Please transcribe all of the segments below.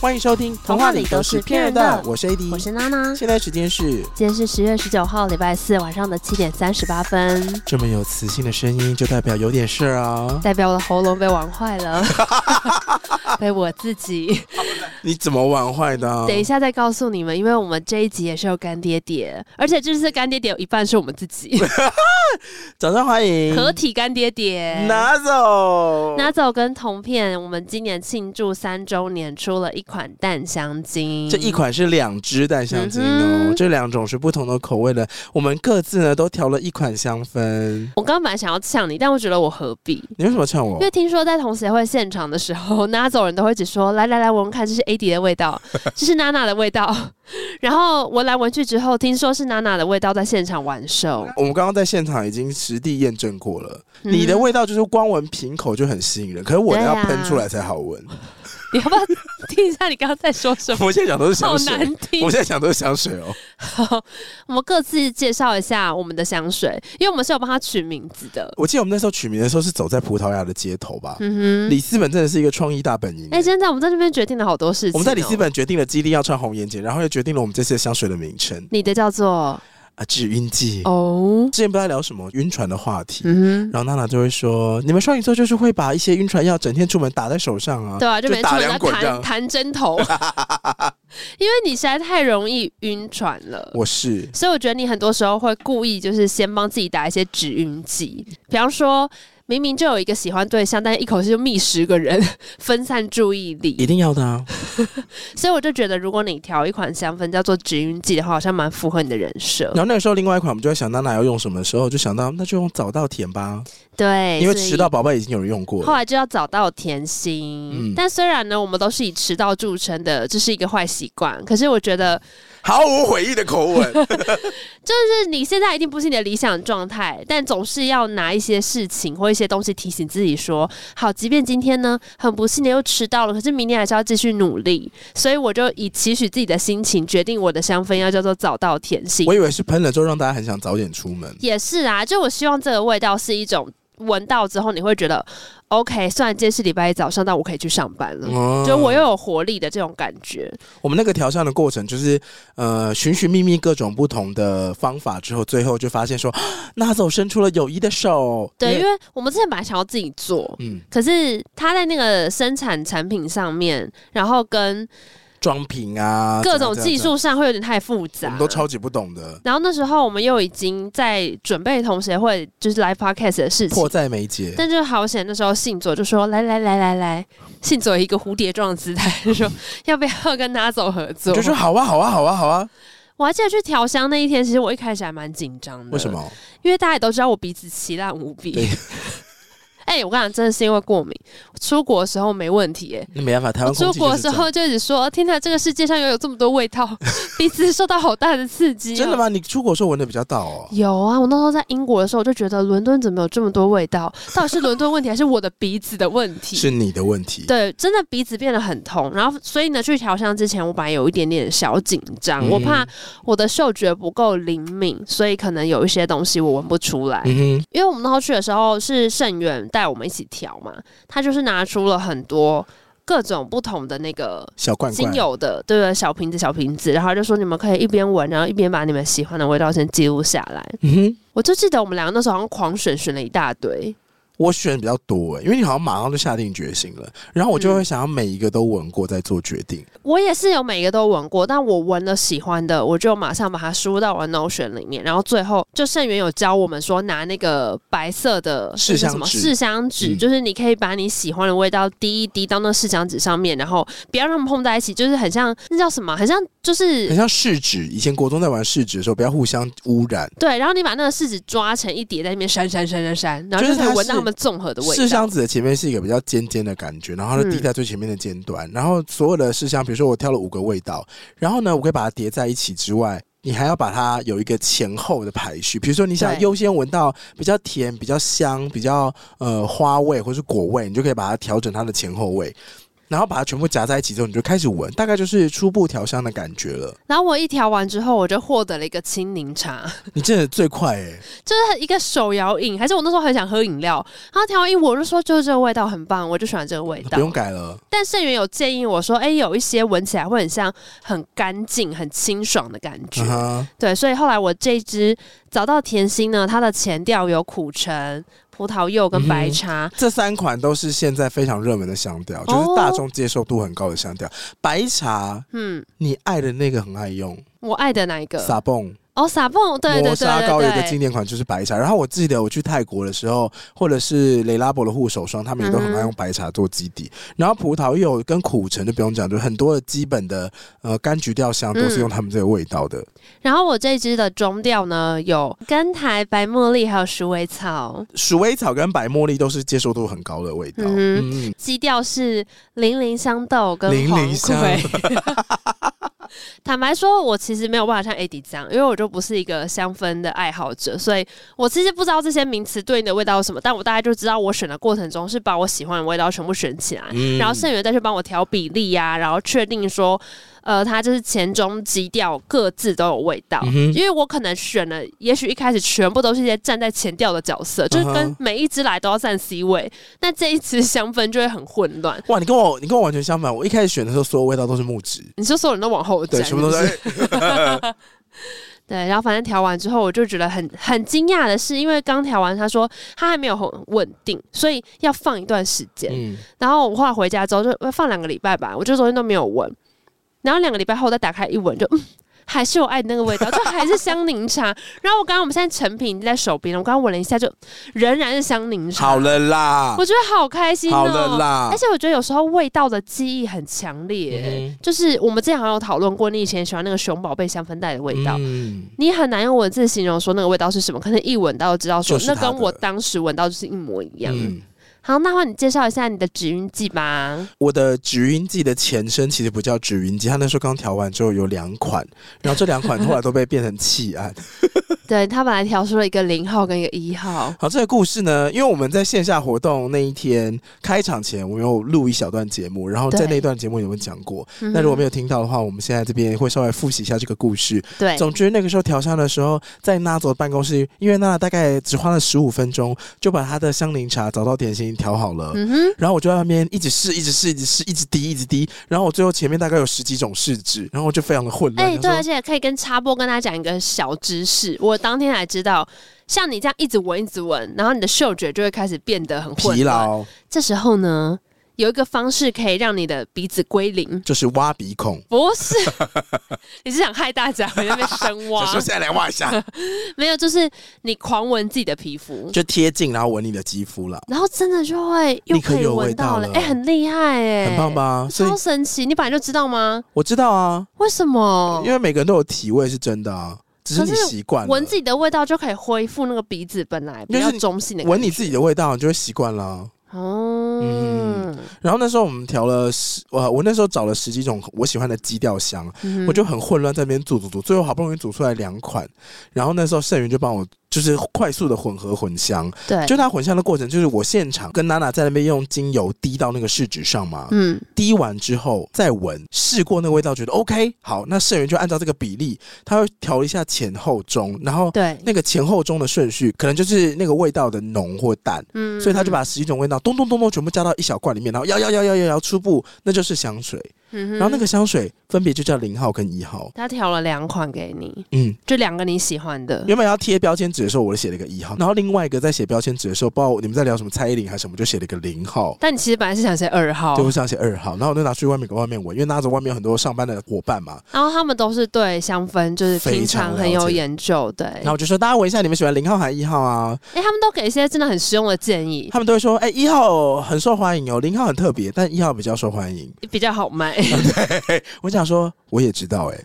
欢迎收听《童话里都是骗人的》，我是 AD，我是娜娜。现在时间是今天是十月十九号礼拜四晚上的七点三十八分。这么有磁性的声音，就代表有点事啊，代表我的喉咙被玩坏了，被我自己。你怎么玩坏的啊？等一下再告诉你们，因为我们这一集也是有干爹爹，而且这次干爹爹有一半是我们自己。早上欢迎合体干爹爹，拿走拿走跟铜片，我们今年庆祝三周年出了一款淡香精，这一款是两支淡香精哦，嗯、这两种是不同的口味的，我们各自呢都调了一款香氛。我刚刚本来想要呛你，但我觉得我何必？你为什么呛我？因为听说在同协会现场的时候，拿走人都会只说来来来，闻闻看，这是 AD 的味道，这是娜娜的味道。然后闻来闻去之后，听说是娜娜的味道在现场完售。我们刚刚在现场已经实地验证过了，嗯、你的味道就是光闻瓶口就很吸引人，可是我的要喷出来才好闻。你要不要听一下你刚刚在说什么？我现在讲都是香水，好难听。我现在讲都是香水哦。好，我们各自介绍一下我们的香水，因为我们是有帮它取名字的。我记得我们那时候取名的时候是走在葡萄牙的街头吧？嗯哼，里斯本真的是一个创意大本营。哎、欸，现在我们在这边决定了好多事情、喔。我们在里斯本决定了基地要穿红眼睛，然后又决定了我们这次香水的名称。你的叫做？啊，止晕剂哦！之前不知道聊什么晕船的话题，嗯、然后娜娜就会说：“你们双鱼座就是会把一些晕船药整天出门打在手上啊，对啊，就没出门打两滚这样弹针头，因为你实在太容易晕船了。我是，所以我觉得你很多时候会故意就是先帮自己打一些止晕剂，比方说。”明明就有一个喜欢对象，但是一口气就觅十个人，分散注意力，一定要的啊！所以我就觉得，如果你调一款香氛叫做止晕剂的话，好像蛮符合你的人设。然后那个时候，另外一款我们就在想，娜娜要用什么时候，就想到那就用早稻田吧。对，因为迟到宝贝已经有人用过了，后来就要早到甜心。嗯，但虽然呢，我们都是以迟到著称的，这是一个坏习惯。可是我觉得。毫无悔意的口吻，就是你现在一定不是你的理想状态，但总是要拿一些事情或一些东西提醒自己说，好，即便今天呢很不幸的又迟到了，可是明天还是要继续努力。所以我就以期许自己的心情，决定我的香氛要叫做早到甜心。我以为是喷了之后让大家很想早点出门，也是啊，就我希望这个味道是一种。闻到之后，你会觉得 OK。虽然今天是礼拜一早上，但我可以去上班了，嗯、就我又有活力的这种感觉。我们那个调香的过程，就是呃，寻寻觅觅各种不同的方法之后，最后就发现说，那走伸出了友谊的手。对，因为我们之前本来想要自己做，嗯，可是他在那个生产产品上面，然后跟。装瓶啊，各种技术上会有点太复杂，我们都超级不懂的。然后那时候我们又已经在准备同学会，就是 live podcast 的事情，迫在眉睫。但就好险，那时候信佐就说：“来来来来来，信佐一个蝴蝶状的姿态，就说 要不要跟他走合作？”就说：“好啊，好啊，好啊，好啊。”我还记得去调香那一天，其实我一开始还蛮紧张的。为什么？因为大家也都知道我鼻子奇烂无比。哎、欸，我跟你讲，真的是因为过敏。出国的时候没问题、欸，哎，那没办法，台湾出国的时候就一直说，天哪，这个世界上又有这么多味道，鼻子受到好大的刺激、喔。真的吗？你出国的时候闻的比较到哦。有啊，我那时候在英国的时候，我就觉得伦敦怎么有这么多味道？到底是伦敦问题，还是我的鼻子的问题？是你的问题。对，真的鼻子变得很痛。然后，所以呢，去调香之前，我本来有一点点小紧张，嗯、我怕我的嗅觉不够灵敏，所以可能有一些东西我闻不出来。嗯哼，因为我们那时候去的时候是盛元带我们一起调。嘛，他就是拿出了很多各种不同的那个小罐精油的，对对，小瓶子小瓶子，然后就说你们可以一边闻，然后一边把你们喜欢的味道先记录下来。嗯哼，我就记得我们两个那时候好像狂选选了一大堆。我选比较多哎，因为你好像马上就下定决心了，然后我就会想要每一个都闻过再做决定。嗯、我也是有每一个都闻过，但我闻了喜欢的，我就马上把它输入到我的 Notion 里面，然后最后就盛元有教我们说拿那个白色的试香纸，试香纸，嗯、就是你可以把你喜欢的味道滴一滴到那试香纸上面，然后不要让它们碰在一起，就是很像那叫什么，很像就是很像试纸。以前国中在玩试纸的时候，不要互相污染。对，然后你把那个试纸抓成一叠在那边扇扇扇扇扇，然后就可以闻到它们综合的味道。试香子的前面是一个比较尖尖的感觉，然后它滴在最前面的尖端，嗯、然后所有的试香，比如说我挑了五个味道，然后呢，我可以把它叠在一起之外，你还要把它有一个前后的排序，比如说你想优先闻到比较甜、比较香、比较呃花味或是果味，你就可以把它调整它的前后味。然后把它全部夹在一起之后，你就开始闻，大概就是初步调香的感觉了。然后我一调完之后，我就获得了一个青柠茶。你真的最快哎、欸，就是一个手摇饮，还是我那时候很想喝饮料，然后调完一我就说，就是这个味道很棒，我就喜欢这个味道，不用改了。但盛源有建议我说，哎、欸，有一些闻起来会很像很干净、很清爽的感觉。Uh huh. 对，所以后来我这支找到甜心呢，它的前调有苦橙。葡萄柚跟白茶、嗯，这三款都是现在非常热门的香调，就是大众接受度很高的香调。白茶，嗯，你爱的那个很爱用，我爱的哪一个？撒蹦。哦，撒蹦对对对，磨砂膏有一个经典款就是白茶，然后我记得我去泰国的时候，或者是雷拉伯的护手霜，他们也都很爱用白茶做基底。嗯、然后葡萄柚跟苦橙就不用讲，就很多的基本的呃柑橘调香都是用他们这个味道的。嗯、然后我这支的中调呢，有甘苔、白茉莉还有鼠尾草，鼠尾草跟白茉莉都是接受度很高的味道。嗯，基调、嗯、是零零香豆跟零零香。坦白说，我其实没有办法像 Eddie 这样，因为我就不是一个香氛的爱好者，所以我其实不知道这些名词对应的味道是什么。但我大概就知道，我选的过程中是把我喜欢的味道全部选起来，嗯、然后剩余再去帮我调比例呀、啊，然后确定说。呃，它就是前中基调各自都有味道，嗯、因为我可能选了，也许一开始全部都是一些站在前调的角色，嗯、就是跟每一只来都要占 C 位，那这一支香氛就会很混乱。哇，你跟我你跟我完全相反，我一开始选的时候，所有味道都是木质，你说所有人都往后站，对，全部都是。对，然后反正调完之后，我就觉得很很惊讶的是，因为刚调完，他说他还没有很稳定，所以要放一段时间。嗯、然后我后来回家之后就放两个礼拜吧，我就昨天都没有闻。然后两个礼拜后再打开一闻，就嗯，还是我爱的那个味道，就还是香柠茶。然后我刚刚我们现在成品在手边，我刚刚闻了一下，就仍然是香柠茶。好了啦，我觉得好开心哦。好了啦，而且我觉得有时候味道的记忆很强烈，嗯、就是我们之前好像有讨论过，你以前喜欢那个熊宝贝香氛袋的味道，嗯、你很难用文字形容说那个味道是什么，可能一闻到就知道说那跟我当时闻到就是一模一样。嗯好，那换你介绍一下你的止晕剂吧。我的止晕剂的前身其实不叫止晕剂，它那时候刚调完之后有两款，然后这两款后来都被变成弃案。对，他本来调出了一个零号跟一个一号。好，这个故事呢，因为我们在线下活动那一天开场前，我们有录一小段节目，然后在那段节目有没有讲过？那如果没有听到的话，我们现在这边会稍微复习一下这个故事。对，总之那个时候调香的时候，在娜佐办公室，因为娜娜大概只花了十五分钟就把她的香柠茶找到点心调好了。嗯哼，然后我就在那边一直试，一直试，一直试，一直滴，一直滴。然后我最后前面大概有十几种试纸，然后我就非常的混乱。哎、欸，对，而且可以跟插播跟大家讲一个小知识，我当天才知道。像你这样一直闻一直闻，然后你的嗅觉就会开始变得很混疲劳。这时候呢，有一个方式可以让你的鼻子归零，就是挖鼻孔。不是，你是想害大家在那边深挖？就 说现在来挖一下。没有，就是你狂闻自己的皮肤，就贴近然后闻你的肌肤了，然后真的就会又可以闻到了。哎、欸，很厉害哎、欸，很棒吧？超神奇！你本来就知道吗？我知道啊。为什么？因为每个人都有体味，是真的啊。只是你习惯闻自己的味道，就可以恢复那个鼻子本来比较中性的。闻你自己的味道，你就会习惯了。哦，嗯，然后那时候我们调了十，我我那时候找了十几种我喜欢的基调香，嗯、我就很混乱在那边组组组，最后好不容易组出来两款，然后那时候盛源就帮我。就是快速的混合混香，对，就它混香的过程，就是我现场跟娜娜在那边用精油滴到那个试纸上嘛，嗯，滴完之后再闻，试过那个味道，觉得 OK，好，那社员就按照这个比例，他会调一下前后中，然后对。那个前后中的顺序，可能就是那个味道的浓或淡，嗯，所以他就把十几种味道咚咚咚咚全部加到一小罐里面，然后摇摇摇摇摇摇，初步那就是香水。嗯、然后那个香水分别就叫零号跟一号，他调了两款给你，嗯，就两个你喜欢的。原本要贴标签纸的时候，我就写了一个一号，然后另外一个在写标签纸的时候，不知道你们在聊什么蔡依林还是什么，就写了一个零号。但你其实本来是想写二号，对，我想写二号，然后我就拿出去外面给外面闻，因为拿着外面有很多上班的伙伴嘛，然后他们都是对香氛就是非常很有研究，对。然后我就说大家闻一下，你们喜欢零号还是一号啊？哎，他们都给一些真的很实用的建议，他们都会说，哎，一号很受欢迎哦，零号很特别，但一号比较受欢迎，比较好卖。对。我想说，我也知道哎、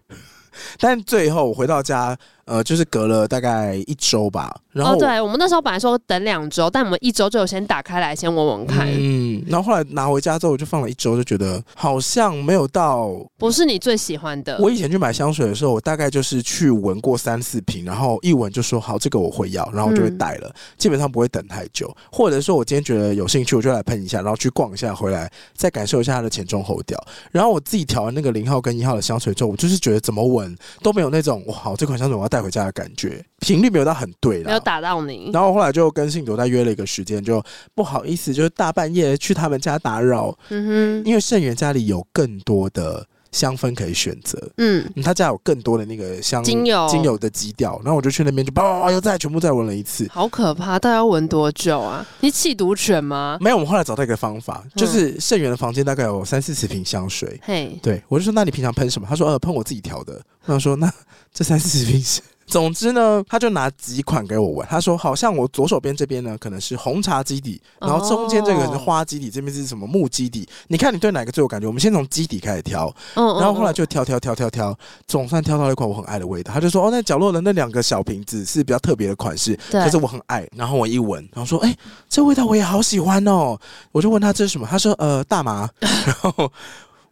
但最后我回到家，呃，就是隔了大概一周吧。然后、哦、对，我们那时候本来说等两周，但我们一周就有先打开来先闻闻看。嗯，然后后来拿回家之后，我就放了一周，就觉得好像没有到，不是你最喜欢的。我以前去买香水的时候，我大概就是去闻过三四瓶，然后一闻就说好，这个我会要，然后我就会带了，嗯、基本上不会等太久。或者说我今天觉得有兴趣，我就来喷一下，然后去逛一下，回来再感受一下它的前中后调。然后我自己调完那个零号跟一号的香水之后，我就是觉得怎么闻都没有那种哇，好，这款香水我要带回家的感觉，频率没有到很对了，没有打到你。然后后来就跟信徒再约了一个时间，就不好意思，就是大半夜去他们家打扰。嗯哼，因为盛元家里有更多的香氛可以选择。嗯，他家有更多的那个香精油精油的基调。然后我就去那边就叭叭又再全部再闻了一次。好可怕！大概要闻多久啊？你气毒犬吗？没有，我们后来找到一个方法，就是盛源的房间大概有三四十瓶香水。嘿，对我就说，那你平常喷什么？他说，呃，喷我自己调的。我想说，那这三四十瓶是。总之呢，他就拿几款给我闻。他说，好像我左手边这边呢，可能是红茶基底，然后中间这个是花基底，这边是什么木基底？你看你对哪个最有感觉？我们先从基底开始挑，然后后来就挑挑挑挑挑，总算挑到一款我很爱的味道。他就说，哦，那角落的那两个小瓶子是比较特别的款式，可是我很爱。然后我一闻，然后说，哎，这味道我也好喜欢哦。我就问他这是什么？他说，呃，大麻。然后。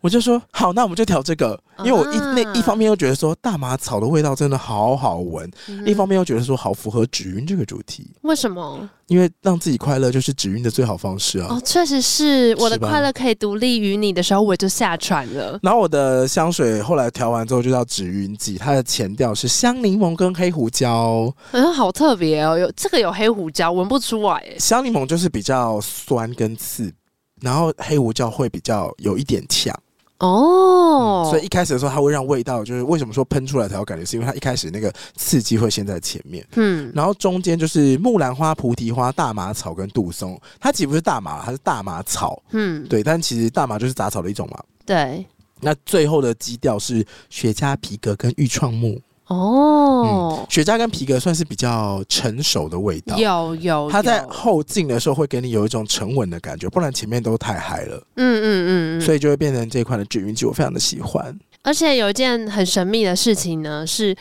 我就说好，那我们就调这个，因为我一那一方面又觉得说大麻草的味道真的好好闻，嗯、一方面又觉得说好符合止晕这个主题。为什么？因为让自己快乐就是止晕的最好方式啊！哦，确实是，我的快乐可以独立于你的时候，我就下船了。然后我的香水后来调完之后就叫止晕剂，它的前调是香柠檬跟黑胡椒，嗯，好特别哦，有这个有黑胡椒，闻不出来。香柠檬就是比较酸跟刺，然后黑胡椒会比较有一点呛。哦、嗯，所以一开始的时候，它会让味道就是为什么说喷出来才有感觉，是因为它一开始那个刺激会先在前面，嗯，然后中间就是木兰花、菩提花、大麻草跟杜松，它其实不是大麻，它是大麻草，嗯，对，但其实大麻就是杂草的一种嘛，对。那最后的基调是雪茄、皮革跟愈创木。哦、嗯，雪茄跟皮革算是比较成熟的味道，有有，它在后劲的时候会给你有一种沉稳的感觉，不然前面都太嗨了。嗯嗯嗯，所以就会变成这一款的止晕剂，我非常的喜欢。而且有一件很神秘的事情呢，是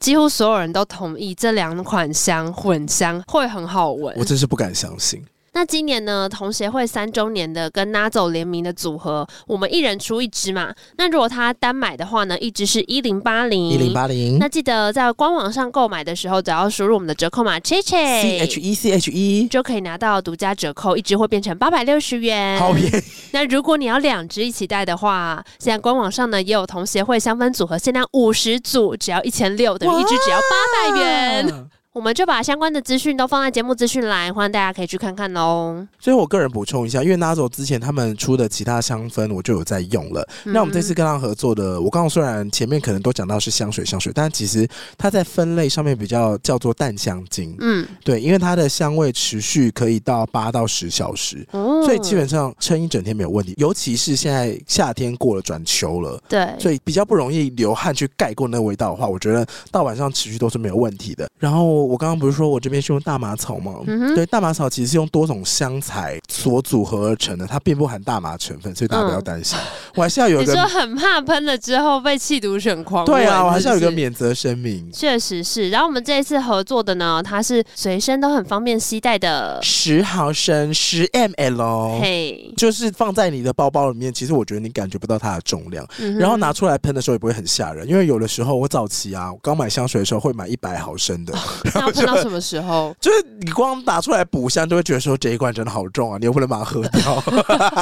几乎所有人都同意这两款香混香会很好闻，我真是不敢相信。那今年呢，同协会三周年的跟 Naso 联名的组合，我们一人出一支嘛。那如果他单买的话呢，一支是一零八零，一零八零。那记得在官网上购买的时候，只要输入我们的折扣码 CHE C H E C H E，就可以拿到独家折扣，一支会变成八百六十元，好便宜。那如果你要两支一起带的话，现在官网上呢也有同协会香氛组合限量五十组，只要一千六，等于一支只要八百元。我们就把相关的资讯都放在节目资讯栏，欢迎大家可以去看看哦。所以我个人补充一下，因为 Naso 之前他们出的其他香氛，我就有在用了。嗯、那我们这次跟他合作的，我刚刚虽然前面可能都讲到是香水香水，但其实它在分类上面比较叫做淡香精。嗯，对，因为它的香味持续可以到八到十小时，哦、所以基本上撑一整天没有问题。尤其是现在夏天过了转秋了，对，所以比较不容易流汗去盖过那个味道的话，我觉得到晚上持续都是没有问题的。然后。我刚刚不是说我这边是用大麻草吗？嗯、对，大麻草其实是用多种香材所组合而成的，它并不含大麻成分，所以大家不要担心。嗯、我还是要有一个，你说很怕喷了之后被气毒犬狂。对啊，我还是要有一个免责声明。确实是。然后我们这一次合作的呢，它是随身都很方便携带的，十毫升十 ml，嘿，就是放在你的包包里面。其实我觉得你感觉不到它的重量，嗯、然后拿出来喷的时候也不会很吓人。因为有的时候我早期啊，我刚买香水的时候会买一百毫升的。哦要喷到什么时候？就是你光打出来补香，就会觉得说这一罐真的好重啊！你又不能把它喝掉。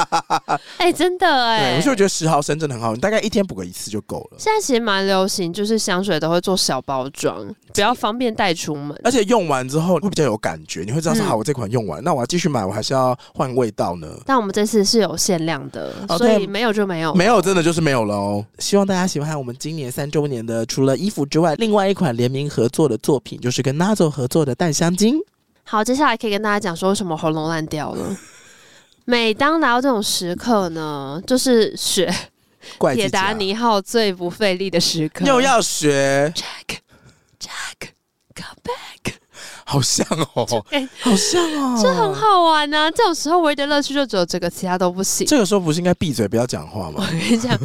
哎、欸，真的哎、欸，我就觉得十毫升真的很好，你大概一天补个一次就够了。现在其实蛮流行，就是香水都会做小包装，比较方便带出门。而且用完之后会比较有感觉，你会知道说好，我这款用完，嗯、那我要继续买，我还是要换味道呢。但我们这次是有限量的，哦、所以没有就没有，没有真的就是没有了哦。希望大家喜欢我们今年三周年的，除了衣服之外，另外一款联名合作的作品，就是跟 Naso 合作的淡香精。好，接下来可以跟大家讲说为什么喉咙烂掉了。每当来到这种时刻呢，就是学铁达尼号最不费力的时刻，又要学 Jack Jack come back，好像哦，欸、好像哦，这很好玩呢、啊。这种时候唯一的乐趣就只有这个，其他都不行。这个时候不是应该闭嘴不要讲话吗？我跟你讲。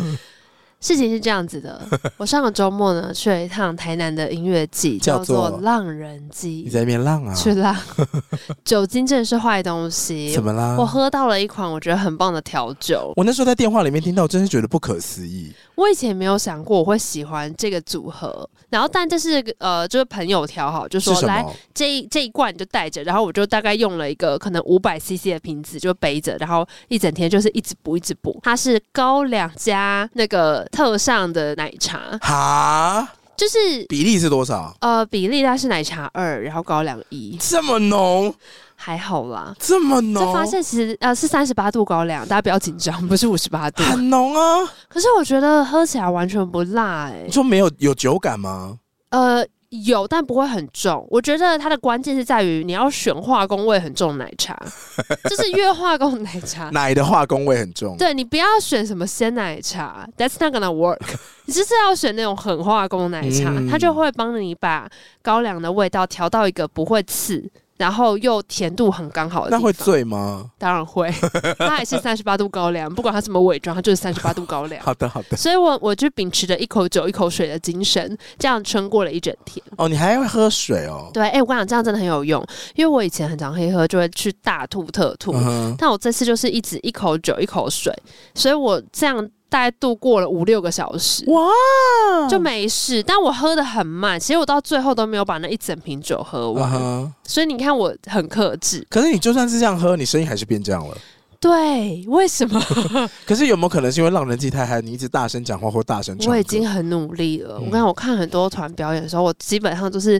事情是这样子的，我上个周末呢去了一趟台南的音乐季，叫做浪人祭。你在那边浪啊？去浪。酒精真的是坏东西。怎么啦？我喝到了一款我觉得很棒的调酒。我那时候在电话里面听到，我真是觉得不可思议。我以前没有想过我会喜欢这个组合，然后但这是呃，就是朋友调好，就说来这一这一罐你就带着，然后我就大概用了一个可能五百 CC 的瓶子就背着，然后一整天就是一直补一直补。它是高粱加那个。特上的奶茶哈，就是比例是多少？呃，比例它是奶茶二，然后高粱一，这么浓，还好啦，这么浓，就发现其实呃是三十八度高粱，大家不要紧张，不是五十八度，很浓啊。可是我觉得喝起来完全不辣，欸，哎，你说没有有酒感吗？呃。有，但不会很重。我觉得它的关键是在于你要选化工味很重的奶茶，就是越化工奶茶，奶的化工味很重。对，你不要选什么鲜奶茶，That's not gonna work。你就是要选那种很化工奶茶，嗯、它就会帮你把高粱的味道调到一个不会刺。然后又甜度很刚好的，那会醉吗？当然会，它还是三十八度高粱，不管它怎么伪装，它就是三十八度高粱。好的，好的。所以我我就秉持着一口酒一口水的精神，这样撑过了一整天。哦，你还会喝水哦？对，哎、欸，我跟你讲，这样真的很有用，因为我以前很常黑喝，就会去大吐特吐，嗯、但我这次就是一直一口酒一口水，所以我这样。大概度过了五六个小时，哇，就没事。但我喝的很慢，其实我到最后都没有把那一整瓶酒喝完。Uh-huh. 所以你看我很克制。可是你就算是这样喝，你声音还是变这样了。对，为什么？可是有没有可能是因为让人祭太嗨，你一直大声讲话或大声唱？我已经很努力了。嗯、我刚才我看很多团表演的时候，我基本上都是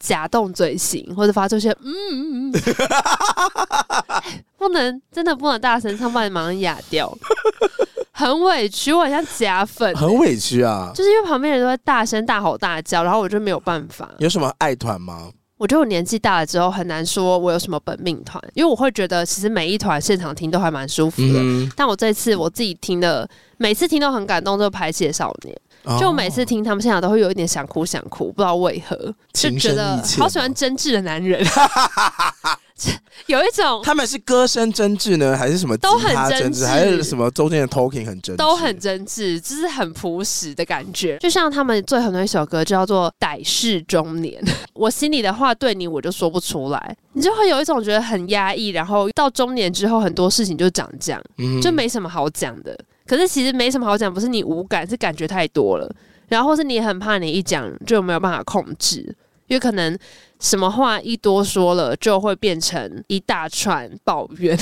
假动嘴型，或者发出一些嗯嗯嗯，不能真的不能大声唱，不然马上哑掉。很委屈，我很像假粉，欸，很委屈啊！就是因为旁边人都在大声大吼大叫，然后我就没有办法。有什么爱团吗？我觉得我年纪大了之后很难说我有什么本命团，因为我会觉得其实每一团现场听都还蛮舒服的。嗯、但我这次我自己听的，每次听都很感动。这个排泄少年，哦、就每次听他们现场都会有一点想哭想哭，不知道为何，就觉得好喜欢真挚的男人。有一种，他们是歌声真挚呢，还是什么都很真挚，还是什么中间的 talking 很真挚，都很真挚，就是很朴实的感觉。就像他们最红的一首歌叫做《歹事中年》，我心里的话对你我就说不出来，你就会有一种觉得很压抑，然后到中年之后很多事情就长这样，嗯，就没什么好讲的。可是其实没什么好讲，不是你无感，是感觉太多了，然后是你很怕你一讲就没有办法控制。因为可能什么话一多说了，就会变成一大串抱怨。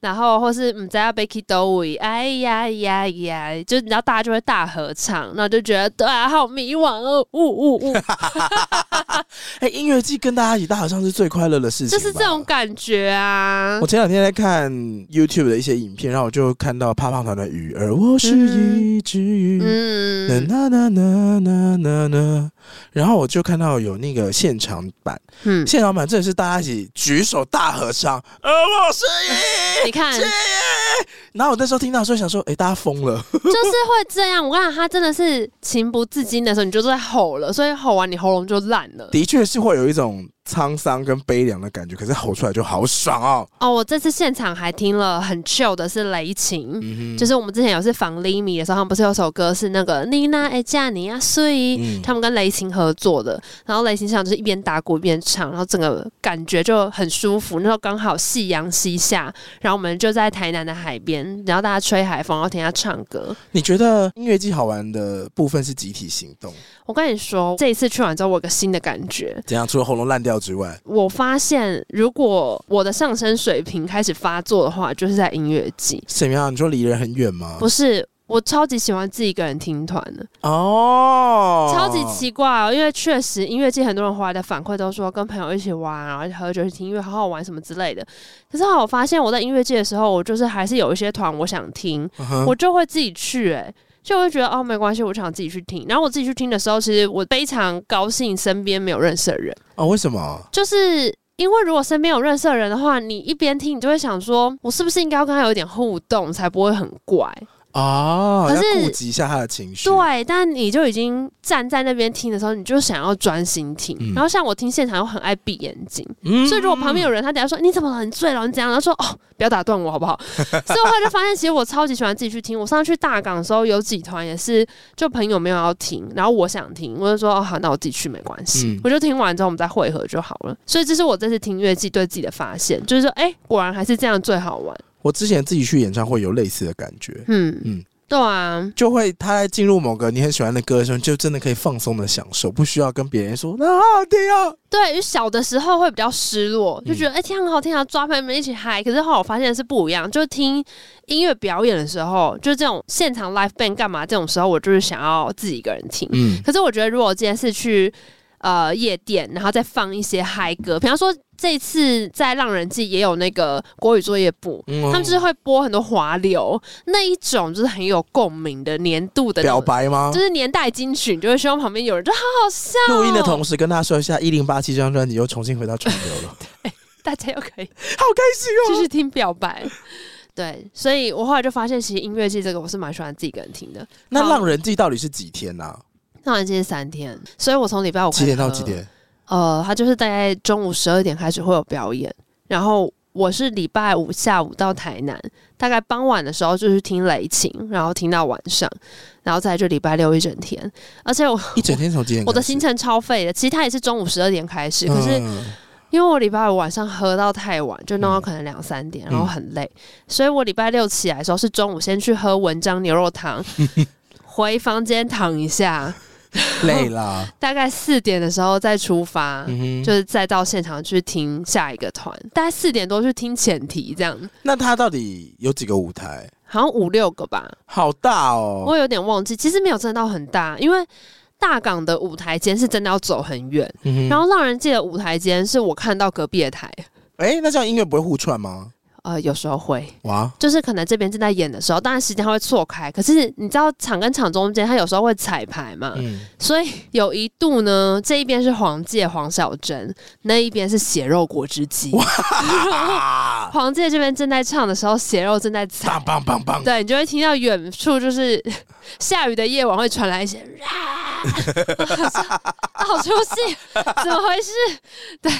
然后或是嗯，在要 Becky Dowie，哎呀呀呀，就你知道大家就会大合唱，那就觉得对啊，好迷惘哦，呜呜呜。哎，音乐季跟大家一起大合唱是最快乐的事情，就是这种感觉啊。我前两天在看 YouTube 的一些影片，然后我就看到胖胖团的鱼儿，我是一只鱼，嗯，那那那那那那，然后我就看到有那个现场版，嗯，现场版真的是大家一起举手大合唱，而我是一。你看，然后我那时候听到时候想说，哎、欸，大家疯了，就是会这样。我看他真的是情不自禁的时候，你就在吼了，所以吼完你喉咙就烂了。的确是会有一种。沧桑跟悲凉的感觉，可是吼出来就好爽哦！哦，我这次现场还听了很 chill 的是雷琴，嗯、就是我们之前有是访 Limi 的时候，他们不是有首歌是那个妮娜爱嫁你啊，所以他们跟雷琴合作的，然后雷琴现场就是一边打鼓一边唱，然后整个感觉就很舒服。那时候刚好夕阳西下，然后我们就在台南的海边，然后大家吹海风，然后听他唱歌。你觉得音乐季好玩的部分是集体行动？我跟你说，这一次去完之后，我有个新的感觉。怎样？除了喉咙烂掉之外，我发现，如果我的上升水平开始发作的话，就是在音乐季。怎么样？你说离人很远吗？不是，我超级喜欢自己一个人听团的。哦，超级奇怪哦，因为确实音乐界很多人回来的反馈都说跟朋友一起玩，然后喝酒去听音乐，好好玩什么之类的。可是我发现我在音乐界的时候，我就是还是有一些团我想听，uh huh. 我就会自己去、欸。哎。就会觉得哦，没关系，我想自己去听。然后我自己去听的时候，其实我非常高兴，身边没有认识的人哦。为什么？就是因为如果身边有认识的人的话，你一边听，你就会想说，我是不是应该要跟他有一点互动，才不会很怪哦，可是顾及一下他的情绪。对，但你就已经站在那边听的时候，你就想要专心听。嗯、然后像我听现场又很爱闭眼睛，嗯、所以如果旁边有人，他等下说你怎么了？你醉了？你怎样？然后说哦，不要打断我好不好？所以我后来就发现，其实我超级喜欢自己去听。我上次去大港的时候，有几团也是就朋友没有要听，然后我想听，我就说哦好，那我自己去没关系。嗯、我就听完之后我们再汇合就好了。所以这是我这次听乐季对自己的发现，就是说哎、欸，果然还是这样最好玩。我之前自己去演唱会有类似的感觉，嗯嗯。嗯对啊，就会他在进入某个你很喜欢的歌的时候，就真的可以放松的享受，不需要跟别人说那好好听啊。对，小的时候会比较失落，就觉得哎、嗯欸，听很好听啊，抓朋友们一起嗨。可是后来我发现是不一样，就听音乐表演的时候，就这种现场 live band 干嘛这种时候，我就是想要自己一个人听。嗯，可是我觉得如果今天是去呃夜店，然后再放一些嗨歌，比方说。这次在浪人祭也有那个国语作业部，嗯哦、他们就是会播很多华流那一种，就是很有共鸣的年度的表白吗？就是年代金曲，你就会希望旁边有人，就好好笑、哦。录音的同时跟他说一下，一零八七这张专辑又重新回到主流了，对，大家又可以 好开心哦，继续听表白。对，所以我后来就发现，其实音乐季这个我是蛮喜欢自己一个人听的。那浪人祭到底是几天呢、啊？浪人祭是三天，所以我从礼拜五几点到几点？呃，他就是大概中午十二点开始会有表演，然后我是礼拜五下午到台南，大概傍晚的时候就是听雷琴，然后听到晚上，然后再就礼拜六一整天，而且我一整天从几点？我的行程超废的，其实他也是中午十二点开始，可是因为我礼拜五晚上喝到太晚，就弄到可能两三点，然后很累，所以我礼拜六起来的时候是中午先去喝文章牛肉汤，回房间躺一下。累了，大概四点的时候再出发，嗯、就是再到现场去听下一个团。大概四点多去听前提这样。那他到底有几个舞台？好像五六个吧。好大哦！我有点忘记，其实没有真的到很大，因为大港的舞台间是真的要走很远，嗯、然后浪人界的舞台间是我看到隔壁的台。哎、欸，那这样音乐不会互串吗？呃，有时候会哇，就是可能这边正在演的时候，当然时间会错开。可是你知道场跟场中间，它有时候会彩排嘛，嗯，所以有一度呢，这一边是黄玠黄小珍，那一边是血肉果汁机。哇 黄玠这边正在唱的时候，血肉正在踩，棒棒棒棒，对，你就会听到远处就是 下雨的夜晚会传来一些，好出戏，怎么回事？对。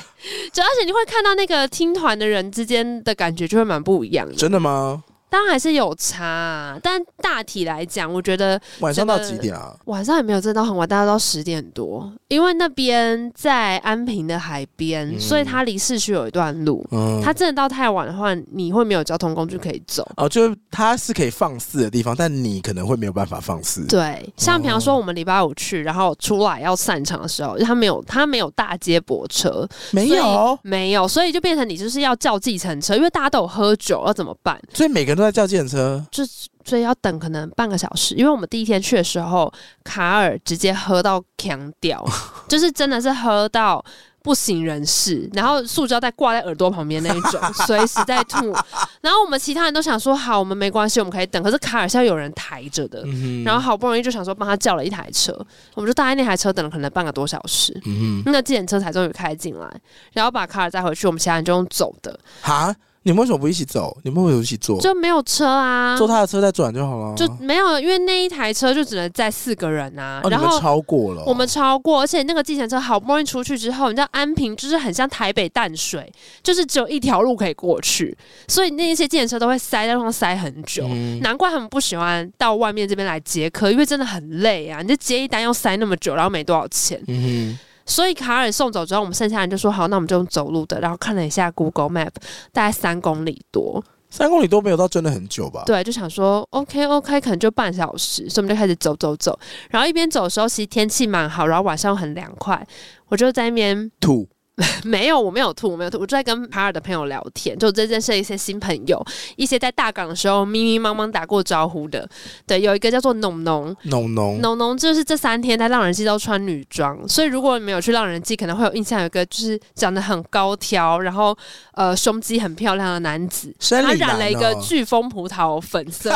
主要是你会看到那个听团的人之间的感觉就会蛮不一样的。真的吗？当然还是有差，啊，但大体来讲，我觉得晚上到几点啊？晚上也没有真的到很晚，大概到十点多。因为那边在安平的海边，嗯、所以它离市区有一段路。嗯，它真的到太晚的话，你会没有交通工具可以走。哦，就是它是可以放肆的地方，但你可能会没有办法放肆。对，像比方说我们礼拜五去，然后出来要散场的时候，它没有它没有大接驳车，没有没有，所以就变成你就是要叫计程车，因为大家都有喝酒，要怎么办？所以每个人。都在叫计程车，就所以要等可能半个小时，因为我们第一天去的时候，卡尔直接喝到强掉，就是真的是喝到不省人事，然后塑胶袋挂在耳朵旁边那一种，随时在吐。然后我们其他人都想说好，我们没关系，我们可以等。可是卡尔是要有人抬着的，嗯、然后好不容易就想说帮他叫了一台车，我们就搭在那台车等了可能半个多小时，嗯、那计程车才终于开进来，然后把卡尔载回去，我们其他人就用走的。哈你们为什么不一起走？你们为什么一起坐？就没有车啊，坐他的车再转就好了。就没有，因为那一台车就只能载四个人啊。然后、哦、超过了，我们超过，而且那个计程车好不容易出去之后，你知道安平就是很像台北淡水，就是只有一条路可以过去，所以那些计程车都会塞在路上塞很久。嗯、难怪他们不喜欢到外面这边来接客，因为真的很累啊！你就接一单要塞那么久，然后没多少钱。嗯所以卡尔送走之后，我们剩下人就说好，那我们就用走路的。然后看了一下 Google Map，大概三公里多，三公里多没有到真的很久吧？对，就想说 OK OK，可能就半小时，所以我们就开始走走走。然后一边走的时候，其实天气蛮好，然后晚上很凉快，我就在那边吐。没有，我没有吐，我没有吐，我就在跟卡尔的朋友聊天，就这认识一些新朋友，一些在大港的时候迷迷茫茫打过招呼的。对，有一个叫做农农，农农，农农就是这三天在浪人记都穿女装，所以如果你没有去浪人记，可能会有印象，有一个就是长得很高挑，然后呃胸肌很漂亮的男子，哦、他染了一个飓风葡萄粉色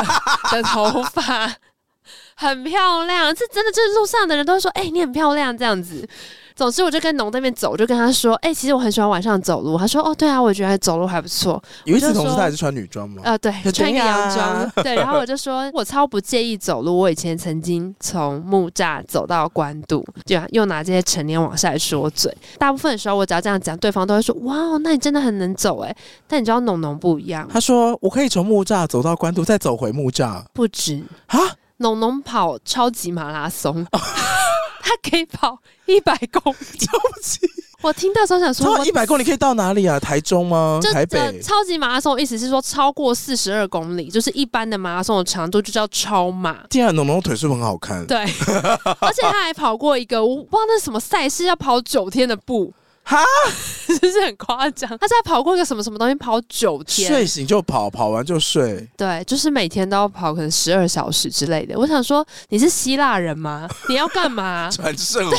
的头发，很漂亮，这真的就是路上的人都会说，哎、欸，你很漂亮这样子。总之我就跟农那边走，我就跟他说，哎、欸，其实我很喜欢晚上走路。他说，哦，对啊，我觉得走路还不错。有一次同事他还是穿女装吗？呃，对，穿一个洋装。对，然后我就说我超不介意走路。我以前曾经从木栅走到关渡，就又拿这些成年往下来说嘴。大部分的时候，我只要这样讲，对方都会说，哇，那你真的很能走哎。但你知道农农不一样，他说我可以从木栅走到关渡，再走回木栅，不止啊。农农跑超级马拉松，他可以跑一百公里。超级，我听到时候想说，一百公里可以到哪里啊？台中吗？台北？超级马拉松意思是说超过四十二公里，就是一般的马拉松的长度就叫超马。天啊农农腿是不是很好看？对，而且他还跑过一个，我不知道那是什么赛事，要跑九天的步。哈，就是很夸张。他在跑过一个什么什么东西，跑九天，睡醒就跑，跑完就睡。对，就是每天都要跑，可能十二小时之类的。我想说，你是希腊人吗？你要干嘛？传圣火。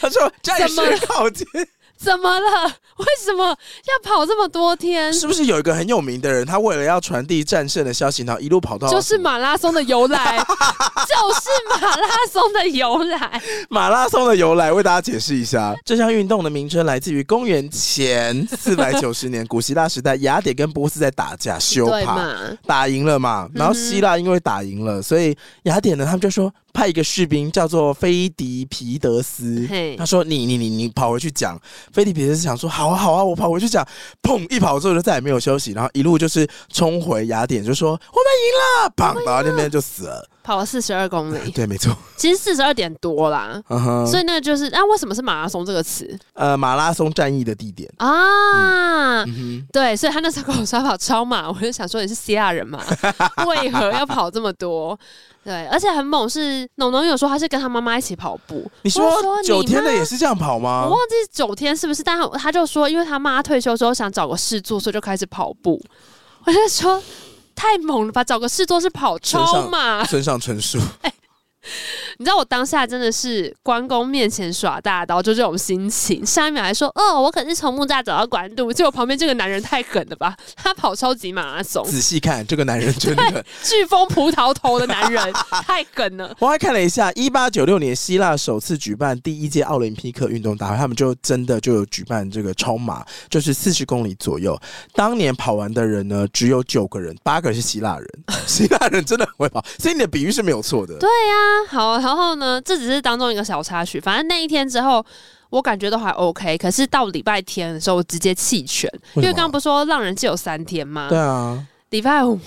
他说：“战士靠近。”怎么了？为什么要跑这么多天？是不是有一个很有名的人，他为了要传递战胜的消息，然后一路跑到就是马拉松的由来，就是马拉松的由来。马拉松的由来，为大家解释一下，这项运动的名称来自于公元前四百九十年，古希腊时代，雅典跟波斯在打架，修帕打赢了嘛，然后希腊因为打赢了，所以雅典呢，他们就说。派一个士兵叫做菲迪皮德斯，他说：“你你你你跑回去讲。”菲迪皮德斯想说：“好啊好啊，我跑回去讲。”砰！一跑之后就再也没有休息，然后一路就是冲回雅典，就说：“我们赢了！”砰！然后那边就死了，跑了四十二公里。对，没错，其实四十二点多啦。Uh huh、所以那个就是，那、啊、为什么是马拉松这个词？呃，马拉松战役的地点啊。对，所以他那时候跟我说跑超马，我就想说你是希腊人嘛？为何要跑这么多？对，而且很猛是，是农农有说他是跟他妈妈一起跑步。你说九天的也是这样跑吗？我忘记九天是不是，但他他就说，因为他妈退休之后想找个事做，所以就开始跑步。我就说太猛了吧，找个事做是跑超嘛。村上春树。欸 你知道我当下真的是关公面前耍大刀，就这种心情。上一秒还说：“哦，我可是从木栅走到关渡。”结果旁边这个男人太狠了吧？他跑超级马拉松。仔细看，这个男人真的飓风葡萄头的男人 太狠了。我还看了一下，一八九六年希腊首次举办第一届奥林匹克运动大会，他们就真的就有举办这个超马，就是四十公里左右。当年跑完的人呢，只有九个人，八个是希腊人。希腊人真的很会跑，所以你的比喻是没有错的。对呀、啊。好，然后呢，这只是当中一个小插曲。反正那一天之后，我感觉都还 OK。可是到礼拜天的时候，我直接弃权，为因为刚刚不是说浪人祭有三天吗？对啊，礼拜五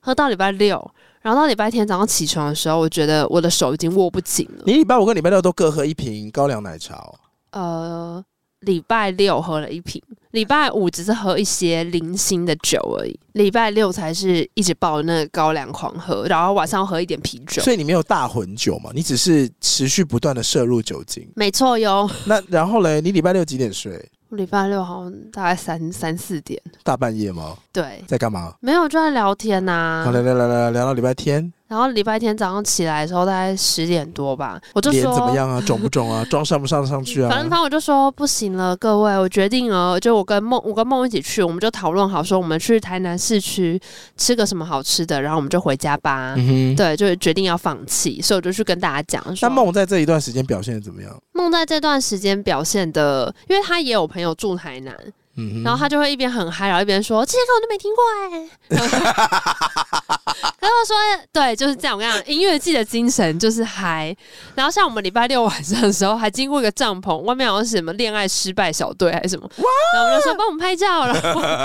喝到礼拜六，然后到礼拜天早上起床的时候，我觉得我的手已经握不紧了。你礼拜五跟礼拜六都各喝一瓶高粱奶茶哦？呃。礼拜六喝了一瓶，礼拜五只是喝一些零星的酒而已，礼拜六才是一直抱着那个高粱狂喝，然后晚上喝一点啤酒。所以你没有大混酒嘛？你只是持续不断的摄入酒精。没错哟。那然后嘞，你礼拜六几点睡？我礼拜六好像大概三三四点。大半夜吗？对。在干嘛？没有，就在聊天呐、啊。好，聊聊聊聊聊到礼拜天。然后礼拜天早上起来的时候，大概十点多吧，我就说脸怎么样啊？肿不肿啊？妆上不上得上去啊？反正反正我就说不行了，各位，我决定了，就我跟梦，我跟梦一起去，我们就讨论好说，我们去台南市区吃个什么好吃的，然后我们就回家吧。嗯、对，就决定要放弃，所以我就去跟大家讲说。那梦在这一段时间表现的怎么样？梦在这段时间表现的，因为他也有朋友住台南。嗯、然后他就会一边很嗨，然后一边说：“这些歌我都没听过哎。” 然后说：“对，就是这样。我跟你讲，音乐季的精神就是嗨。然后像我们礼拜六晚上的时候，还经过一个帐篷，外面好像是什么恋爱失败小队还是什么。哇然后我们就说帮我们拍照，然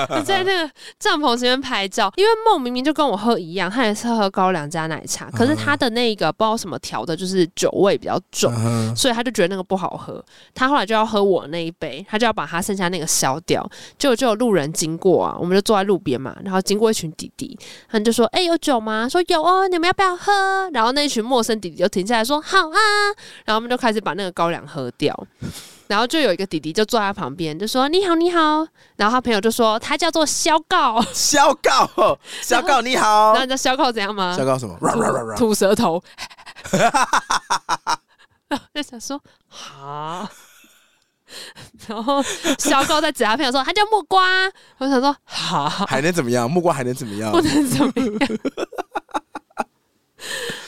后在那个帐篷前面拍照。因为梦明明就跟我喝一样，他也是喝高粱加奶茶，可是他的那个不知道什么调的，就是酒味比较重，所以他就觉得那个不好喝。他后来就要喝我那一杯，他就要把他剩下那个消掉。就就有路人经过啊，我们就坐在路边嘛，然后经过一群弟弟，他们就说：“哎、欸，有酒吗？”说：“有哦，你们要不要喝？”然后那一群陌生弟弟就停下来说：“好啊。”然后我们就开始把那个高粱喝掉，然后就有一个弟弟就坐在旁边，就说：“你好，你好。”然后他朋友就说：“他叫做肖告，肖告，肖告，你好。”然后你知道肖告怎样吗？肖告什么？吐舌头。然后就想说：“好。”然后小高在指他朋友说：“他叫木瓜。”我想说：“好，还能怎么样？木瓜还能怎么样？不能怎么样。”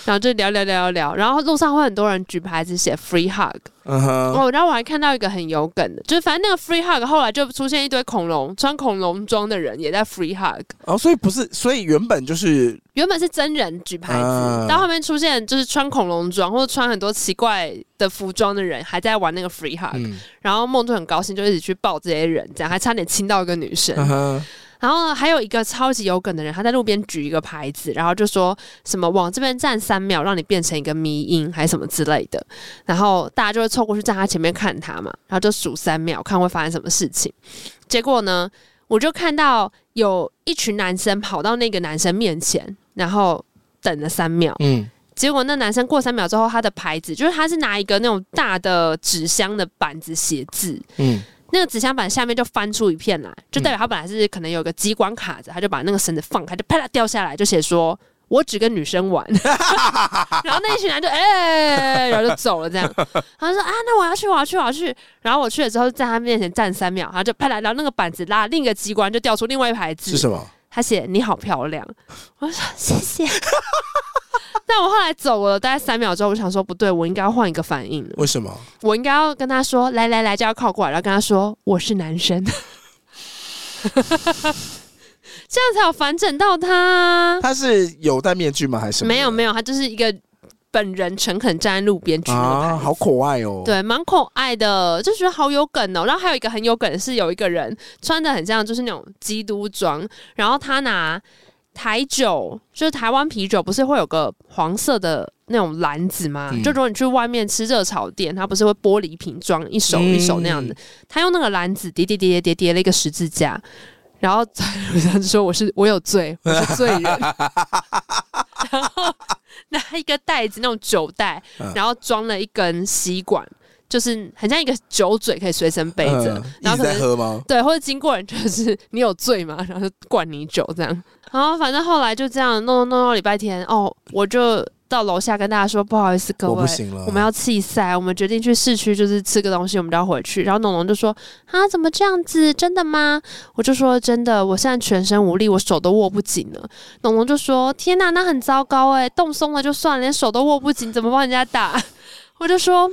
然后就聊聊聊聊聊，然后路上会很多人举牌子写 free hug。嗯哼，哦，然后我还看到一个很有梗的，就是反正那个 free hug 后来就出现一堆恐龙穿恐龙装的人也在 free hug。哦，所以不是，所以原本就是原本是真人举牌子，嗯、到后面出现就是穿恐龙装或者穿很多奇怪的服装的人还在玩那个 free hug，、嗯、然后梦就很高兴，就一直去抱这些人，这样还差点亲到一个女生。嗯然后还有一个超级有梗的人，他在路边举一个牌子，然后就说什么往这边站三秒，让你变成一个迷音，还是什么之类的。然后大家就会凑过去站他前面看他嘛，然后就数三秒，看会发生什么事情。结果呢，我就看到有一群男生跑到那个男生面前，然后等了三秒。嗯，结果那男生过三秒之后，他的牌子就是他是拿一个那种大的纸箱的板子写字。嗯。那个纸箱板下面就翻出一片来，就代表他本来是可能有个机关卡着，他就把那个绳子放开，就啪啦掉下来，就写说“我只跟女生玩” 然后那一群人就哎、欸，然后就走了这样。他说啊，那我要去，我要去，我要去。然后我去了之后，在他面前站三秒，然后就啪啦，然后那个板子拉另一个机关，就掉出另外一排字。是什么？他写“你好漂亮”。我说谢谢。但我后来走了大概三秒之后，我想说不对，我应该要换一个反应。为什么？我应该要跟他说：“来来来，就要靠过来，然后跟他说我是男生。”这样才有反整到他。他是有戴面具吗？还是没有没有？他就是一个本人诚恳站在路边举啊，好可爱哦。对，蛮可爱的，就觉得好有梗哦。然后还有一个很有梗的是，有一个人穿的很像就是那种基督装，然后他拿。台酒就是台湾啤酒，不是会有个黄色的那种篮子吗？嗯、就如果你去外面吃热炒店，它不是会玻璃瓶装一手一手那样子？他、嗯、用那个篮子叠叠叠叠叠叠了一个十字架，然后在路上就说：“我是我有罪，我是罪人。”然后拿一个袋子那种酒袋，然后装了一根吸管。就是很像一个酒嘴，可以随身背着，嗯、然后可能在喝吗？对，或者经过人就是你有醉吗？然后就灌你酒这样。然后反正后来就这样弄弄到礼拜天哦，我就到楼下跟大家说不好意思各位，我不行了，我们要弃赛，我们决定去市区就是吃个东西，我们就要回去。然后农农就说啊，怎么这样子？真的吗？我就说真的，我现在全身无力，我手都握不紧了。农农就说天哪，那很糟糕哎，冻松了就算了，连手都握不紧，怎么帮人家打？我就说。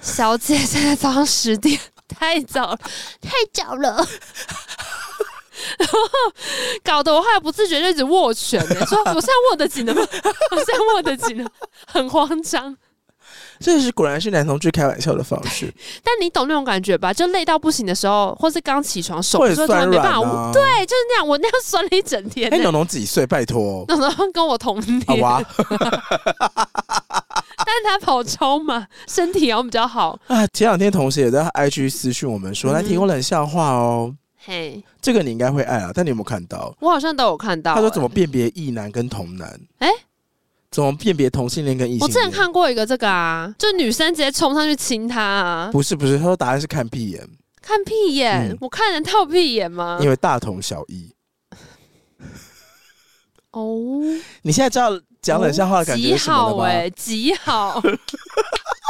小姐，现在早上十点，太早了，太早了，然 后搞得我后来不自觉就一直握拳，说我现在握得紧了吗？我现在握得紧了，很慌张。这是果然是男同志开玩笑的方式，但你懂那种感觉吧？就累到不行的时候，或是刚起床手会酸软啊，对，就是那样，我 那样酸了一整天。哎，农农几岁？拜托，农农跟我同年。但是他跑超嘛，身体要比较好啊。前两天同事也在 IG 私讯我们说，来提供冷笑话哦。嘿，这个你应该会爱啊。但你有没有看到？我好像都有看到。他说怎么辨别异男跟同男？哎，怎么辨别同性恋跟异性？我之前看过一个这个啊，就女生直接冲上去亲他啊。不是不是，他说答案是看屁眼。看屁眼？嗯、我看人套屁眼吗？因为大同小异。哦，你现在知道？讲冷笑话的感觉是什么了吗？哎，极好！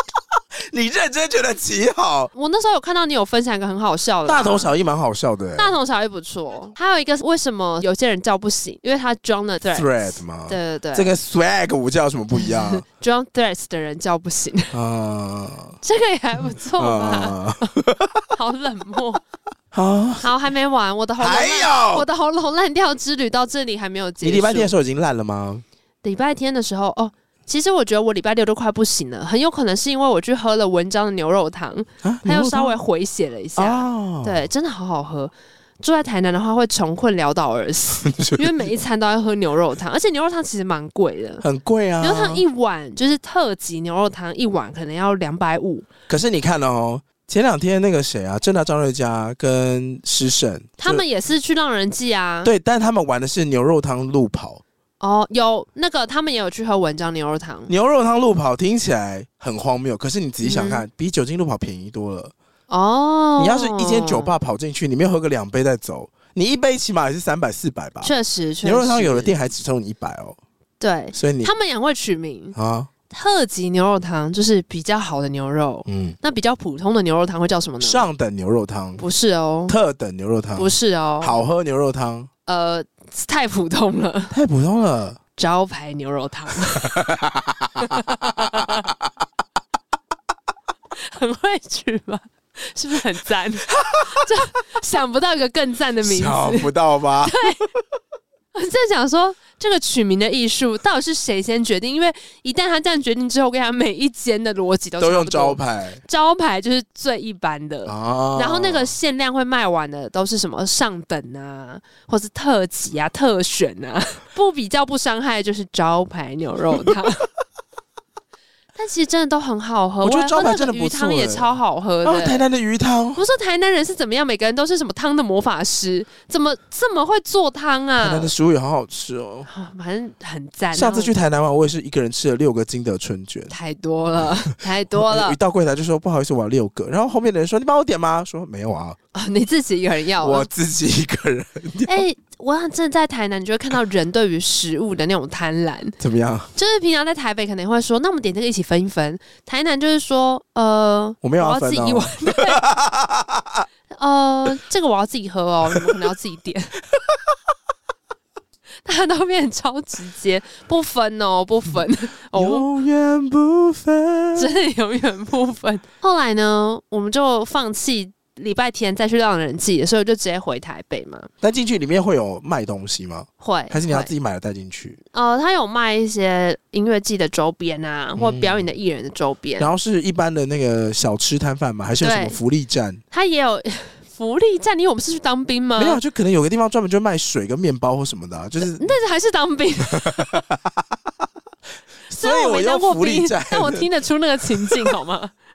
你认真觉得极好？我那时候有看到你有分享一个很好笑的，大同小异，蛮好笑的。大同小异不错。还有一个为什么有些人叫不醒？因为他装了 threat 吗？对对对，这个 swag 舞叫什么不一样？装 threats 的人叫不醒 啊，这个也还不错吧？好冷漠。好，好，还没完，我的喉咙，还有我的喉咙烂掉之旅到这里还没有结束。你礼拜天的时候已经烂了吗？礼拜天的时候，哦，其实我觉得我礼拜六都快不行了，很有可能是因为我去喝了文章的牛肉汤，啊、它又稍微回血了一下。哦、对，真的好好喝。住在台南的话，会穷困潦倒而死，因为每一餐都要喝牛肉汤，而且牛肉汤其实蛮贵的，很贵啊。牛肉汤一碗就是特级牛肉汤一碗，可能要两百五。可是你看哦，前两天那个谁啊，政大张瑞佳跟师胜，他们也是去浪人记啊。对，但他们玩的是牛肉汤路跑。哦，有那个，他们也有去喝文章牛肉汤。牛肉汤路跑听起来很荒谬，可是你仔细想看，嗯、比酒精路跑便宜多了。哦，你要是一间酒吧跑进去，里面喝个两杯再走，你一杯起码也是三百四百吧？确实，确实，牛肉汤有的店还只收你一百哦。对，所以你他们也会取名啊，特级牛肉汤就是比较好的牛肉。嗯，那比较普通的牛肉汤会叫什么呢？上等牛肉汤不是哦，特等牛肉汤不是哦，好喝牛肉汤。呃，太普通了，太普通了。招牌牛肉汤，很会取吧？是不是很赞？就想不到一个更赞的名字，想不到吧？对，我在想说。这个取名的艺术到底是谁先决定？因为一旦他这样决定之后，我跟你讲，每一间的逻辑都都用招牌，招牌就是最一般的。哦、然后那个限量会卖完的都是什么上等啊，或是特级啊、特选啊，不比较不伤害，就是招牌牛肉汤。但其实真的都很好喝，我觉得招牌真的鱼汤也超好喝的。哦，台南的鱼汤，我说台南人是怎么样？每个人都是什么汤的魔法师？怎么这么会做汤啊？台南的食物也好好吃哦，反正很赞。上次去台南玩，我也是一个人吃了六个金德春卷，太多了，太多了。一到柜台就说不好意思，我要六个。然后后面的人说你帮我点吗？说没有啊。哦，你自己一个人要？我自己一个人。哎。我真的在台南，你就会看到人对于食物的那种贪婪。怎么样？就是平常在台北可能会说，那我们点这个一起分一分。台南就是说，呃，我没有要、哦、自己一碗。呃，这个我要自己喝哦，你们可能要自己点。大家都变超直接，不分哦，不分，永远不分，真的永远不分。后来呢，我们就放弃。礼拜天再去让人寄，所以我就直接回台北嘛。但进去里面会有卖东西吗？会，还是你要自己买了带进去？呃，他有卖一些音乐季的周边啊，嗯、或表演的艺人的周边。然后是一般的那个小吃摊贩嘛？还是有什么福利站？他也有 福利站。因为我们是去当兵吗？没有，就可能有个地方专门就卖水跟面包或什么的、啊，就是。但是还是当兵。所以我用福利站，但我听得出那个情境，好吗？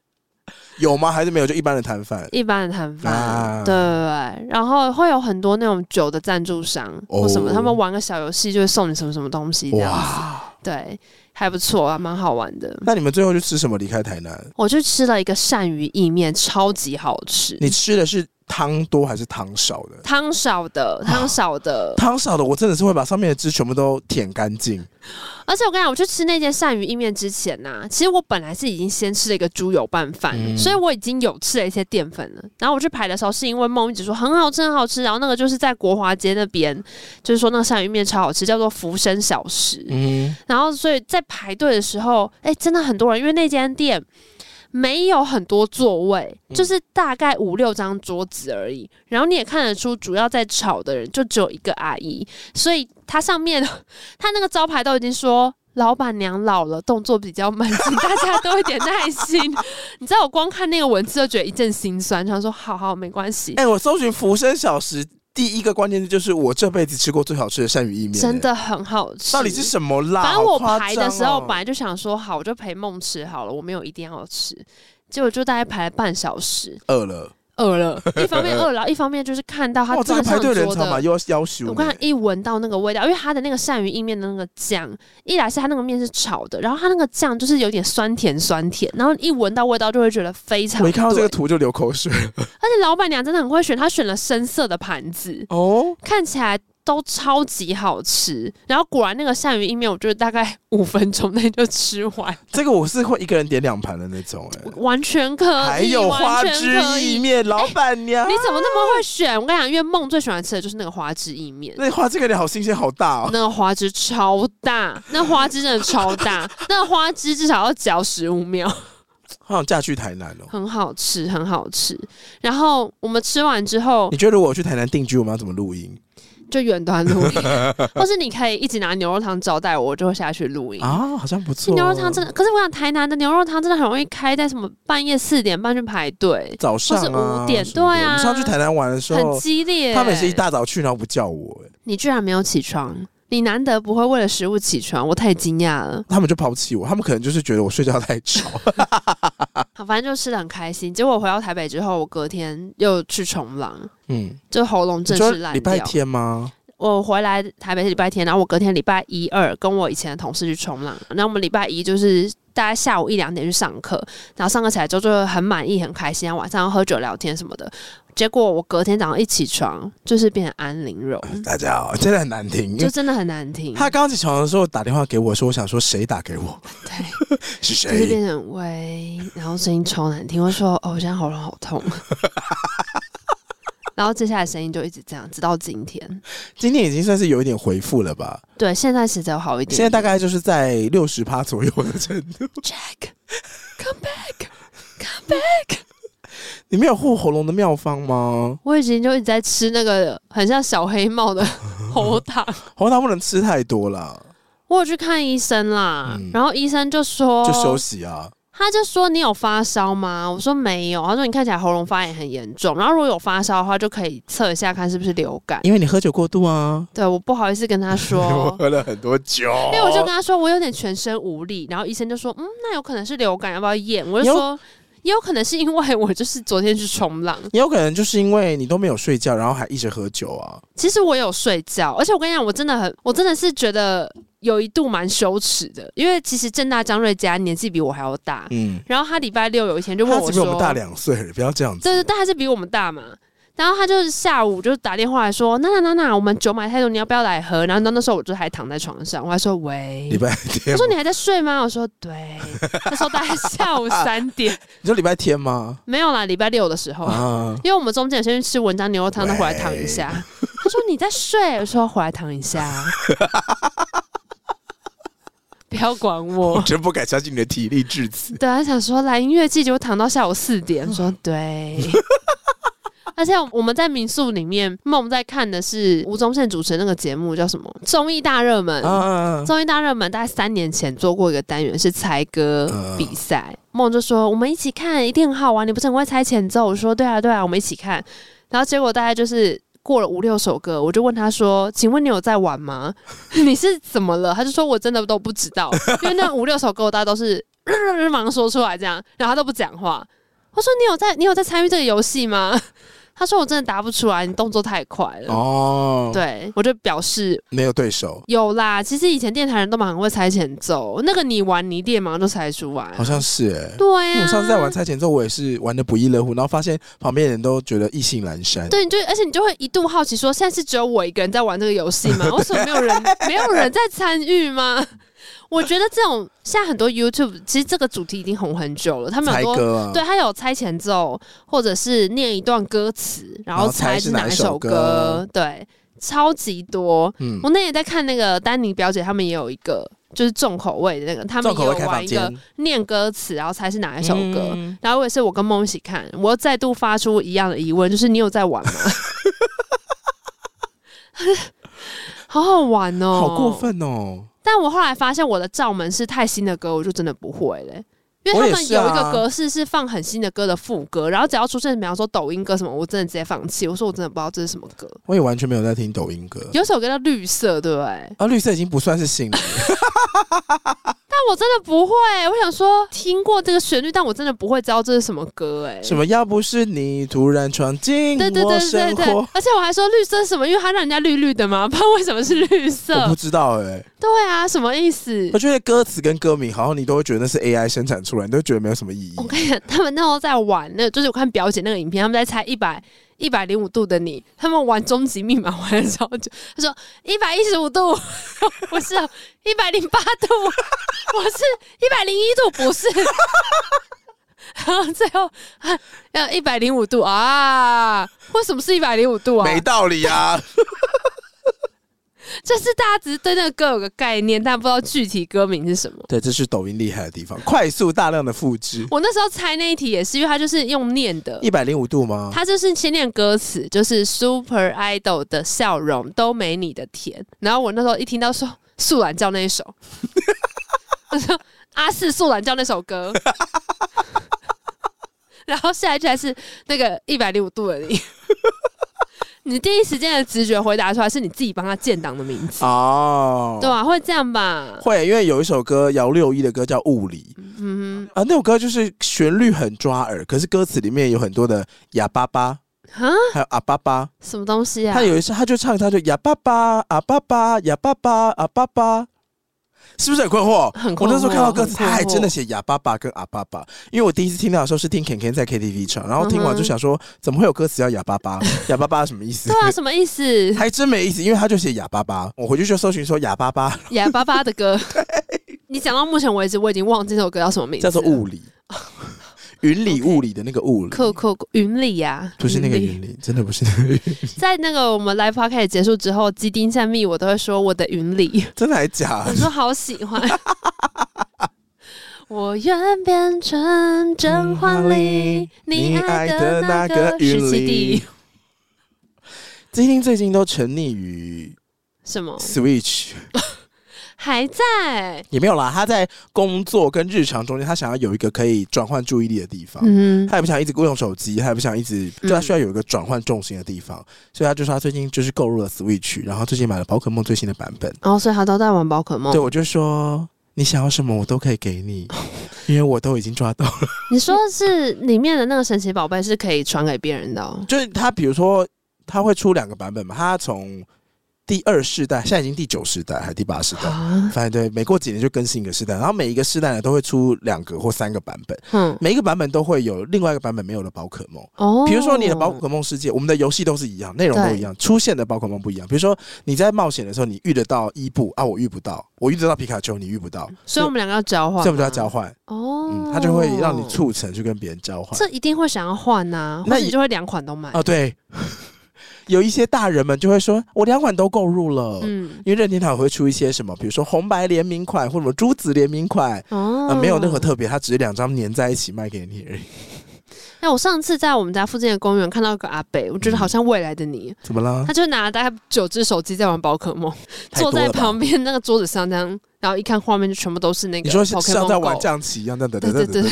有吗？还是没有？就一般的摊贩，一般的摊贩，啊、对对对。然后会有很多那种酒的赞助商或什么，哦、他们玩个小游戏就会送你什么什么东西这样子。哇对，还不错啊，蛮好玩的。那你们最后去吃什么？离开台南，我去吃了一个鳝鱼意面，超级好吃。你吃的是？汤多还是汤少的？汤少的，汤少的，汤、啊、少的，我真的是会把上面的汁全部都舔干净。而且我跟你讲，我去吃那间鳝鱼意面之前呢、啊，其实我本来是已经先吃了一个猪油拌饭，嗯、所以我已经有吃了一些淀粉了。然后我去排的时候，是因为梦一直说很好吃，很好吃。然后那个就是在国华街那边，就是说那个鳝鱼面超好吃，叫做浮生小食。嗯，然后所以在排队的时候，哎、欸，真的很多人，因为那间店。没有很多座位，就是大概五六张桌子而已。然后你也看得出，主要在吵的人就只有一个阿姨，所以它上面它 那个招牌都已经说老板娘老了，动作比较慢，请大家多一点耐心。你知道我光看那个文字就觉得一阵心酸，他说好好没关系。哎、欸，我搜寻浮生小食。第一个关键字就是我这辈子吃过最好吃的鳝鱼意面，真的很好吃。到底是什么辣？反正我排的时候本来就想说好，我就陪梦吃好了，我没有一定要吃，结果就大概排了半小时，饿了。饿了，一方面饿了，一方面就是看到他真的上桌的，又要要求。我刚才一闻到那个味道，因为他的那个鳝鱼意面的那个酱，一来是他那个面是炒的，然后他那个酱就是有点酸甜酸甜，然后一闻到味道就会觉得非常。我一看到这个图就流口水。而且老板娘真的很会选，她选了深色的盘子哦，看起来。都超级好吃，然后果然那个鳝鱼意面，我觉得大概 五分钟内就吃完。这个我是会一个人点两盘的那种，哎，完全可以。还有花枝意面，老板娘，你怎么那么会选？我跟你讲，因为梦最喜欢吃的就是那个花枝意面。那花枝感觉好新鲜，好大哦。那个花枝超大，那花枝真的超大，那个花枝至少要嚼十五秒。好想嫁去台南哦，很好吃，很好吃。然后我们吃完之后，你觉得如果我去台南定居，我们要怎么录音？就远端录音，或是你可以一直拿牛肉汤招待我，我就会下去录音啊，好像不错。牛肉汤真的，可是我想台南的牛肉汤真的很容易开在什么半夜四点半去排队，早上、啊、或是五点，对啊。你上去台南玩的时候很激烈，他们也是一大早去，然后不叫我，你居然没有起床。你难得不会为了食物起床，我太惊讶了。他们就抛弃我，他们可能就是觉得我睡觉太吵。好，反正就吃的很开心。结果我回到台北之后，我隔天又去冲浪，嗯，就喉咙正式烂掉。礼拜天吗？我回来台北是礼拜天，然后我隔天礼拜一二跟我以前的同事去冲浪。那我们礼拜一就是大概下午一两点去上课，然后上课起来之后就很满意、很开心，晚上要喝酒聊天什么的。结果我隔天早上一起床，就是变成安陵容。大家好，真的很难听，就真的很难听。他刚起床的时候打电话给我说，我想说谁打给我？对，是谁？就是变成喂，然后声音超难听。我说哦，我现在喉咙好痛。然后接下来声音就一直这样，直到今天。今天已经算是有一点回复了吧？对，现在其实有好一点，点。现在大概就是在六十趴左右的程度。Jack，come back，come back。你没有护喉咙的妙方吗？我以前就一直在吃那个很像小黑帽的 喉糖，喉糖不能吃太多啦。我有去看医生啦，嗯、然后医生就说就休息啊。他就说你有发烧吗？我说没有。他说你看起来喉咙发炎很严重，然后如果有发烧的话，就可以测一下看是不是流感。因为你喝酒过度啊。对，我不好意思跟他说。我喝了很多酒。因为我就跟他说我有点全身无力，然后医生就说嗯，那有可能是流感，要不要验？我就说。也有可能是因为我就是昨天去冲浪，也有可能就是因为你都没有睡觉，然后还一直喝酒啊。其实我有睡觉，而且我跟你讲，我真的很，我真的是觉得有一度蛮羞耻的，因为其实正大张瑞佳年纪比我还要大，嗯，然后他礼拜六有一天就问我说，他比我们大两岁，不要这样子，对对，但还是比我们大嘛。然后他就是下午就打电话来说，娜娜娜娜，我们酒买太多，你要不要来喝？然后那那时候我就还躺在床上，我还说喂，礼拜天，他说你还在睡吗？我说对，那时候大概下午三点。你说礼拜天吗？没有啦，礼拜六的时候，啊、因为我们中间先去吃文章牛肉汤，他回来躺一下。他说你在睡，我说回来躺一下，不要管我，我真不敢相信你的体力至此。对，他想说来音乐季就躺到下午四点，我说对。而且我们在民宿里面，梦在看的是吴宗宪主持的那个节目，叫什么？综艺大热门。综艺大热门大概三年前做过一个单元，是猜歌比赛。梦就说：“我们一起看，一定很好玩。”你不是很会猜前奏？我说：“对啊，对啊，我们一起看。”然后结果大概就是过了五六首歌，我就问他说：“请问你有在玩吗？你是怎么了？”他就说：“我真的都不知道，因为那五六首歌大家都是 马上说出来这样，然后他都不讲话。”我说：“你有在，你有在参与这个游戏吗？”他说：“我真的答不出来，你动作太快了。”哦，对，我就表示没有对手。有啦，其实以前电台人都蛮会猜前奏，那个你玩你电马上就猜出来。好像是哎、欸，对呀、啊。我上次在玩猜前奏，我也是玩的不亦乐乎，然后发现旁边人都觉得意兴阑珊。对，你就而且你就会一度好奇说，现在是只有我一个人在玩这个游戏吗？为什么没有人没有人在参与吗？我觉得这种现在很多 YouTube 其实这个主题已经红很久了。他们有多、啊、对他有猜前奏，或者是念一段歌词，然后猜是哪一首歌。对，超级多。嗯，我那也在看那个丹尼表姐，他们也有一个就是重口味的那个，他们也有玩一个念歌词，然后猜是哪一首歌。嗯、然后我也是我跟梦一起看，我又再度发出一样的疑问，就是你有在玩吗？好好玩哦，好过分哦。但我后来发现，我的罩门是太新的歌，我就真的不会嘞。因为他们有一个格式是放很新的歌的副歌，然后只要出现，比方说抖音歌什么，我真的直接放弃。我说我真的不知道这是什么歌。我也完全没有在听抖音歌。有首歌叫《绿色》，对不对？啊，绿色已经不算是新的。但我真的不会，我想说听过这个旋律，但我真的不会知道这是什么歌哎。什么？要不是你突然闯进对对对对对，而且我还说绿色是什么？因为它让人家绿绿的嘛？不知道为什么是绿色？我不知道哎。对啊，什么意思？我觉得歌词跟歌名好像你都会觉得那是 AI 生产出来，你都觉得没有什么意义。我跟你讲，他们那时候在玩，那就是我看表姐那个影片，他们在猜一百。一百零五度的你，他们玩终极密码玩的时候，就。他说一百一十五度，不是一百零八度，我是一百零一度，不是。然后最后要一百零五度啊？为什么是一百零五度啊？没道理啊！这是大家只是对那个歌有个概念，但不知道具体歌名是什么。对，这是抖音厉害的地方，快速大量的复制。我那时候猜那一题也是，因为它就是用念的。一百零五度吗？它就是先念歌词，就是 Super Idol 的笑容都没你的甜。然后我那时候一听到说素兰叫那一首，我说阿四素兰叫那首歌，然后下一句还是那个一百零五度的你。你第一时间的直觉回答出来是你自己帮他建档的名字。哦，对啊，会这样吧？会，因为有一首歌姚六一的歌叫《物理》，嗯哼，啊，那首歌就是旋律很抓耳，可是歌词里面有很多的哑巴巴啊，还有阿巴巴，什么东西啊？他有一次他就唱，他就哑巴巴阿巴巴哑巴巴阿巴巴。是不是很困惑？很困惑。我那时候看到歌词，他还真的写哑巴巴跟阿巴巴。因为我第一次听到的时候是听 Ken Ken 在 KTV 唱，然后听完就想说，怎么会有歌词叫哑巴巴？哑巴巴什么意思？对啊，什么意思？还真没意思，因为他就写哑巴巴。我回去就搜寻说哑巴巴，哑巴巴的歌。你讲到目前为止，我已经忘记这首歌叫什么名字，叫做物理。云里雾里的那个雾里，可可云里呀，不是那个云里，真的不是那个云里。在那个我们 live podcast 结束之后，基丁下密我都会说我的云里，真的还假？我说好喜欢。我愿变成甄嬛里你爱的那个十七弟。基丁最近都沉溺于什么？Switch。还在也没有啦，他在工作跟日常中间，他想要有一个可以转换注意力的地方。嗯，他也不想一直用手机，他也不想一直，就他需要有一个转换重心的地方。嗯、所以他就说他最近就是购入了 Switch，然后最近买了宝可梦最新的版本。哦，所以他都在玩宝可梦。对，我就说你想要什么，我都可以给你，因为我都已经抓到了。你说是里面的那个神奇宝贝是可以传给别人的、哦？就是他，比如说他会出两个版本嘛，他从。第二世代，现在已经第九世代还是第八世代？反正对，每过几年就更新一个世代，然后每一个世代呢都会出两个或三个版本。嗯，每一个版本都会有另外一个版本没有的宝可梦。哦，比如说你的宝可梦世界，我们的游戏都是一样，内容都一样，出现的宝可梦不一样。比如说你在冒险的时候，你遇得到伊布啊，我遇不到；我遇得到皮卡丘，你遇不到。所以我们两个要交换，所以我们就要交换。哦，嗯，他就会让你促成去跟别人交换。这一定会想要换呐，那你就会两款都买。哦，对。有一些大人们就会说：“我两款都购入了。”嗯，因为任天堂会出一些什么，比如说红白联名款或者珠子联名款，哦、呃，没有任何特别，它只是两张粘在一起卖给你而已。那，我上次在我们家附近的公园看到一个阿北，我觉得好像未来的你。怎么了？他就拿了大概九只手机在玩宝可梦，坐在旁边那个桌子上这样，然后一看画面就全部都是那个。你说像在玩象棋一样，对对对对对。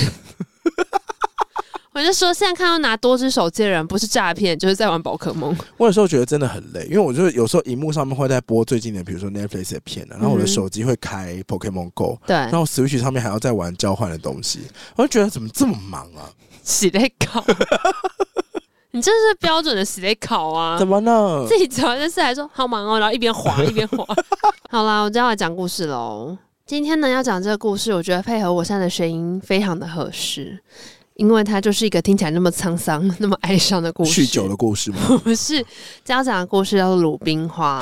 我就说，现在看到拿多只手机的人，不是诈骗，就是在玩宝可梦。我有时候觉得真的很累，因为我就有时候荧幕上面会在播最近的，比如说 Netflix 的片，然后我的手机会开 Pokemon Go，对，然后 Switch 上面还要再玩交换的东西，我就觉得怎么这么忙啊？洗内考，你这是标准的洗内考啊？怎么呢？自己找完这事还说好忙哦，然后一边滑一边滑。好啦，我就要来讲故事喽。今天呢要讲这个故事，我觉得配合我现在的声音非常的合适。因为它就是一个听起来那么沧桑、那么哀伤的故事，酗酒的故事吗？不是，这样讲的故事叫做《鲁冰花》，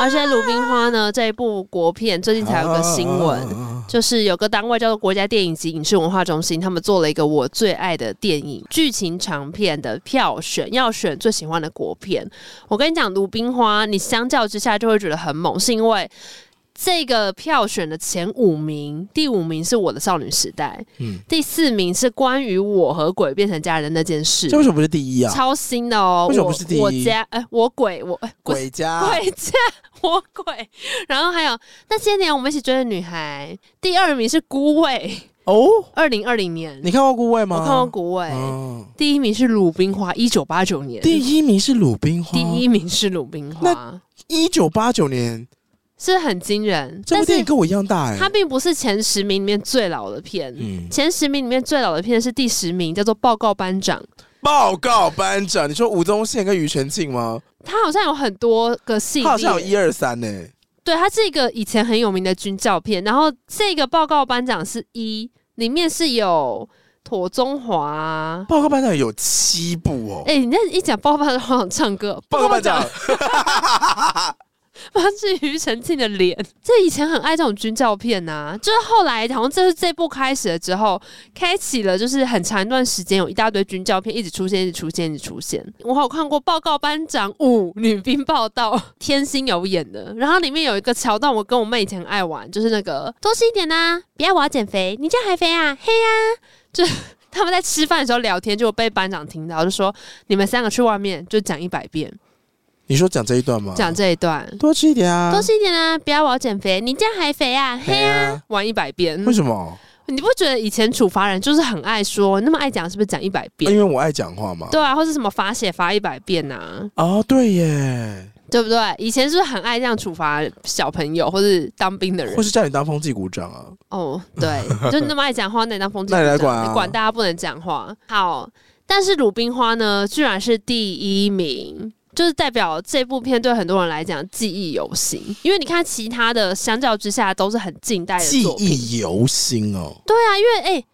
而且《鲁冰花》呢这一部国片最近才有个新闻，啊、就是有个单位叫做国家电影及影视文化中心，他们做了一个我最爱的电影剧情长片的票选，要选最喜欢的国片。我跟你讲，《鲁冰花》你相较之下就会觉得很猛，是因为。这个票选的前五名，第五名是我的少女时代，嗯，第四名是关于我和鬼变成家人的那件事。这为什么不是第一啊？超新的哦！为什么不是第一？我家哎，我鬼我鬼家 鬼家我鬼，然后还有那些年我们一起追的女孩。第二名是孤味哦，二零二零年，你看过孤味吗？我看过孤味。嗯，第一名是鲁冰花，一九八九年。第一名是鲁冰花，第一名是鲁冰花，一九八九年。是很惊人，这部电影跟我一样大哎、欸。它并不是前十名里面最老的片，嗯，前十名里面最老的片是第十名，叫做《报告班长》。报告班长，你说吴宗宪跟庾澄庆吗？他好像有很多个系列，他好像有一二三呢。对，他是一个以前很有名的军教片，然后这个报告班长是一，里面是有庹中华、啊。报告班长有七部哦。哎、欸，你那一讲报告班长，好想唱歌。报告班长。发自庾澄庆的脸，这以前很爱这种军教片呐、就是后来好像这是这部开始了之后，开启了就是很长一段时间有一大堆军教片一直出现，一直出现，一直出现。我还有看过《报告班长五女兵报道》，天心有演的，然后里面有一个桥段，我跟我妹以前爱玩，就是那个多吃一点呐、啊，别要我要减肥，你这样还肥啊，嘿呀、啊，就他们在吃饭的时候聊天，就被班长听到，就说你们三个去外面就讲一百遍。你说讲这一段吗？讲这一段，多吃一点啊，多吃一点啊！不要我要减肥，你这样还肥啊？嘿啊，玩一百遍，为什么？你不觉得以前处罚人就是很爱说，那么爱讲，是不是讲一百遍？因为我爱讲话嘛。对啊，或是什么罚写罚一百遍呐？哦，对耶，对不对？以前是不是很爱这样处罚小朋友，或是当兵的人，或是叫你当风纪鼓掌啊？哦，对，就那么爱讲话，那你当风纪股长，那你来管啊？你管大家不能讲话。好，但是鲁冰花呢，居然是第一名。就是代表这部片对很多人来讲记忆犹新，因为你看其他的相较之下都是很近代的。记忆犹新哦。对啊，因为哎、欸，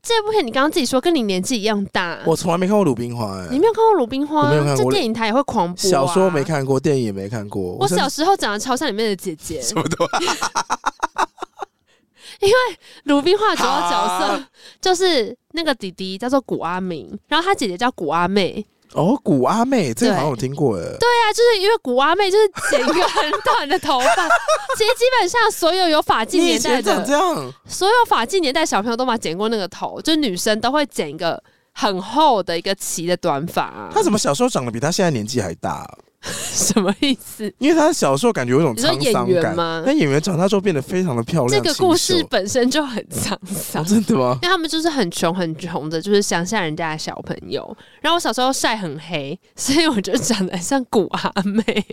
这部片你刚刚自己说跟你年纪一样大，我从来没看过鲁冰花你没有看过鲁冰花？我没有看过。这电影台也会狂播、啊。小说没看过，电影也没看过。我小时候长得超像里面的姐姐。什么都。因为鲁冰花主要角色 就是那个弟弟叫做古阿明，然后他姐姐叫古阿妹。哦，古阿妹，这个好像有听过诶。对啊，就是因为古阿妹就是剪一个很短的头发，其实基本上所有有发髻年代的，这样，所有发髻年代小朋友都嘛剪过那个头，就是女生都会剪一个很厚的一个齐的短发啊。他怎么小时候长得比她现在年纪还大？什么意思？因为他小时候感觉有一种沧桑感吗？那演员长大之后变得非常的漂亮。这个故事本身就很沧桑。哦，真的吗？因为他们就是很穷很穷的，就是乡下人家的小朋友。然后我小时候晒很黑，所以我就长得像古阿妹。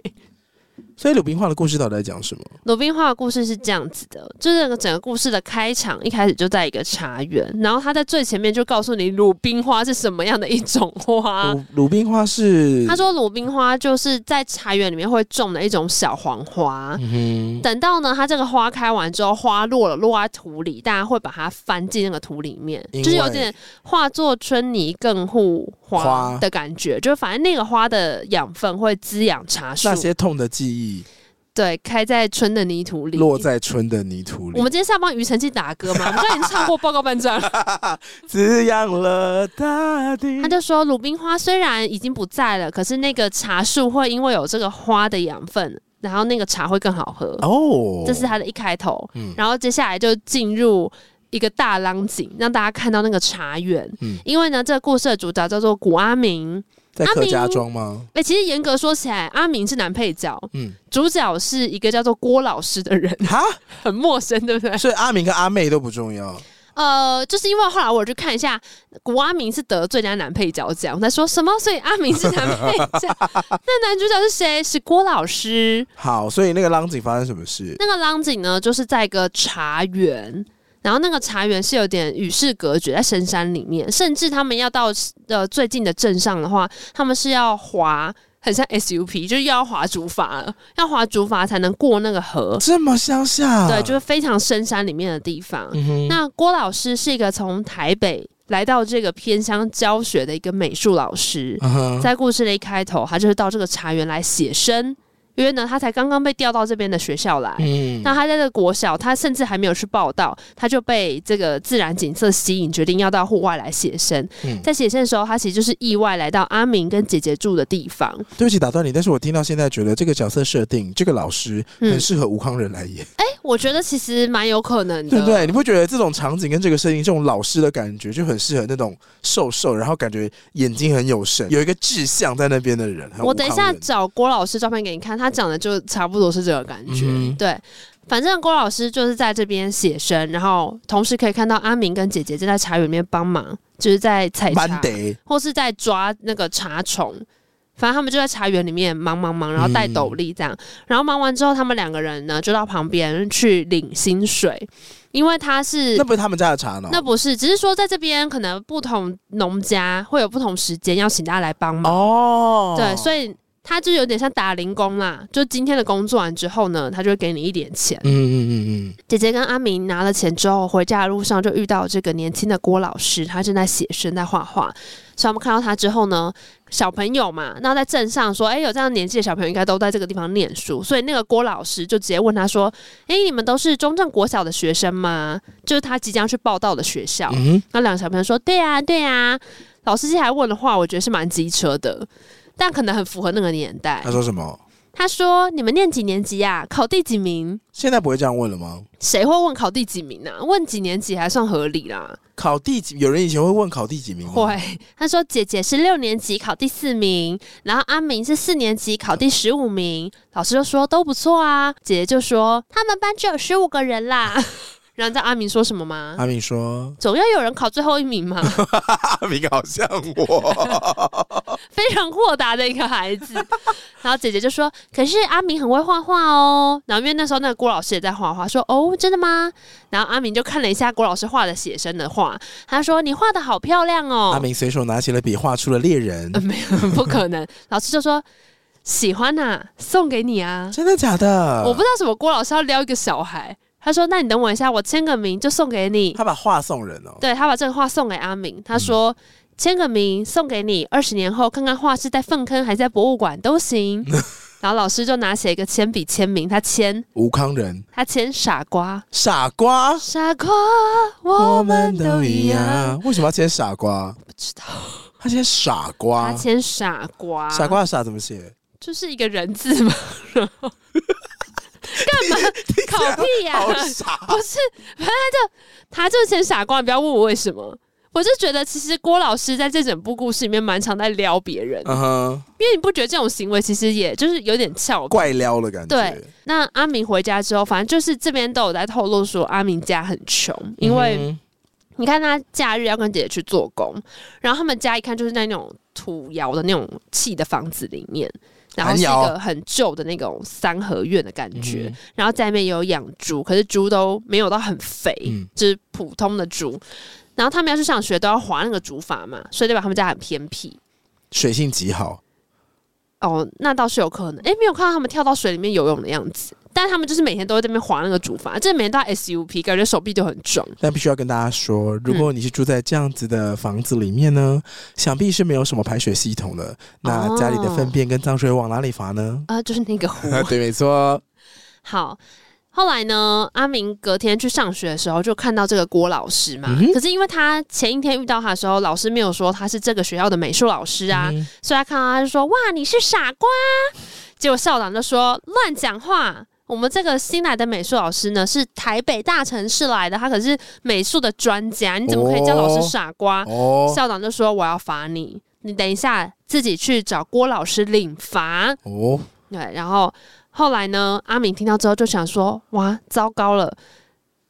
所以鲁冰花的故事到底在讲什么？鲁冰花的故事是这样子的，就是整个整个故事的开场一开始就在一个茶园，然后他在最前面就告诉你鲁冰花是什么样的一种花。鲁鲁冰花是他说鲁冰花就是在茶园里面会种的一种小黄花。嗯哼。等到呢，它这个花开完之后，花落了落在土里，大家会把它翻进那个土里面，就是有点化作春泥更护花的感觉，花就反正那个花的养分会滋养茶树。那些痛的记忆。对，开在春的泥土里，落在春的泥土里。我们今天是要帮庾澄庆打歌吗？我们刚才已经唱过报告班长，滋养了大地。他就说，鲁冰花虽然已经不在了，可是那个茶树会因为有这个花的养分，然后那个茶会更好喝哦。这是他的一开头，嗯、然后接下来就进入一个大浪景，让大家看到那个茶园。嗯、因为呢，这个故事的主角叫做古阿明。在客家庄吗？哎、欸，其实严格说起来，阿明是男配角，嗯，主角是一个叫做郭老师的人，哈，很陌生，对不对？所以阿明跟阿妹都不重要。呃，就是因为后来我去看一下，古阿明是得最佳男配角奖，我在说什么？所以阿明是男配角，那男主角是谁？是郭老师。好，所以那个浪景发生什么事？那个浪景呢，就是在一个茶园。然后那个茶园是有点与世隔绝，在深山里面，甚至他们要到呃最近的镇上的话，他们是要滑，很像 SUP，就是要滑竹筏，要滑竹筏才能过那个河。这么乡下？对，就是非常深山里面的地方。嗯、那郭老师是一个从台北来到这个偏乡教学的一个美术老师，嗯、在故事的一开头，他就是到这个茶园来写生。因为呢，他才刚刚被调到这边的学校来，嗯，那他在这个国小，他甚至还没有去报道，他就被这个自然景色吸引，决定要到户外来写生。嗯，在写生的时候，他其实就是意外来到阿明跟姐姐住的地方。对不起，打断你，但是我听到现在觉得这个角色设定，这个老师很适合吴康仁来演。哎、嗯，我觉得其实蛮有可能的，对不对？你不觉得这种场景跟这个设定，这种老师的感觉就很适合那种瘦瘦，然后感觉眼睛很有神，有一个志向在那边的人。我等一下找郭老师照片给你看，他。他讲的就差不多是这个感觉，嗯、对。反正郭老师就是在这边写生，然后同时可以看到阿明跟姐姐正在茶园里面帮忙，就是在采茶，或是在抓那个茶虫。反正他们就在茶园里面忙忙忙，然后戴斗笠这样。嗯、然后忙完之后，他们两个人呢就到旁边去领薪水，因为他是那不是他们家的茶呢？那不是，只是说在这边可能不同农家会有不同时间要请大家来帮忙哦。对，所以。他就有点像打零工啦，就今天的工作完之后呢，他就会给你一点钱。嗯嗯嗯嗯。姐姐跟阿明拿了钱之后，回家的路上就遇到这个年轻的郭老师，他正在写生，在画画。所以我们看到他之后呢，小朋友嘛，那在镇上说，哎、欸，有这样年纪的小朋友应该都在这个地方念书。所以那个郭老师就直接问他说，哎、欸，你们都是中正国小的学生吗？就是他即将去报到的学校。嗯。那两个小朋友说，对呀、啊，对呀、啊。老师接下来问的话，我觉得是蛮机车的。但可能很符合那个年代。他说什么？他说：“你们念几年级呀？考第几名？”现在不会这样问了吗？谁会问考第几名呢？问几年级还算合理啦。考第几？有人以前会问考第几名吗？会。他说：“姐姐是六年级，考第四名。然后阿明是四年级，考第十五名。”老师就说：“都不错啊。”姐姐就说：“他们班只有十五个人啦。” 然后你知道阿明说什么吗？阿明说：“总要有人考最后一名嘛。”阿明好像我，非常豁达的一个孩子。然后姐姐就说：“可是阿明很会画画哦。”然后因为那时候那个郭老师也在画画，说：“哦，真的吗？”然后阿明就看了一下郭老师画的写生的画，他说：“你画的好漂亮哦。”阿明随手拿起了笔，画出了猎人。呃，没有，不可能。老师就说：“喜欢呐、啊，送给你啊。”真的假的？我不知道什么郭老师要撩一个小孩。他说：“那你等我一下，我签个名就送给你。”他把画送人哦。对，他把这个画送给阿明。他说：“签、嗯、个名送给你，二十年后看看画是在粪坑还是在博物馆都行。”然后老师就拿起一个铅笔签名，他签吴康仁，他签傻瓜，傻瓜，傻瓜，我们都一样。为什么要签傻瓜？不知道。他签傻瓜，他签傻瓜，傻瓜的傻怎么写？就是一个人字嘛。干嘛考屁呀？不是，反正他就他就先傻瓜，你不要问我为什么。我就觉得，其实郭老师在这整部故事里面蛮常在撩别人，uh huh. 因为你不觉得这种行为其实也就是有点俏、怪撩的感觉？对。那阿明回家之后，反正就是这边都有在透露说，阿明家很穷，因为你看他假日要跟姐姐去做工，然后他们家一看就是在那种土窑的那种砌的房子里面，然后是一个很旧的那种三合院的感觉，嗯、然后在里面也有养猪，可是猪都没有到很肥，嗯、就是普通的猪。然后他们要去上学，都要划那个竹筏嘛，所以代表他们家很偏僻，水性极好。哦，那倒是有可能。哎，没有看到他们跳到水里面游泳的样子，但是他们就是每天都会在那边划那个竹筏，这每天都要 SUP，感觉手臂就很壮。但必须要跟大家说，如果你是住在这样子的房子里面呢，嗯、想必是没有什么排水系统的。那家里的粪便跟脏水往哪里划呢？啊、呃，就是那个湖。对，没错。好。后来呢，阿明隔天去上学的时候，就看到这个郭老师嘛。嗯、可是因为他前一天遇到他的时候，老师没有说他是这个学校的美术老师啊，嗯、所以他看到他就说：“哇，你是傻瓜！”结果校长就说：“乱讲话！我们这个新来的美术老师呢，是台北大城市来的，他可是美术的专家，你怎么可以叫老师傻瓜？”哦、校长就说：“我要罚你，你等一下自己去找郭老师领罚。”哦，对，然后。后来呢，阿敏听到之后就想说：“哇，糟糕了！”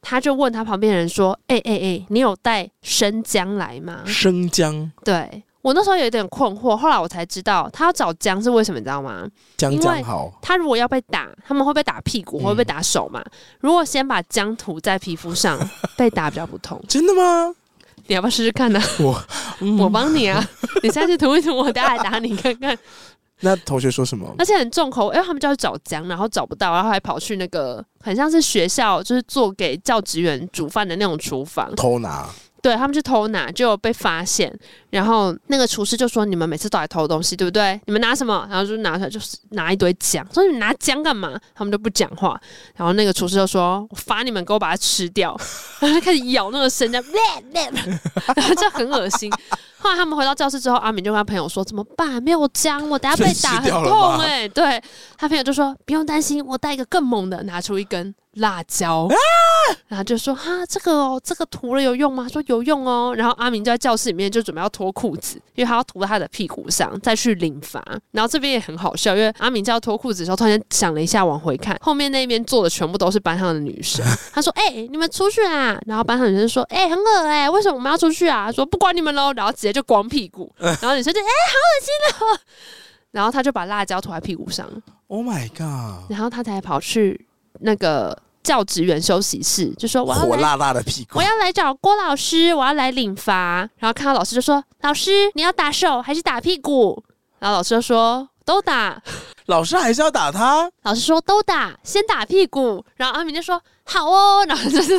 他就问他旁边的人说：“哎哎哎，你有带生姜来吗？”生姜。对，我那时候有点困惑，后来我才知道他要找姜是为什么，你知道吗？姜姜好。他如果要被打，他们会被打屁股，会被打手嘛？嗯、如果先把姜涂在皮肤上，被打比较不痛。真的吗？你要不要试试看呢？我、嗯、我帮你啊！你下次涂一涂，我等下来打你看看。那同学说什么？而且很重口，因为他们就要找姜，然后找不到，然后还跑去那个很像是学校，就是做给教职员煮饭的那种厨房偷拿。对，他们去偷拿，就被发现，然后那个厨师就说：“你们每次都来偷东西，对不对？你们拿什么？”然后就拿出来，就是拿一堆姜。说：“你们拿姜干嘛？”他们就不讲话。然后那个厨师就说：“我罚你们，给我把它吃掉。”然后就开始咬那个生姜，然 后就很恶心。后来他们回到教室之后，阿敏就跟他朋友说：“怎么办？没有姜，我等下被打很痛哎、欸。”对，他朋友就说：“不用担心，我带一个更猛的，拿出一根辣椒。啊”然后就说：“哈，这个哦，这个涂了有用吗？”说有用哦。然后阿明就在教室里面就准备要脱裤子，因为他要涂在他的屁股上，再去领罚。然后这边也很好笑，因为阿明就要脱裤子的时候，突然间想了一下，往回看，后面那边坐的全部都是班上的女生。他说：“哎、欸，你们出去啊！”然后班上女生说：“哎、欸，很恶哎、欸，为什么我们要出去啊？”说：“不管你们喽。”然后直接就光屁股。然后女生就：“哎、欸，好恶心哦。”然后他就把辣椒涂在屁股上。Oh my god！然后他才跑去那个。教职员休息室就说：“我要来，火辣辣的屁股，我要来找郭老师，我要来领罚。”然后看到老师就说：“老师，你要打手还是打屁股？”然后老师就说：“都打。”老师还是要打他。老师说：“都打，先打屁股。”然后阿明就说：“好哦。”然后 就是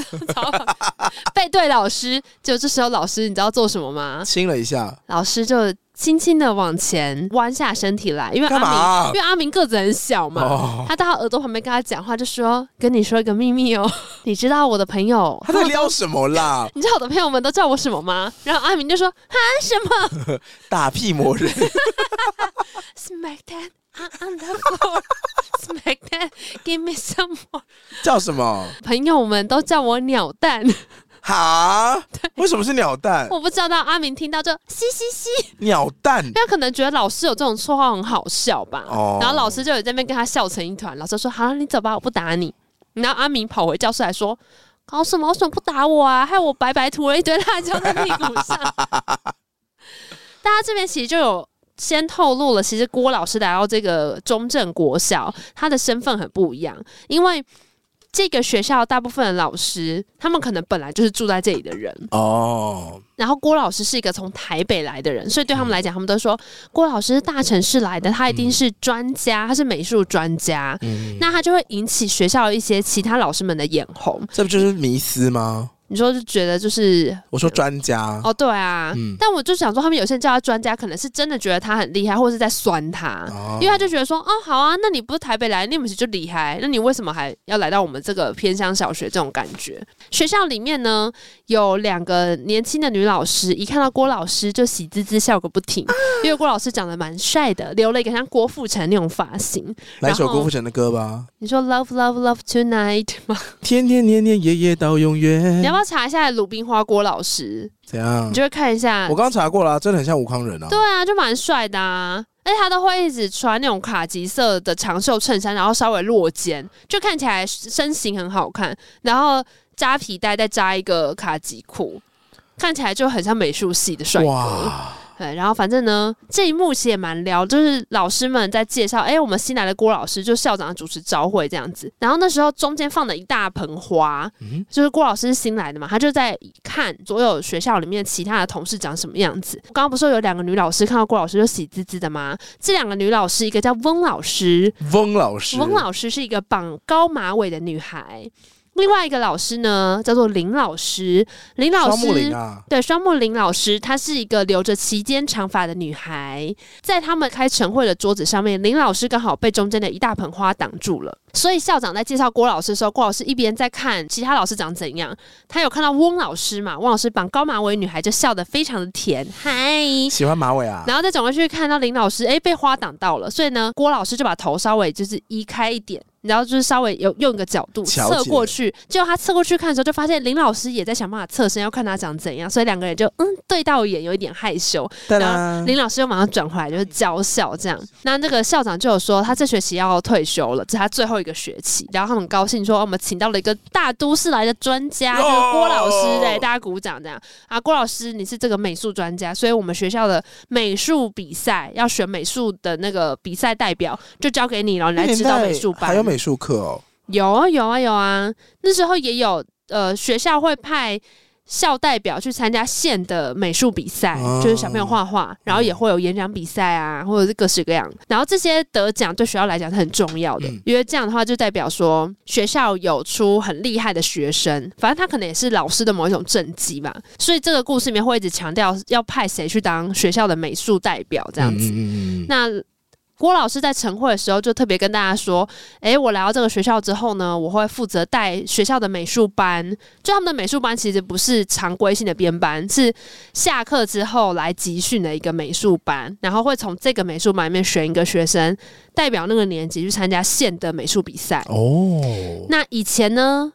背对老师。就这时候老师，你知道做什么吗？亲了一下。老师就。轻轻的往前弯下身体来，因为阿明，因为阿明个子很小嘛，哦、他到他耳朵旁边跟他讲话，就说：“跟你说一个秘密哦，你知道我的朋友他在撩什么啦？你知道我的朋友们都叫我什么吗？”然后阿明就说：“啊，什么？打屁魔人？Smack that on the floor. Smack that. Give me some more. 叫什么？朋友们都叫我鸟蛋。”哈？为什么是鸟蛋？我不知道。到阿明听到就嘻嘻嘻，鸟蛋。他可能觉得老师有这种绰号很好笑吧。哦。然后老师就有在那边跟他笑成一团。老师说：“好了，你走吧，我不打你。”然后阿明跑回教室来说：“搞什么？为什么不打我啊？害我白白涂了一堆辣椒在屁股上。”大家这边其实就有先透露了，其实郭老师来到这个中正国小，他的身份很不一样，因为。这个学校大部分的老师，他们可能本来就是住在这里的人哦。然后郭老师是一个从台北来的人，所以对他们来讲，他们都说郭老师是大城市来的，他一定是专家，他是美术专家。嗯，那他就会引起学校一些其他老师们的眼红。这不就是迷思吗？你说就觉得就是我说专家哦，对啊，嗯、但我就想说，他们有些人叫他专家，可能是真的觉得他很厉害，或者是在酸他，哦、因为他就觉得说，哦，好啊，那你不是台北来，你不是就厉害，那你为什么还要来到我们这个偏乡小学这种感觉？学校里面呢，有两个年轻的女老师，一看到郭老师就喜滋滋笑个不停，啊、因为郭老师长得蛮帅的，留了一个像郭富城那种发型。来首郭富城的歌吧，你说 Love Love Love Tonight 吗？天天年年夜夜到永远。你要不要查一下鲁冰花郭老师？怎样？你就会看一下。我刚查过了，真的很像吴康仁啊。对啊，就蛮帅的啊。而且他都会一直穿那种卡其色的长袖衬衫，然后稍微落肩，就看起来身形很好看。然后扎皮带，再扎一个卡其裤，看起来就很像美术系的帅哥。对，然后反正呢，这一幕其实也蛮撩，就是老师们在介绍，哎，我们新来的郭老师，就校长主持招会这样子。然后那时候中间放了一大盆花，嗯、就是郭老师是新来的嘛，他就在看所有学校里面其他的同事长什么样子。刚刚不是说有两个女老师看到郭老师就喜滋滋的吗？这两个女老师，一个叫翁老师，翁老师，翁老师是一个绑高马尾的女孩。另外一个老师呢，叫做林老师。林老师，啊、对，双木林老师，她是一个留着齐肩长发的女孩。在他们开晨会的桌子上面，林老师刚好被中间的一大盆花挡住了。所以校长在介绍郭老师的时候，郭老师一边在看其他老师长怎样，他有看到翁老师嘛？翁老师绑高马尾，女孩就笑得非常的甜。嗨，喜欢马尾啊！然后再转过去看到林老师，哎，被花挡到了，所以呢，郭老师就把头稍微就是移开一点。然后就是稍微有用一个角度侧过去，结果他侧过去看的时候，就发现林老师也在想办法侧身，要看他长怎样，所以两个人就嗯对到眼，有一点害羞。然后林老师又马上转回来，就是娇笑这样。那那个校长就有说，他这学期要退休了，这是他最后一个学期。然后他们很高兴说，我们请到了一个大都市来的专家，就是郭老师，对，大家鼓掌这样啊。郭老师，你是这个美术专家，所以我们学校的美术比赛要选美术的那个比赛代表，就交给你了，你来指导美术班。美术课哦，有啊有啊有啊，那时候也有呃，学校会派校代表去参加县的美术比赛，嗯、就是小朋友画画，然后也会有演讲比赛啊，或者是各式各样。然后这些得奖对学校来讲是很重要的，嗯、因为这样的话就代表说学校有出很厉害的学生，反正他可能也是老师的某一种政绩吧。所以这个故事里面会一直强调要派谁去当学校的美术代表这样子。嗯、那郭老师在晨会的时候就特别跟大家说：“诶，我来到这个学校之后呢，我会负责带学校的美术班。就他们的美术班其实不是常规性的编班，是下课之后来集训的一个美术班，然后会从这个美术班里面选一个学生代表那个年级去参加县的美术比赛。哦，那以前呢？”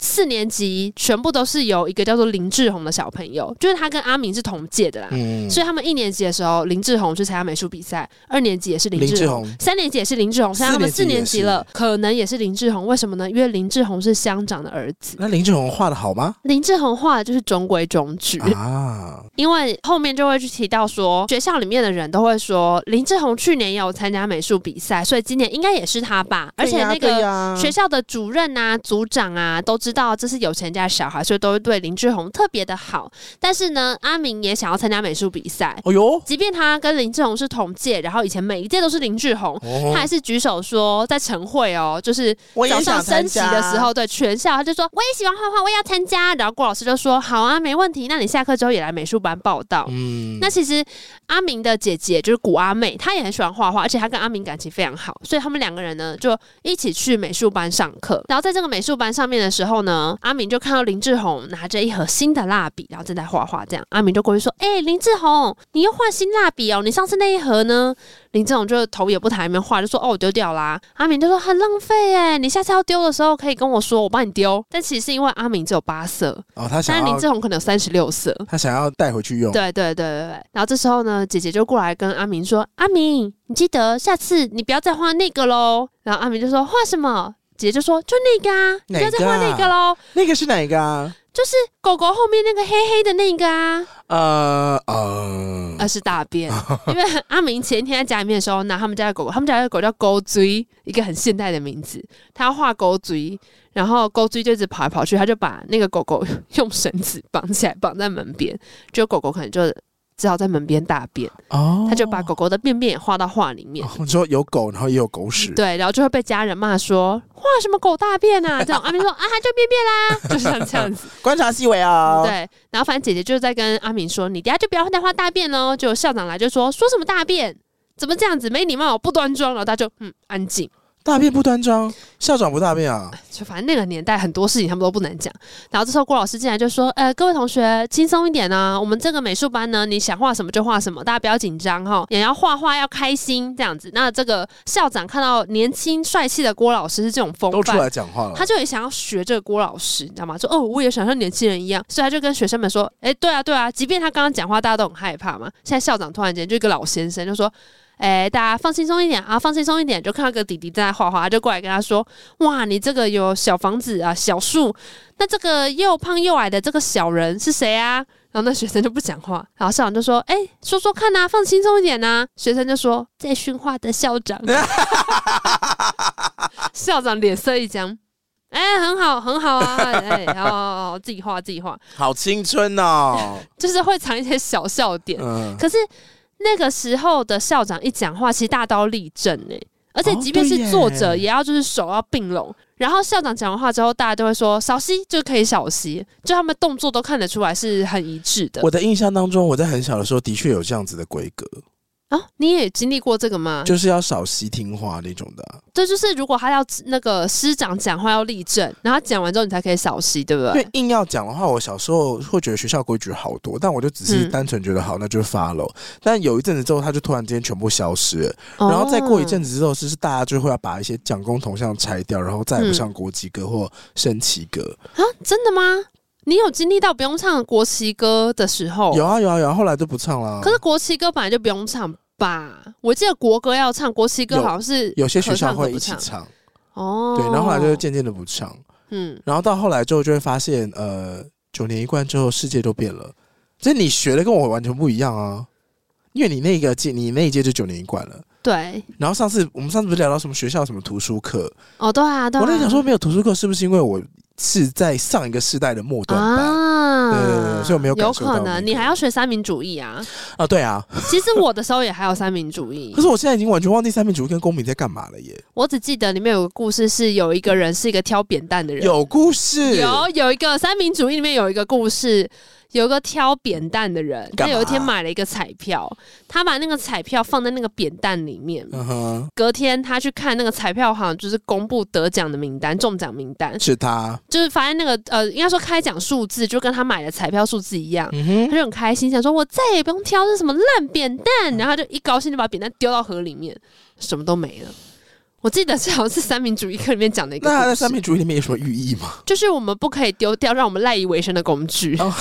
四年级全部都是由一个叫做林志宏的小朋友，就是他跟阿明是同届的啦，嗯、所以他们一年级的时候，林志宏去参加美术比赛；二年级也是林志宏，三年级也是林志宏，现在他们四年级了，可能也是林志宏。为什么呢？因为林志宏是乡长的儿子。那林志宏画的好吗？林志宏画的就是中规中矩啊，因为后面就会去提到说，学校里面的人都会说，林志宏去年也有参加美术比赛，所以今年应该也是他吧。而且那个学校的主任啊、组长啊都知。知道这是有钱家的小孩，所以都会对林志宏特别的好。但是呢，阿明也想要参加美术比赛。哦呦，即便他跟林志宏是同届，然后以前每一届都是林志宏，哦、他还是举手说在晨会哦，就是早上升旗的时候，对全校他就说我也喜欢画画，我也要参加。然后郭老师就说好啊，没问题。那你下课之后也来美术班报道。嗯，那其实阿明的姐姐就是古阿妹，她也很喜欢画画，而且她跟阿明感情非常好，所以他们两个人呢就一起去美术班上课。然后在这个美术班上面的时候。呢，阿明就看到林志宏拿着一盒新的蜡笔，然后正在画画。这样，阿明就过去说：“哎、欸，林志宏，你又换新蜡笔哦？你上次那一盒呢？”林志宏就头也不抬，一边画，就说：“哦，我丢掉啦。”阿明就说：“很浪费哎，你下次要丢的时候可以跟我说，我帮你丢。”但其实是因为阿明只有八色哦，他想，但林志宏可能有三十六色，他想要带回去用。对对对对对。然后这时候呢，姐姐就过来跟阿明说：“阿明，你记得下次你不要再画那个喽。”然后阿明就说：“画什么？”姐就说：“就那个啊，你不要再画那个喽。那个是哪一个啊？就是狗狗后面那个黑黑的那个啊。呃呃，那、呃、是大便。因为阿明前一天在家里面的时候，拿他们家的狗狗，他们家的狗叫狗嘴，一个很现代的名字。他要画狗嘴，然后狗嘴就一直跑来跑去，他就把那个狗狗 用绳子绑起来，绑在门边。就狗狗可能就。”只好在门边大便。哦，他就把狗狗的便便也画到画里面。你、哦、说有狗，然后也有狗屎。对，然后就会被家人骂说画什么狗大便啊？这样阿明说啊，就便便啦，就是像这样子。观察细微啊、哦。对，然后反正姐姐就在跟阿明说，你等下就不要再画大便喽。就校长来就说说什么大便，怎么这样子没礼貌，不端庄。然后他就嗯安静。大便不端庄，校长不大便啊！就反正那个年代很多事情他们都不能讲。然后这时候郭老师进来就说：“呃，各位同学轻松一点呢、啊，我们这个美术班呢，你想画什么就画什么，大家不要紧张哈，也要画画要开心这样子。”那这个校长看到年轻帅气的郭老师是这种风范，都出来讲话了，他就也想要学这个郭老师，你知道吗？说：“哦，我也想像年轻人一样。”所以他就跟学生们说：“哎、欸，对啊，对啊，即便他刚刚讲话大家都很害怕嘛，现在校长突然间就一个老先生就说。”哎、欸，大家放轻松一点啊，放轻松一点，就看到个弟弟在画画，就过来跟他说：“哇，你这个有小房子啊，小树，那这个又胖又矮的这个小人是谁啊？”然后那学生就不讲话，然后校长就说：“哎、欸，说说看呐、啊，放轻松一点呐、啊。”学生就说：“在训话的校长。”校长脸色一僵，哎、欸，很好，很好啊，哎、欸，然后自己画，自己画，好青春哦，就是会藏一些小笑点，嗯、可是。那个时候的校长一讲话，其实大家都立正呢，而且即便是坐着，也要就是手要并拢。然后校长讲完话之后，大家都会说少息就可以少息，就他们动作都看得出来是很一致的。我的印象当中，我在很小的时候的确有这样子的规格。啊，你也经历过这个吗？就是要少息听话那种的、啊。这就是如果他要那个师长讲话要立正，然后讲完之后你才可以少息，对不对？因为硬要讲的话，我小时候会觉得学校规矩好多，但我就只是单纯觉得好，嗯、那就 follow。但有一阵子之后，他就突然之间全部消失了，哦、然后再过一阵子之后，就是大家就会要把一些蒋公铜像拆掉，然后再也不上国旗歌或升旗歌、嗯、啊？真的吗？你有经历到不用唱国旗歌的时候？有啊有啊有啊，后来就不唱了。可是国旗歌本来就不用唱吧？我记得国歌要唱，国旗歌好像是有，有些学校会一起唱。哦，对，然后后来就渐渐的不唱。嗯，然后到后来之后就会发现，呃，九年一贯之后，世界都变了。所以你学的跟我完全不一样啊，因为你那个届，你那一届就九年一贯了。对。然后上次我们上次不是聊到什么学校什么图书课？哦，对啊，对啊。我在想说没有图书课，是不是因为我？是在上一个世代的末端班，啊、对，对，对，所以我没有。有可能你还要学三民主义啊？啊，对啊。其实我的时候也还有三民主义，可是我现在已经完全忘记三民主义跟公民在干嘛了耶。我只记得里面有个故事，是有一个人是一个挑扁担的人。有故事？有有一个三民主义里面有一个故事。有个挑扁担的人，他有一天买了一个彩票，他把那个彩票放在那个扁担里面。Uh huh. 隔天他去看那个彩票好像，就是公布得奖的名单、中奖名单，是他，就是发现那个呃，应该说开奖数字就跟他买的彩票数字一样，uh. 他就很开心，想说我再也不用挑这什么烂扁担，然后他就一高兴就把扁担丢到河里面，什么都没了。我记得这好像是三民主义课里面讲的一个。那他在三民主义里面有什么寓意吗？就是我们不可以丢掉让我们赖以为生的工具。Oh.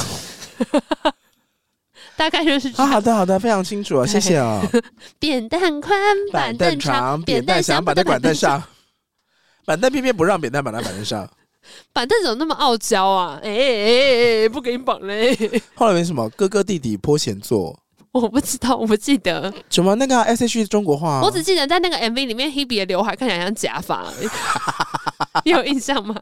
大概就是好好的好的，非常清楚啊，谢谢啊。扁担宽，板凳长，扁担想绑在板凳上，板凳偏偏不让扁担绑在板凳上。板凳怎么那么傲娇啊？哎哎哎，不给你绑嘞。后来为什么哥哥弟弟坡前坐？我不知道，我不记得。什么那个 S H E 中国话？我只记得在那个 MV 里面，Hebe 的刘海看起来像假发，你有印象吗？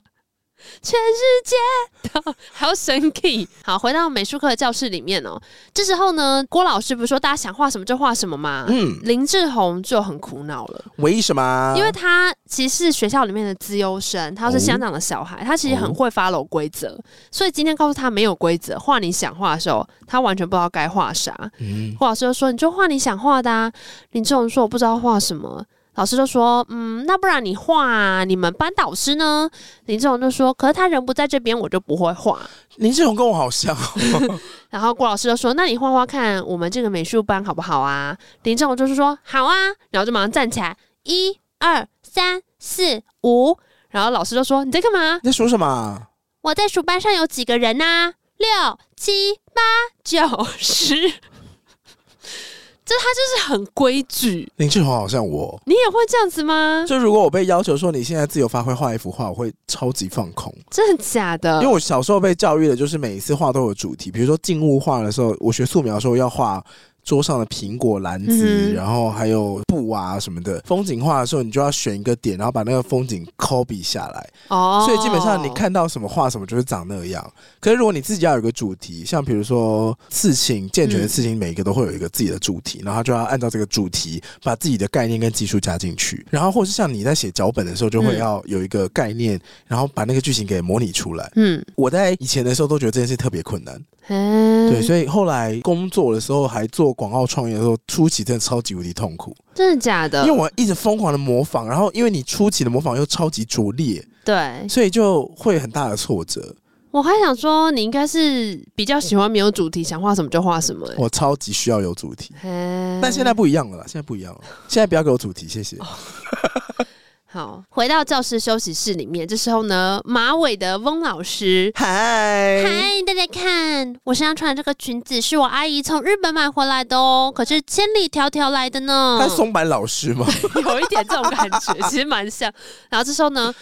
全世界都还要生气。好，回到美术课的教室里面哦。这时候呢，郭老师不是说大家想画什么就画什么吗？嗯，林志宏就很苦恼了。为什么？因为他其实是学校里面的资优生，他是香港的小孩，哦、他其实很会 follow 规则。哦、所以今天告诉他没有规则，画你想画的时候，他完全不知道该画啥。嗯，郭老师就说：“你就画你想画的啊。”林志宏说：“我不知道画什么。”老师就说：“嗯，那不然你画啊，你们班导师呢？”林志宏就说：“可是他人不在这边，我就不会画。”林志宏跟我好像。然后郭老师就说：“那你画画看我们这个美术班好不好啊？”林志宏就是说：“好啊。”然后就马上站起来，一二三四五。然后老师就说：“你在干嘛？你在数什么？”我在数班上有几个人呐、啊？六七八九十。这他就是很规矩。林志宏好像我，你也会这样子吗？就如果我被要求说你现在自由发挥画一幅画，我会超级放空。真的假的？因为我小时候被教育的就是每一次画都有主题，比如说静物画的时候，我学素描的时候要画桌上的苹果篮子，嗯、然后还有布啊什么的。风景画的时候，你就要选一个点，然后把那个风景 copy 下来。哦，所以基本上你看到什么画什么，就是长那样。可是如果你自己要有一个主题，像比如说刺青，健全的刺青，每一个都会有一个自己的主题，嗯、然后就要按照这个主题把自己的概念跟技术加进去。然后或是像你在写脚本的时候，就会要有一个概念，然后把那个剧情给模拟出来。嗯，我在以前的时候都觉得这件事特别困难。嗯，对，所以后来工作的时候还做广告创业的时候，初期真的超级无敌痛苦。真的假的？因为我一直疯狂的模仿，然后因为你初期的模仿又超级拙劣，对，所以就会很大的挫折。我还想说，你应该是比较喜欢没有主题，想画什么就画什么。我超级需要有主题，但现在不一样了啦，现在不一样了，现在不要给我主题，谢谢。好，回到教室休息室里面，这时候呢，马尾的翁老师，嗨嗨，大家看，我身上穿的这个裙子是我阿姨从日本买回来的哦，可是千里迢迢来的呢。他是松坂老师吗？有一点这种感觉，其实蛮像。然后这时候呢。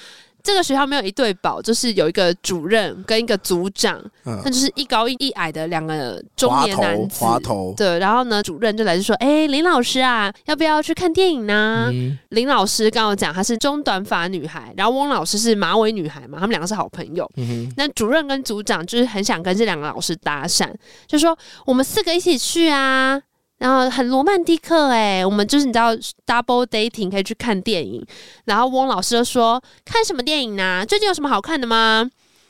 这个学校没有一对宝，就是有一个主任跟一个组长，那、嗯、就是一高一矮的两个中年男子。滑头。对，然后呢，主任就来就说：“哎，林老师啊，要不要去看电影呢？”嗯、林老师刚我讲她是中短发女孩，然后翁老师是马尾女孩嘛，他们两个是好朋友。嗯、那主任跟组长就是很想跟这两个老师搭讪，就说：“我们四个一起去啊。”然后很罗曼蒂克哎，我们就是你知道 double dating 可以去看电影。然后翁老师就说：“看什么电影呢、啊？最近有什么好看的吗？”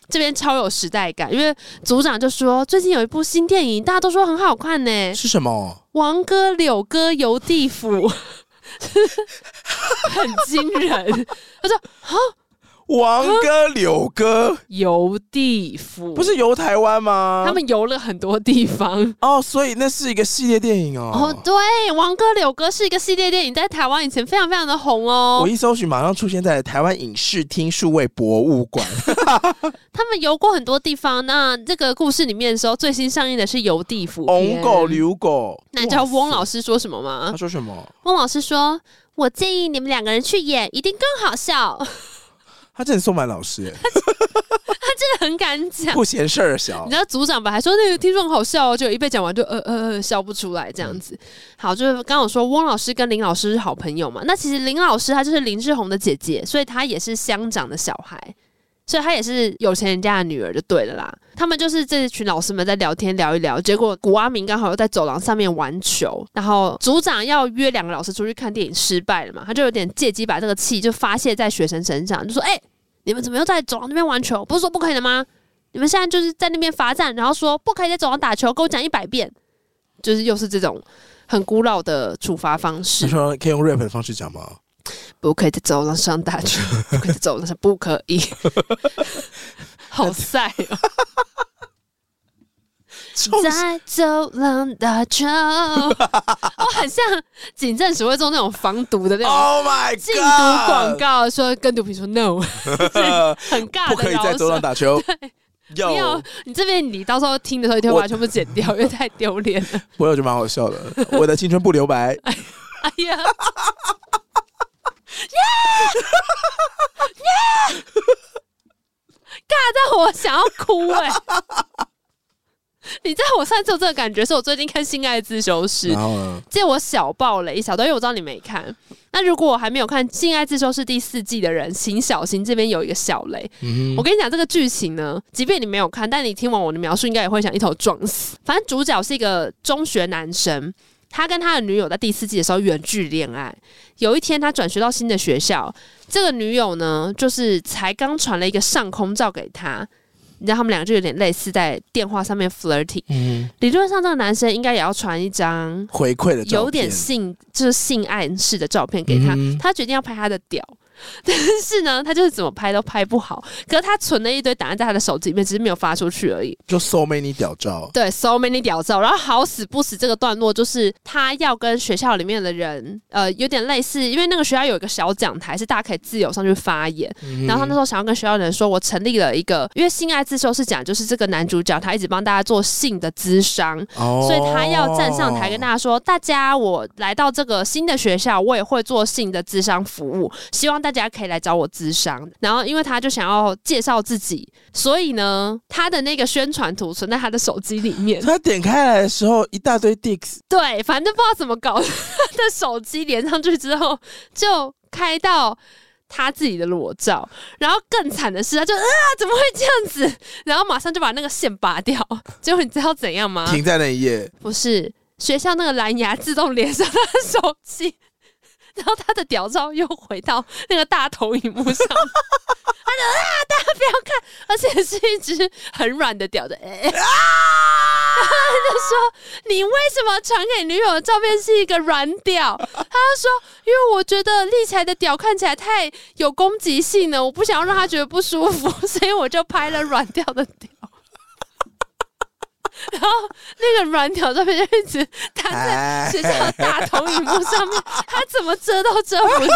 这边超有时代感，因为组长就说：“最近有一部新电影，大家都说很好看呢。”是什么？王哥柳哥游地府，很惊人。他说：“好。”王哥、柳哥游地府，不是游台湾吗？他们游了很多地方哦，所以那是一个系列电影哦。哦，对，王哥、柳哥是一个系列电影，在台湾以前非常非常的红哦。我一搜寻，马上出现在台湾影视厅数位博物馆。他们游过很多地方。那这个故事里面的时候，最新上映的是游地府。红狗、柳狗，那你知道翁老师说什么吗？他说什么？翁老师说：“我建议你们两个人去演，一定更好笑。”他真的送满老师，他真的很敢讲，不嫌事儿小。你知道组长吧？还说那个听说很好笑哦，就一被讲完就呃呃呃笑不出来这样子。嗯、好，就是刚刚我说翁老师跟林老师是好朋友嘛。那其实林老师她就是林志宏的姐姐，所以她也是乡长的小孩，所以她也是有钱人家的女儿就对了啦。他们就是这群老师们在聊天聊一聊，结果古阿明刚好又在走廊上面玩球，然后组长要约两个老师出去看电影失败了嘛，他就有点借机把这个气就发泄在学生身上，就说：“哎、”你们怎么又在走廊那边玩球？不是说不可以的吗？你们现在就是在那边罚站，然后说不可以在走廊打球，给我讲一百遍，就是又是这种很古老的处罚方式。你说可以用 rap 的方式讲吗？不可以在走廊上打球，不可以在走廊上，不可以。好晒哦！在走廊打球，我很像警政署会做那种防毒的那种，Oh my God，禁毒广告，说跟毒品说 No，很尬的，不可以在走廊打球。有，没有，你这边你到时候听的时候一定会把它全部剪掉，因为太丢脸了。我觉得蛮好笑的，我的青春不留白。哎呀，耶耶，尬到我想要哭哎。你知道我上次有这个感觉，是我最近看《性爱自修室》，借我小爆雷一小段，因为我知道你没看。那如果我还没有看《性爱自修室》第四季的人，请小心这边有一个小雷。嗯、我跟你讲，这个剧情呢，即便你没有看，但你听完我的描述，应该也会想一头撞死。反正主角是一个中学男生，他跟他的女友在第四季的时候远距恋爱。有一天，他转学到新的学校，这个女友呢，就是才刚传了一个上空照给他。你知道他们两个就有点类似，在电话上面 flirting。嗯，理论上这个男生应该也要传一张回馈的照片，有点性就是性暗示的照片给他。嗯、他决定要拍他的屌。但是呢，他就是怎么拍都拍不好。可是他存了一堆档案在他的手机里面，只是没有发出去而已。就 so many 屌照，对，so many 屌照。然后好死不死，这个段落就是他要跟学校里面的人，呃，有点类似，因为那个学校有一个小讲台，是大家可以自由上去发言。嗯、然后他那时候想要跟学校的人说，我成立了一个，因为性爱自修是讲，就是这个男主角他一直帮大家做性的咨商，哦、所以他要站上台跟大家说，大家我来到这个新的学校，我也会做性的咨商服务，希望。大家可以来找我咨商。然后因为他就想要介绍自己，所以呢，他的那个宣传图存在他的手机里面。他点开来的时候，一大堆 dicks。对，反正不知道怎么搞的，他的手机连上去之后，就开到他自己的裸照。然后更惨的是，他就啊，怎么会这样子？然后马上就把那个线拔掉。结果你知道怎样吗？停在那一页。不是。学校那个蓝牙自动连上他的手机，然后他的屌照又回到那个大投影幕上，他就啊，大家不要看，而且是一只很软的屌的，欸，然后他就说：“你为什么传给女友的照片是一个软屌？”他就说：“因为我觉得立起来的屌看起来太有攻击性了，我不想要让他觉得不舒服，所以我就拍了软掉的屌。”然后那个软条照片就一直弹在学校的大投影幕上面，他怎么遮都遮不住。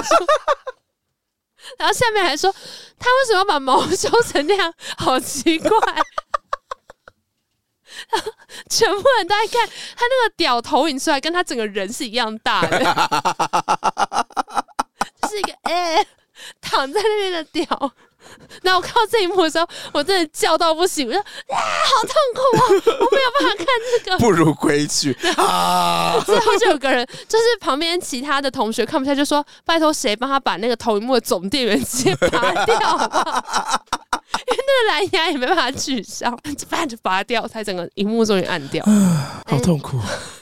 然后下面还说他为什么要把毛修成那样，好奇怪。然后全部人都在看他那个屌投影出来，跟他整个人是一样大的，就是一个哎、欸、躺在那边的屌。那我看到这一幕的时候，我真的叫到不行，我说啊，好痛苦啊，我没有办法看这个，不如归去啊。之后就有个人，就是旁边其他的同学看不下去，就说拜托谁帮他把那个投影幕的总电源直接拔掉好不好？因为那个蓝牙也没办法取消，反正就拔掉，才整个荧幕终于暗掉，好痛苦。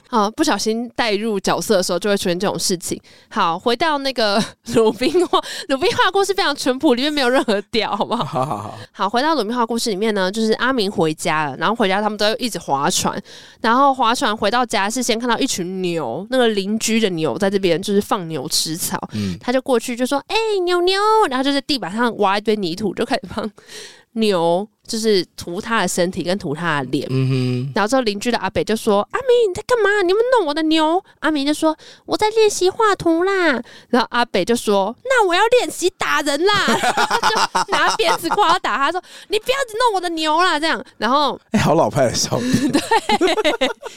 好，不小心带入角色的时候，就会出现这种事情。好，回到那个 鲁冰花，鲁冰花故事非常淳朴，里面没有任何屌，好不好？好好好。好，回到鲁冰花故事里面呢，就是阿明回家了，然后回家他们都一直划船，然后划船回到家是先看到一群牛，那个邻居的牛在这边就是放牛吃草，嗯，他就过去就说：“哎、欸，牛牛！”然后就在地板上挖一堆泥土，就开始放牛。就是涂他的身体跟涂他的脸，嗯哼。然后之后邻居的阿北就说：“阿明你在干嘛？你们弄我的牛？”阿明就说：“我在练习画图啦。”然后阿北就说：“那我要练习打人啦！” 就拿鞭子过来打他，说：“你不要只弄我的牛啦！”这样，然后哎、欸，好老派的笑点。对。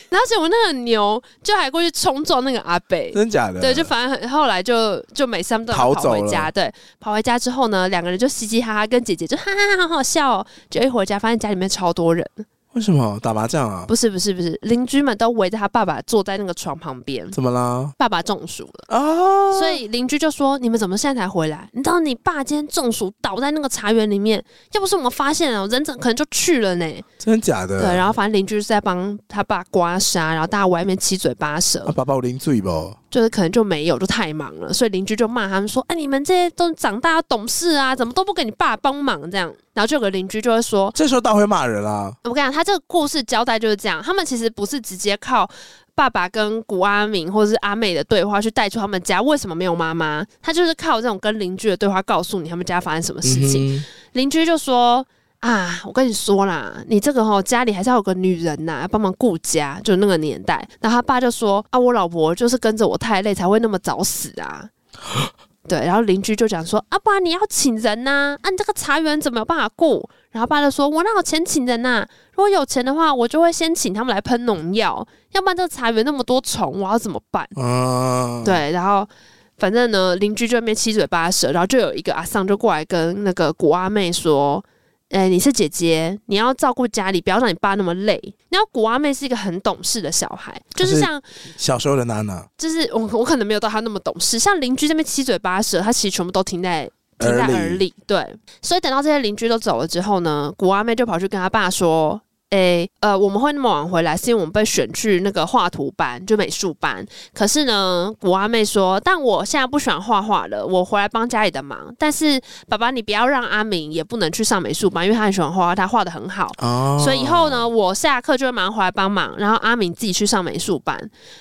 然后结果那个牛就还过去冲撞那个阿北，真假的？对，就反正后来就就每次他们都跑回家，对，跑回家之后呢，两个人就嘻嘻哈哈，跟姐姐就哈哈哈，好好笑哦。就一回家，发现家里面超多人。为什么打麻将啊？不是不是不是，邻居们都围着他爸爸坐在那个床旁边。怎么啦？爸爸中暑了啊！所以邻居就说：“你们怎么现在才回来？你知道你爸今天中暑倒在那个茶园里面，要不是我们发现了，人怎可能就去了呢？”真的假的？对，然后反正邻居是在帮他爸刮痧，然后大家外面七嘴八舌。啊、爸爸有淋醉不？就是可能就没有，就太忙了，所以邻居就骂他们说：“哎，你们这些都长大要懂事啊，怎么都不给你爸帮忙这样？”然后就有个邻居就会说：“这时候大会骂人啊！”我跟你讲，他这个故事交代就是这样，他们其实不是直接靠爸爸跟古阿明或者是阿美的对话去带出他们家为什么没有妈妈，他就是靠这种跟邻居的对话告诉你他们家发生什么事情。邻、嗯、居就说。啊，我跟你说啦，你这个哦家里还是要有个女人呐，要帮忙顾家，就那个年代。然后他爸就说啊，我老婆就是跟着我太累才会那么早死啊。对，然后邻居就讲说，啊，不然你要请人呐，啊，你这个茶园怎么有办法顾？然后爸就说，我哪有钱请人呐？如果有钱的话，我就会先请他们来喷农药，要不然这个茶园那么多虫，我要怎么办？啊，对，然后反正呢，邻居就那边七嘴八舌，然后就有一个阿桑就过来跟那个古阿妹说。哎、欸，你是姐姐，你要照顾家里，不要让你爸那么累。然后古阿妹是一个很懂事的小孩，就是像是小时候的娜娜，就是我我可能没有到她那么懂事。像邻居这边七嘴八舌，她其实全部都听在听在耳里。对，所以等到这些邻居都走了之后呢，古阿妹就跑去跟她爸说。诶、欸，呃，我们会那么晚回来，是因为我们被选去那个画图班，就美术班。可是呢，古阿妹说，但我现在不喜欢画画了，我回来帮家里的忙。但是爸爸，你不要让阿明也不能去上美术班，因为他很喜欢画画，他画的很好。哦。所以以后呢，我下课就会马上回来帮忙，然后阿明自己去上美术班。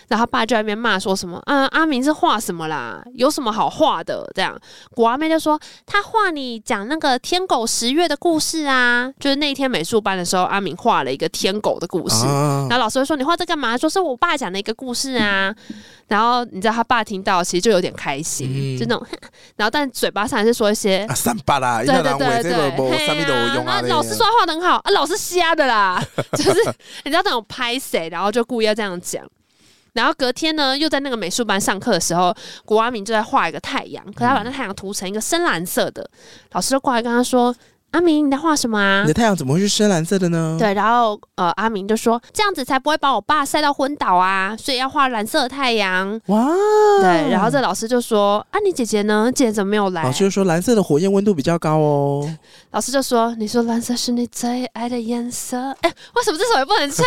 然后爸就在那边骂说什么，嗯，阿明是画什么啦？有什么好画的？这样，古阿妹就说，他画你讲那个天狗十月的故事啊，就是那天美术班的时候，阿明画。了一个天狗的故事，啊、然后老师会说，你画这干嘛？说是我爸讲的一个故事啊。然后你知道他爸听到，其实就有点开心，嗯、就那种。然后但嘴巴上还是说一些三八啦，对对对对，啊老师说画得很好啊，老师瞎的啦，就是你知道那种拍谁，然后就故意要这样讲。然后隔天呢，又在那个美术班上课的时候，古阿明就在画一个太阳，可他把那太阳涂成一个深蓝色的，老师就过来跟他说。阿明，你在画什么啊？你的太阳怎么会是深蓝色的呢？对，然后呃，阿明就说这样子才不会把我爸晒到昏倒啊，所以要画蓝色的太阳。哇，对，然后这老师就说啊，你姐姐呢？姐姐怎么没有来？老师就说蓝色的火焰温度比较高哦。老师就说，你说蓝色是你最爱的颜色？哎，为什么这首也不能唱？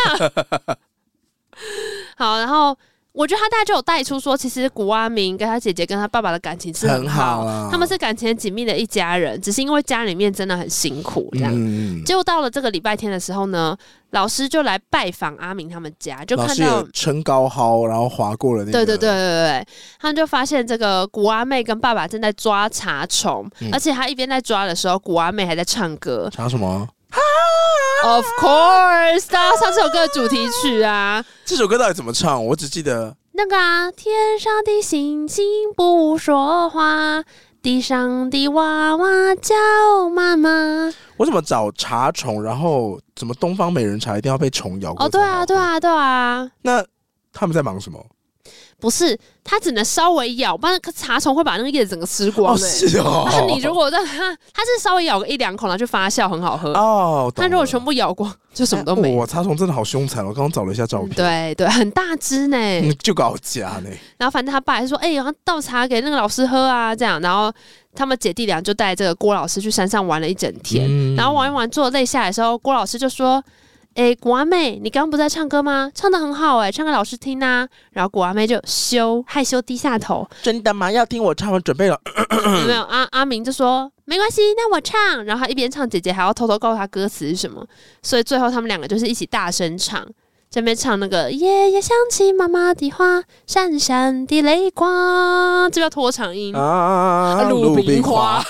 好，然后。我觉得他大概就有带出说，其实古阿明跟他姐姐跟他爸爸的感情是很好，很好他们是感情紧密的一家人，只是因为家里面真的很辛苦这样。嗯、结果到了这个礼拜天的时候呢，老师就来拜访阿明他们家，就看到撑高蒿，然后划过了那个。对对对对对，他们就发现这个古阿妹跟爸爸正在抓茶虫，嗯、而且他一边在抓的时候，古阿妹还在唱歌。唱什么？Of course，大家唱这首歌的主题曲啊！这首歌到底怎么唱？我只记得那个啊，天上的星星不说话，地上的娃娃叫妈妈。我怎么找茶虫？然后怎么东方美人茶一定要被虫咬过？哦，对啊，对啊，对啊。那他们在忙什么？不是，它只能稍微咬，不然茶虫会把那个叶子整个吃光，欸。哦，是哦。那你如果让它，它是稍微咬个一两口，然后就发酵，很好喝哦。但如果全部咬光，就什么都没有。哇，茶虫真的好凶残！我刚刚找了一下照片，嗯、对对，很大只呢，嗯，就搞假呢。然后反正他爸还说：“哎、欸，要倒茶给那个老师喝啊。”这样，然后他们姐弟俩就带这个郭老师去山上玩了一整天。嗯、然后玩一玩，坐累下来的时候，郭老师就说。哎、欸，古阿妹，你刚刚不在唱歌吗？唱的很好哎、欸，唱给老师听呐、啊。然后古阿妹就羞害羞低下头。真的吗？要听我唱，我准备了。没有，阿阿明就说没关系，那我唱。然后他一边唱，姐姐还要偷偷告诉他歌词是什么。所以最后他们两个就是一起大声唱，这边唱那个夜夜想起妈妈的话，闪闪的泪光，这叫拖长音啊，鲁冰花。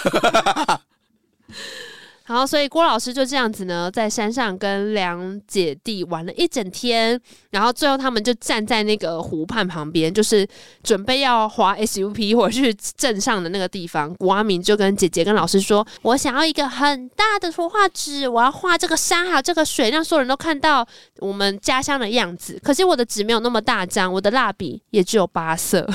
然后，所以郭老师就这样子呢，在山上跟两姐弟玩了一整天。然后最后，他们就站在那个湖畔旁边，就是准备要滑 SUP 或者去镇上的那个地方。古阿明就跟姐姐跟老师说：“我想要一个很大的图画纸，我要画这个山还有这个水，让所有人都看到我们家乡的样子。可是我的纸没有那么大张，我的蜡笔也只有八色。”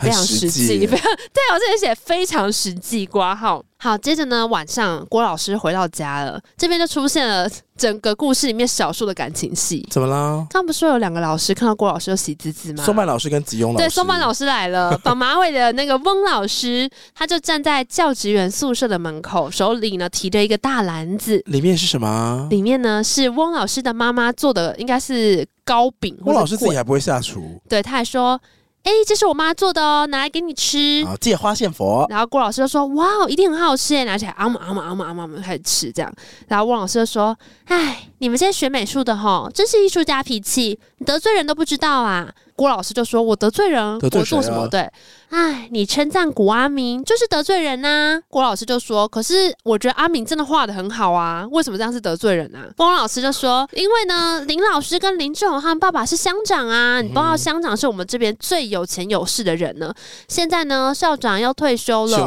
非常实际，非常 对我这里写非常实际挂号。好，接着呢，晚上郭老师回到家了，这边就出现了整个故事里面少数的感情戏。怎么啦？刚不是说有两个老师看到郭老师就喜滋滋吗？松柏老师跟吉庸老师。对，松柏老师来了，绑马尾的那个翁老师，他就站在教职员宿舍的门口，手里呢提着一个大篮子，里面是什么？里面呢是翁老师的妈妈做的，应该是糕饼。翁老师自己还不会下厨，对，他还说。哎，这是我妈做的哦，拿来给你吃。啊，借花献佛。然后郭老师就说：“哇，一定很好吃。”拿起来，啊嘛啊嘛啊嘛啊嘛，开始吃这样。然后汪老师就说：“哎，你们这些学美术的吼，真是艺术家脾气，你得罪人都不知道啊。”郭老师就说：“我得罪人，得罪我做什么？对。”哎，你称赞古阿明就是得罪人呐、啊。郭老师就说：“可是我觉得阿明真的画的很好啊，为什么这样是得罪人呢、啊？”翁老师就说：“因为呢，林老师跟林志宏他们爸爸是乡长啊，你不知道乡长是我们这边最有钱有势的人呢。现在呢，校长要退休了，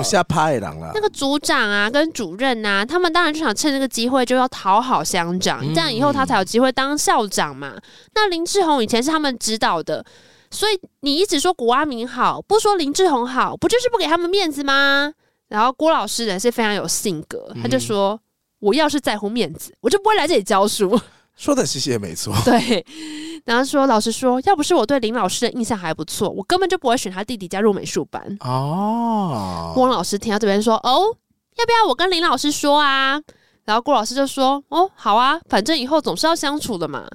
那个组长啊跟主任啊，他们当然就想趁这个机会就要讨好乡长，这样以后他才有机会当校长嘛。那林志宏以前是他们指导的。”所以你一直说古阿明好，不说林志宏好，不就是不给他们面子吗？然后郭老师人是非常有性格，他就说：“嗯、我要是在乎面子，我就不会来这里教书。”说的其实也没错。对，然后说老师说，要不是我对林老师的印象还不错，我根本就不会选他弟弟加入美术班。哦，郭老师听到这边说：“哦，要不要我跟林老师说啊？”然后郭老师就说：“哦，好啊，反正以后总是要相处的嘛。”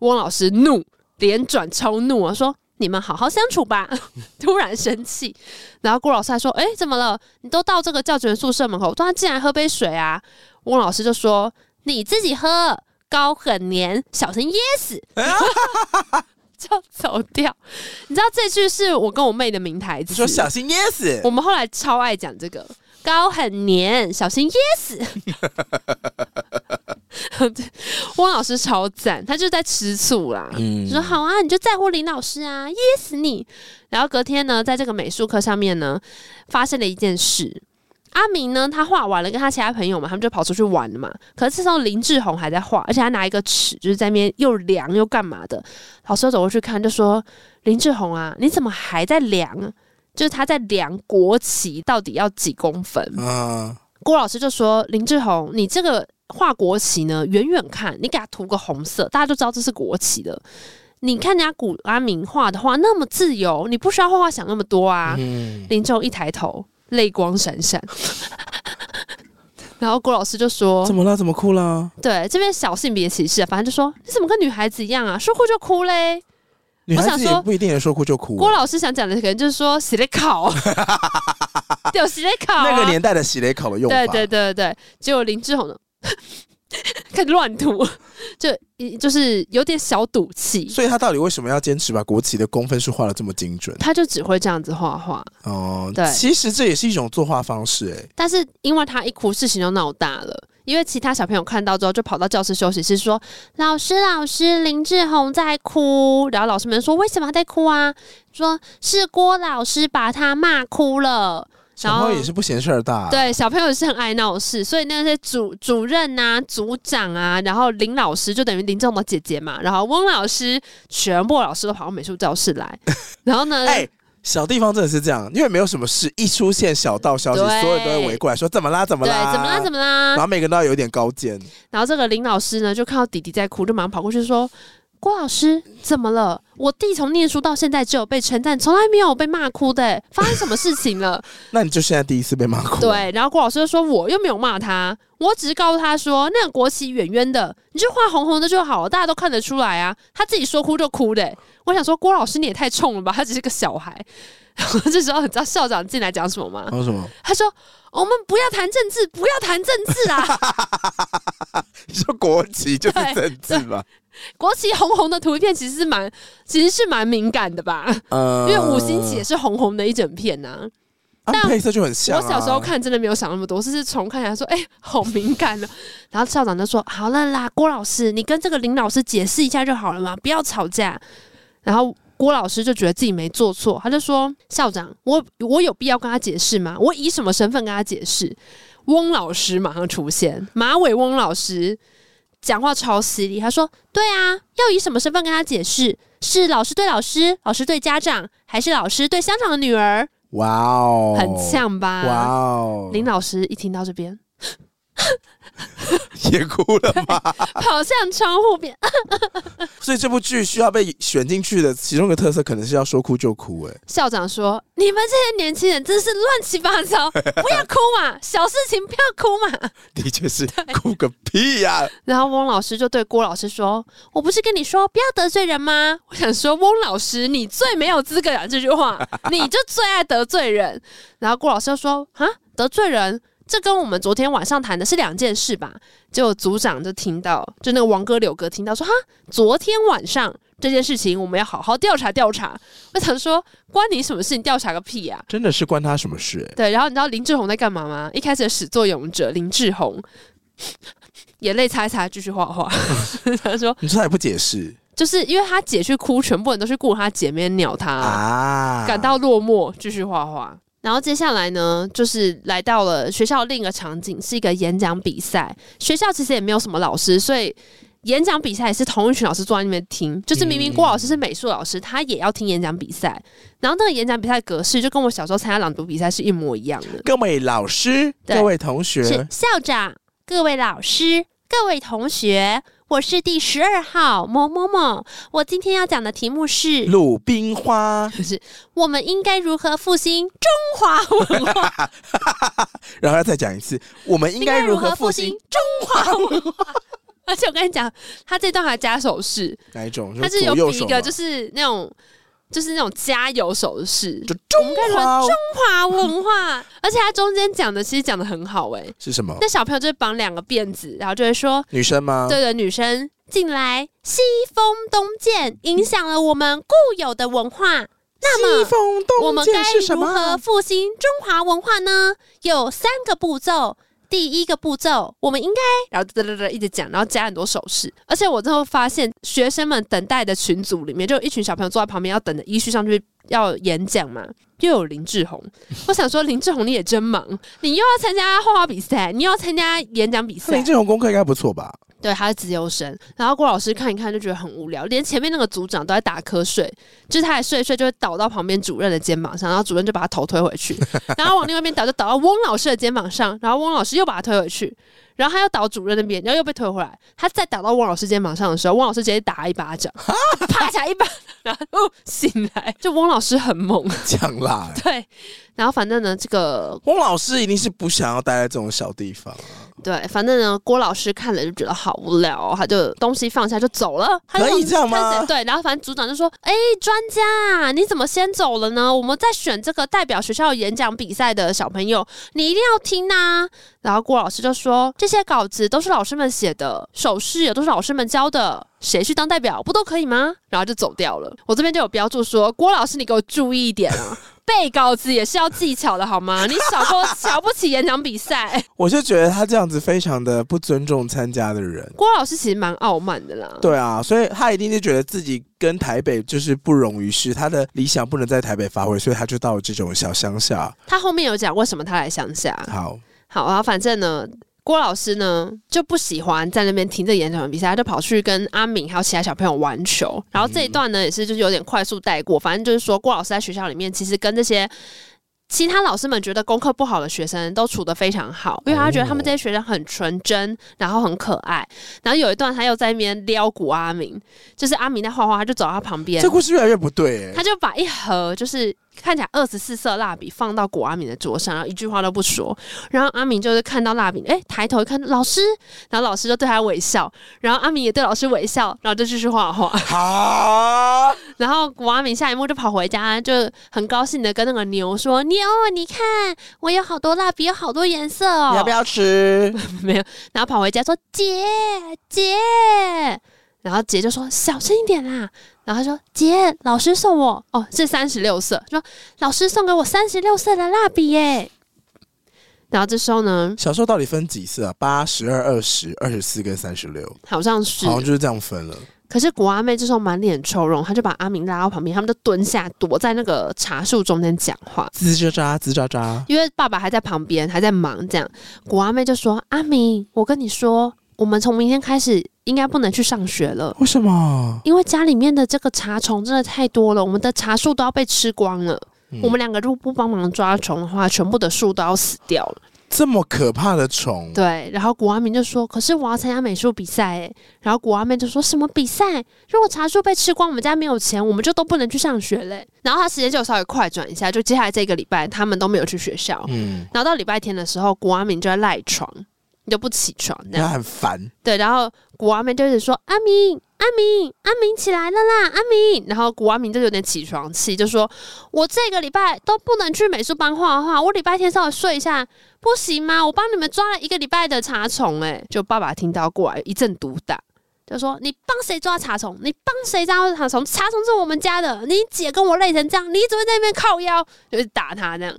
汪老师怒，脸转超怒啊，说。你们好好相处吧。突然生气，然后郭老师还说：“哎，怎么了？你都到这个教职员宿舍门口，突然进来喝杯水啊？”汪老师就说：“你自己喝，高很黏，小心噎死。”就走掉。你知道这句是我跟我妹的名台词，说“小心噎死”。我们后来超爱讲这个，膏很黏，小心噎死。汪老师超赞，他就在吃醋啦，嗯、说好啊，你就在乎林老师啊，噎死你！然后隔天呢，在这个美术课上面呢，发生了一件事，阿明呢，他画完了，跟他其他朋友嘛，他们就跑出去玩了嘛。可是这时候林志宏还在画，而且他拿一个尺，就是在那边又量又干嘛的。老师走过去看，就说：“林志宏啊，你怎么还在量？就是他在量国旗到底要几公分？”嗯，郭老师就说：“林志宏，你这个画国旗呢，远远看，你给他涂个红色，大家就知道这是国旗了。你看人家古阿明画的画那么自由，你不需要画画想那么多啊。嗯”林志宏一抬头。泪光闪闪，然后郭老师就说：“怎么了？怎么哭了？”对，这边小性别歧视啊，反正就说你怎么跟女孩子一样啊？说哭就哭嘞。女孩子也不一定能说哭就哭。郭老师想讲的可能就是说洗雷考，有洗雷考，那个年代的洗雷考的用法。对对对对，结果林志宏呢？开始乱涂，就就是有点小赌气。所以他到底为什么要坚持把国旗的公分数画的这么精准？他就只会这样子画画。哦，对，其实这也是一种作画方式哎。但是因为他一哭，事情就闹大了。因为其他小朋友看到之后，就跑到教室休息室说：“老师，老师，林志宏在哭。”然后老师们说：“为什么他在哭啊？”说是郭老师把他骂哭了。小朋友也是不嫌事儿大，啊，对，小朋友也是很爱闹事，所以那些主主任啊、组长啊，然后林老师就等于林正的姐姐嘛，然后翁老师，全部老师都跑到美术教室来，然后呢，哎、欸，小地方真的是这样，因为没有什么事，一出现小道消息，所有人都会围过来说怎么啦，怎么啦，怎么啦，怎么啦，然后每个人都要有一点高见，然后这个林老师呢，就看到弟弟在哭，就马上跑过去说。郭老师怎么了？我弟从念书到现在只有被称赞，从来没有被骂哭的。发生什么事情了？那你就现在第一次被骂哭。对，然后郭老师就说：“我又没有骂他，我只是告诉他说，那个国旗远远的，你就画红红的就好了，大家都看得出来啊。”他自己说哭就哭的。我想说，郭老师你也太冲了吧？他只是个小孩。然后这时候你知道校长进来讲什么吗？说什么？他说：“我们不要谈政治，不要谈政治啊！” 你说国旗就是政治吧？国旗红红的图片其实是蛮，其实是蛮敏感的吧？呃，因为五星旗也是红红的一整片呐、啊。但配色就很像、啊。我小时候看真的没有想那么多，是是重看起来说，哎、欸，好敏感了。然后校长就说：“好了啦，郭老师，你跟这个林老师解释一下就好了嘛，不要吵架。”然后郭老师就觉得自己没做错，他就说：“校长，我我有必要跟他解释吗？我以什么身份跟他解释？”翁老师马上出现，马尾翁老师。讲话超犀利，他说：“对啊，要以什么身份跟他解释？是老师对老师，老师对家长，还是老师对乡长的女儿？”哇哦，很呛吧？哇哦，林老师一听到这边。也哭了吗？跑向窗户边。所以这部剧需要被选进去的其中一个特色，可能是要说哭就哭。哎，校长说：“你们这些年轻人真是乱七八糟，不要哭嘛，小事情不要哭嘛。”的确是，哭个屁呀！然后翁老师就对郭老师说：“我不是跟你说不要得罪人吗？”我想说，翁老师你最没有资格讲这句话，你就最爱得罪人。然后郭老师就说：“啊，得罪人。”这跟我们昨天晚上谈的是两件事吧？就组长就听到，就那个王哥、柳哥听到说：“哈，昨天晚上这件事情我们要好好调查调查。”我想说，关你什么事？你调查个屁呀！真的是关他什么事？对，然后你知道林志宏在干嘛吗？一开始的始作俑者林志宏，眼泪擦一擦，继续画画。他说：“你说他也不解释，就是因为他姐去哭，全部人都去顾他姐妹鸟他啊，感到落寞，继续画画。”然后接下来呢，就是来到了学校另一个场景，是一个演讲比赛。学校其实也没有什么老师，所以演讲比赛也是同一群老师坐在那边听。就是明明郭老师是美术老师，他也要听演讲比赛。然后那个演讲比赛格式就跟我小时候参加朗读比赛是一模一样的。各位老师，各位同学，是校长，各位老师，各位同学。我是第十二号某某某，我今天要讲的题目是《鲁冰花》，就是我们应该如何复兴中华文化。然后要再讲一次，我们应该如何复兴中华文化？而且我跟你讲，他这段还加手势，哪一种？他是有比一个，就是那种。就是那种加油手势，就中华中华文化，而且它中间讲的其实讲的很好哎、欸，是什么？那小朋友就会绑两个辫子，然后就会说女生吗？对的，女生进来，西风东渐影响了我们固有的文化，那么？我们该如何复兴中华文化呢？有三个步骤，第一个步骤，我们应该，然后嘚嘚嘚一直讲，然后加很多手势。而且我最后发现，学生们等待的群组里面，就有一群小朋友坐在旁边，要等着依序上去要演讲嘛。又有林志宏，我想说林志宏你也真忙，你又要参加画画比赛，你又要参加演讲比赛。林志宏功课应该不错吧？对，他是自由生，然后郭老师看一看就觉得很无聊，连前面那个组长都在打瞌睡，就是他还睡睡就会倒到旁边主任的肩膀上，然后主任就把他头推回去，然后往另外一边倒就倒到翁老师的肩膀上，然后翁老师又把他推回去，然后他又倒主任那边，然后又被推回来，他再倒到翁老师肩膀上的时候，翁老师直接打他一巴掌，啪起来一巴，然后哦 醒来，就翁老师很猛，这样辣，对。然后反正呢，这个翁老师一定是不想要待在这种小地方啊。对，反正呢，郭老师看了就觉得好无聊哦，他就东西放下就走了。可以这样吗？对，然后反正组长就说：“哎，专家，你怎么先走了呢？我们在选这个代表学校演讲比赛的小朋友，你一定要听呐。”然后郭老师就说：“这些稿子都是老师们写的，手势也都是老师们教的，谁去当代表不都可以吗？”然后就走掉了。我这边就有标注说：“郭老师，你给我注意一点啊。”背稿子也是要技巧的，好吗？你少说瞧不起演讲比赛。我就觉得他这样子非常的不尊重参加的人。郭老师其实蛮傲慢的啦。对啊，所以他一定是觉得自己跟台北就是不容于世，他的理想不能在台北发挥，所以他就到了这种小乡下。他后面有讲为什么他来乡下。好，好啊，反正呢。郭老师呢就不喜欢在那边听着演讲比赛，他就跑去跟阿敏还有其他小朋友玩球。然后这一段呢也是就是有点快速带过，反正就是说郭老师在学校里面其实跟这些其他老师们觉得功课不好的学生都处得非常好，因为他觉得他们这些学生很纯真，然后很可爱。然后有一段他又在那边撩古阿明，就是阿明在画画，他就走到他旁边。这故事越来越不对，欸，他就把一盒就是。看起来二十四色蜡笔放到古阿敏的桌上，然后一句话都不说。然后阿敏就是看到蜡笔，哎、欸，抬头一看老师，然后老师 就对他微笑，然后阿敏也对老师微笑，然后就继续画画。好，然后古阿敏下一幕就跑回家，就很高兴的跟那个牛说：“牛，你看我有好。多蜡笔，有好。多颜色哦，你要不要吃？”没有，然后跑回家说：“姐姐。”然后姐就说：“小声一点啦。”然后他说：“姐，老师送我哦，是三十六色。说老师送给我三十六色的蜡笔耶。”然后这时候呢，小时候到底分几色啊？八、十二、二十、二十四跟三十六，好像是，好像就是这样分了。可是古阿妹这时候满脸愁容，她就把阿明拉到旁边，他们就蹲下，躲在那个茶树中间讲话，吱吱喳吱喳喳。因为爸爸还在旁边，还在忙。这样，古阿妹就说：“阿明，我跟你说。”我们从明天开始应该不能去上学了。为什么？因为家里面的这个茶虫真的太多了，我们的茶树都要被吃光了。嗯、我们两个如果不帮忙抓虫的话，全部的树都要死掉了。这么可怕的虫？对。然后古阿明就说：“可是我要参加美术比赛。”诶，然后古阿妹就说什么比赛？如果茶树被吃光，我们家没有钱，我们就都不能去上学嘞。然后他时间就稍微快转一下，就接下来这个礼拜他们都没有去学校。嗯。然后到礼拜天的时候，古阿明就在赖床。你就不起床，这样很烦。对，然后古阿明就一直说：“阿明，阿明，阿明起来了啦，阿明。”然后古阿明就有点起床气，就说：“我这个礼拜都不能去美术班画画，我礼拜天稍微睡一下，不行吗？我帮你们抓了一个礼拜的茶虫。”哎，就爸爸听到过来一阵毒打，就说：“你帮谁抓茶虫？你帮谁抓茶虫？茶虫是我们家的，你姐跟我累成这样，你怎么在那边靠腰？”就是打他这样，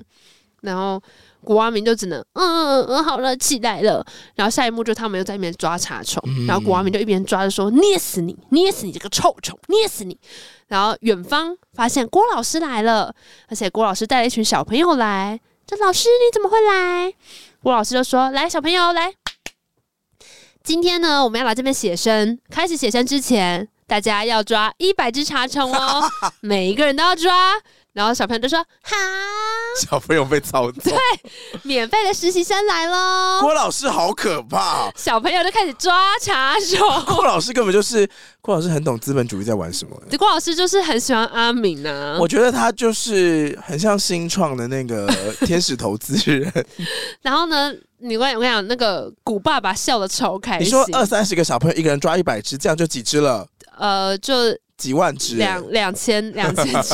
然后。古阿明就只能嗯嗯嗯，好了，起来了。然后下一幕就他们又在那边抓茶虫，嗯、然后古阿明就一边抓着说：“捏死你，捏死你这个臭虫，捏死你！”然后远方发现郭老师来了，而且郭老师带了一群小朋友来。这老师你怎么会来？郭老师就说：“来，小朋友来，今天呢，我们要来这边写生。开始写生之前，大家要抓一百只茶虫哦，每一个人都要抓。”然后小朋友就说：“ 好。”小朋友被操纵。对，免费的实习生来喽。郭老师好可怕。小朋友就开始抓茶手。郭老师根本就是郭老师，很懂资本主义在玩什么。郭老师就是很喜欢阿敏呐、啊。我觉得他就是很像新创的那个天使投资人。然后呢，你我跟你讲，那个古爸爸笑的超开心。你说二三十个小朋友，一个人抓一百只，这样就几只了？呃，就。几万只，两两千 两千只，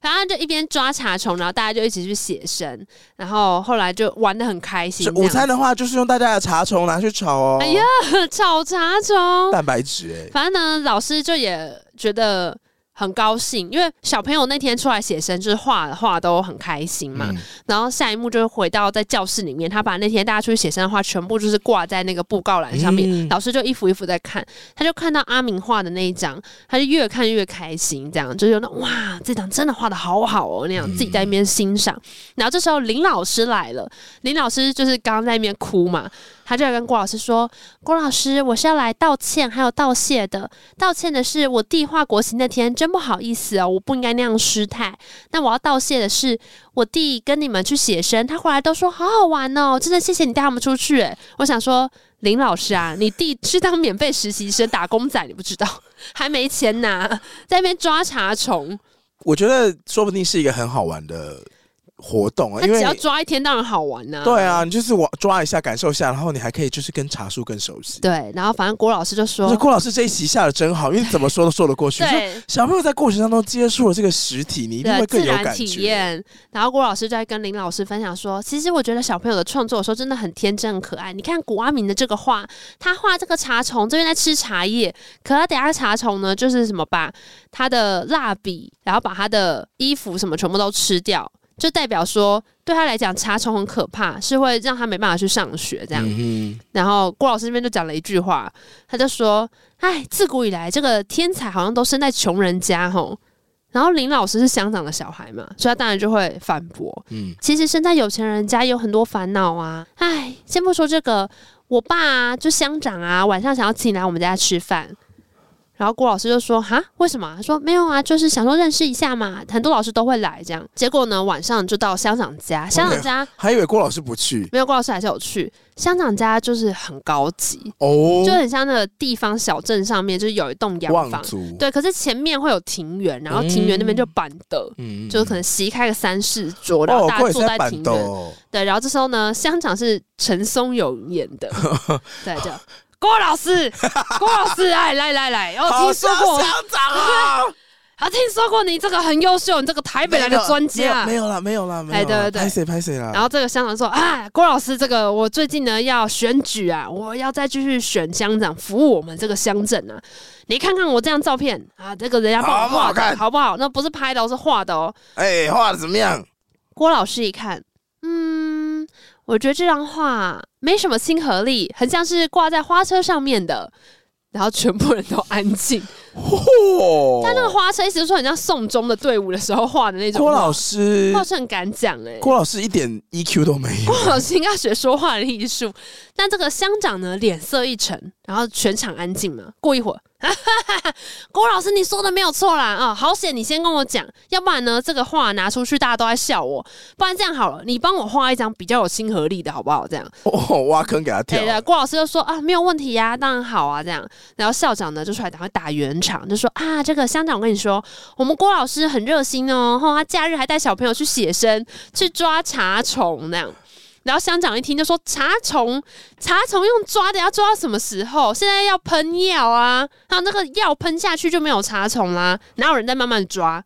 然后就一边抓茶虫，然后大家就一起去写生，然后后来就玩的很开心。午餐的话，就是用大家的茶虫拿去炒哦。哎呀，炒茶虫，蛋白质哎。反正呢，老师就也觉得很高兴，因为小朋友那天出来写生，就是画画都很开心嘛。嗯、然后下一幕就是回到在教室里面，他把那天大家出去写生的画全部就是挂在那个布告栏上面，嗯、老师就一幅一幅在看，他就看到阿明画的那一张，他就越看越开心，这样就有那哇，这张真的画的好好哦，那样自己在那边欣赏。嗯、然后这时候林老师来了，林老师就是刚刚在那边哭嘛。他就要跟郭老师说：“郭老师，我是要来道歉，还有道谢的。道歉的是我弟画国旗那天真不好意思哦，我不应该那样失态。那我要道谢的是，我弟跟你们去写生，他回来都说好好玩哦，真的谢谢你带他们出去。诶，我想说，林老师啊，你弟是当免费实习生打工仔，你不知道，还没钱拿，在那边抓查虫。我觉得说不定是一个很好玩的。”活动啊，因为只要抓一天当然好玩呐。对啊，你就是我抓一下，感受一下，然后你还可以就是跟茶树更熟悉。对，然后反正郭老师就说：“郭老师这一集下的真好，因为怎么说都说得过去。”对，小朋友在过程当中接触了这个实体，你一定会更有感觉。体验。然后郭老师就在跟林老师分享说：“其实我觉得小朋友的创作的时候真的很天真、很可爱。你看古阿明的这个画，他画这个茶虫这边在吃茶叶，可他等下茶虫呢，就是什么把他的蜡笔，然后把他的衣服什么全部都吃掉。”就代表说，对他来讲，查虫很可怕，是会让他没办法去上学这样。嗯、然后郭老师那边就讲了一句话，他就说：“哎，自古以来，这个天才好像都生在穷人家吼。”然后林老师是乡长的小孩嘛，所以他当然就会反驳：“嗯，其实生在有钱人家有很多烦恼啊。哎，先不说这个，我爸啊，就乡长啊，晚上想要请你来我们家吃饭。”然后郭老师就说：“哈，为什么？”他说：“没有啊，就是想说认识一下嘛。很多老师都会来这样。结果呢，晚上就到乡长家，乡长家还以为郭老师不去，没有，郭老师还是有去。乡长家就是很高级哦，就很像那个地方小镇上面，就是有一栋洋房，对。可是前面会有庭园，然后庭园那边就板凳，嗯，就是可能席开个三四桌，然后大家坐在庭园。哦、对，然后这时候呢，乡长是陈松勇演的，对，这样。郭老师，郭老师，哎，来来来，我听说过乡长啊，他听说过你这个很优秀，你这个台北来的专家，没有了，没有了，没有了，哎，对对对，拍谁拍谁了。然后这个乡长说，啊，郭老师，这个我最近呢要选举啊，我要再继续选乡长，服务我们这个乡镇啊。你看看我这张照片啊，这个人家帮我画的，好不好？那不是拍的哦，是画的哦。哎，画的怎么样？郭老师一看，嗯。我觉得这张画没什么亲和力，很像是挂在花车上面的，然后全部人都安静。嚯！他那个花车意思就是说，很像送终的队伍的时候画的那种。郭老师，郭老师很敢讲哎。郭老师一点 EQ 都没有。郭老师应该学说话的艺术。但这个乡长呢，脸色一沉，然后全场安静嘛。过一会儿。郭老师，你说的没有错啦啊！好险，你先跟我讲，要不然呢，这个画拿出去，大家都在笑我。不然这样好了，你帮我画一张比较有亲和力的，好不好？这样哦，挖坑给他跳。对的，郭老师就说啊，没有问题呀，当然好啊，这样。然后校长呢就出来赶快打圆场，就说啊，这个乡长，我跟你说，我们郭老师很热心哦，哈，他假日还带小朋友去写生，去抓茶虫那样。然后乡长一听就说：“茶虫，茶虫用抓的，要抓到什么时候？现在要喷药啊！还有那个药喷下去就没有茶虫啦，哪有人在慢慢抓？”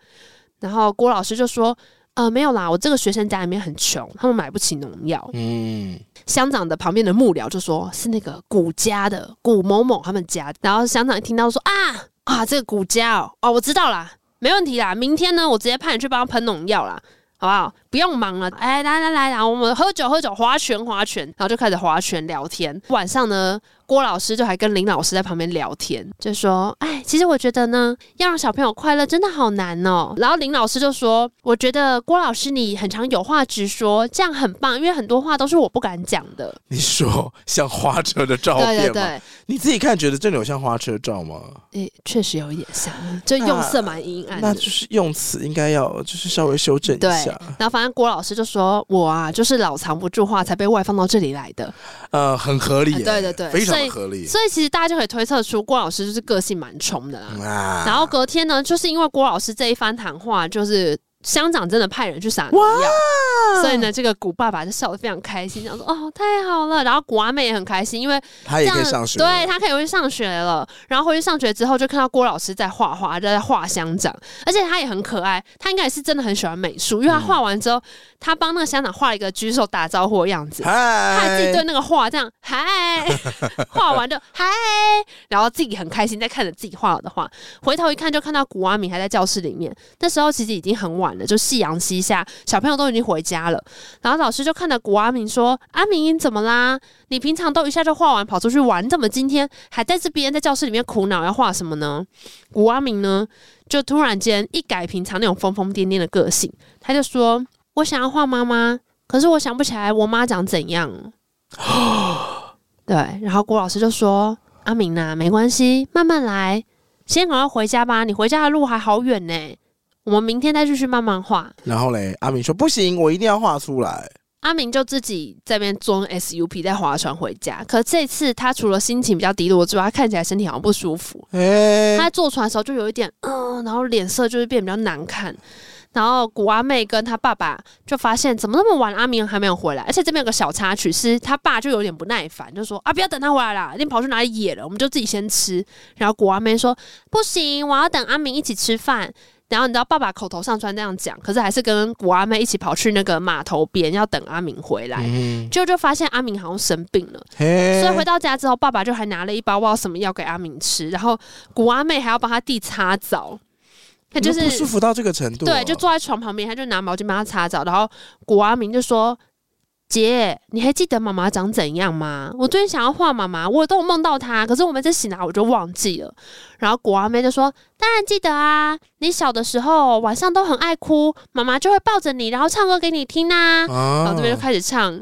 然后郭老师就说：“呃，没有啦，我这个学生家里面很穷，他们买不起农药。”嗯，乡长的旁边的幕僚就说：“是那个古家的古某某他们家。”然后乡长一听到说：“啊啊，这个骨胶哦，哦，我知道啦，没问题啦，明天呢，我直接派你去帮他喷农药啦。”好不好？不用忙了，哎，来来来，然后我们喝酒喝酒，划拳划拳，然后就开始划拳聊天。晚上呢，郭老师就还跟林老师在旁边聊天，就说：“哎，其实我觉得呢，要让小朋友快乐真的好难哦。”然后林老师就说：“我觉得郭老师你很常有话直说，这样很棒，因为很多话都是我不敢讲的。”你说像花车的照片吗？对对对，你自己看觉得真的有像花车照吗？哎，确实有一点像，就用色蛮阴暗的。那就是用词应该要就是稍微修正一下。对，然后反正郭老师就说：“我啊，就是老藏不住话，才被外放到这里来的。”呃，很合理。对对对，非常合理。所以其实大家就可以推测出郭老师就是个性蛮冲的啦。啊、然后隔天呢，就是因为郭老师这一番谈话，就是乡长真的派人去撒农药，哇所以呢，这个古爸爸就笑得非常开心，讲说：“哦，太好了。”然后古阿妹也很开心，因为他也可以上学，对他可以回去上学了。然后回去上学之后，就看到郭老师在画画，在画乡长，而且他也很可爱。他应该也是真的很喜欢美术，因为他画完之后，他帮那个乡长画了一个举手打招呼的样子，他还自己对那个画这样嗨，画完就嗨，然后自己很开心在看着自己画好的画，回头一看就看到古阿明还在教室里面。那时候其实已经很晚了，就夕阳西下，小朋友都已经回家了。然后老师就看着古阿明说：“阿明怎么啦？你平常都一下就画完跑出去玩，怎么今天还在这边在教室里面苦恼要画什么呢？”古阿明呢就突然间一改平常那种疯疯癫癫的个性，他就说。我想要画妈妈，可是我想不起来我妈长怎样。对，然后郭老师就说：“阿明呐、啊，没关系，慢慢来，先赶快回家吧。你回家的路还好远呢，我们明天再继续慢慢画。”然后嘞，阿明说：“不行，我一定要画出来。”阿明就自己在那边坐 SUP 在划船回家。可这次他除了心情比较低落之外，他看起来身体好像不舒服。欸、他在坐船的时候就有一点嗯、呃，然后脸色就是变得比较难看。然后古阿妹跟她爸爸就发现怎么那么晚，阿明还没有回来，而且这边有个小插曲，是他爸就有点不耐烦，就说啊，不要等他回来了，你跑去哪里野了？我们就自己先吃。然后古阿妹说不行，我要等阿明一起吃饭。然后你知道爸爸口头上虽然这样讲，可是还是跟古阿妹一起跑去那个码头边要等阿明回来。结果、嗯、就发现阿明好像生病了，所以回到家之后，爸爸就还拿了一包不知道什么药给阿明吃，然后古阿妹还要帮他弟擦澡。他就是不舒服到这个程度，对，就坐在床旁边，他就拿毛巾帮他擦澡。然后古阿明就说：“姐，你还记得妈妈长怎样吗？我最近想要画妈妈，我都有梦到她，可是我们在醒来我就忘记了。”然后古阿妹就说：“当然记得啊，你小的时候晚上都很爱哭，妈妈就会抱着你，然后唱歌给你听啊。啊”然后这边就开始唱。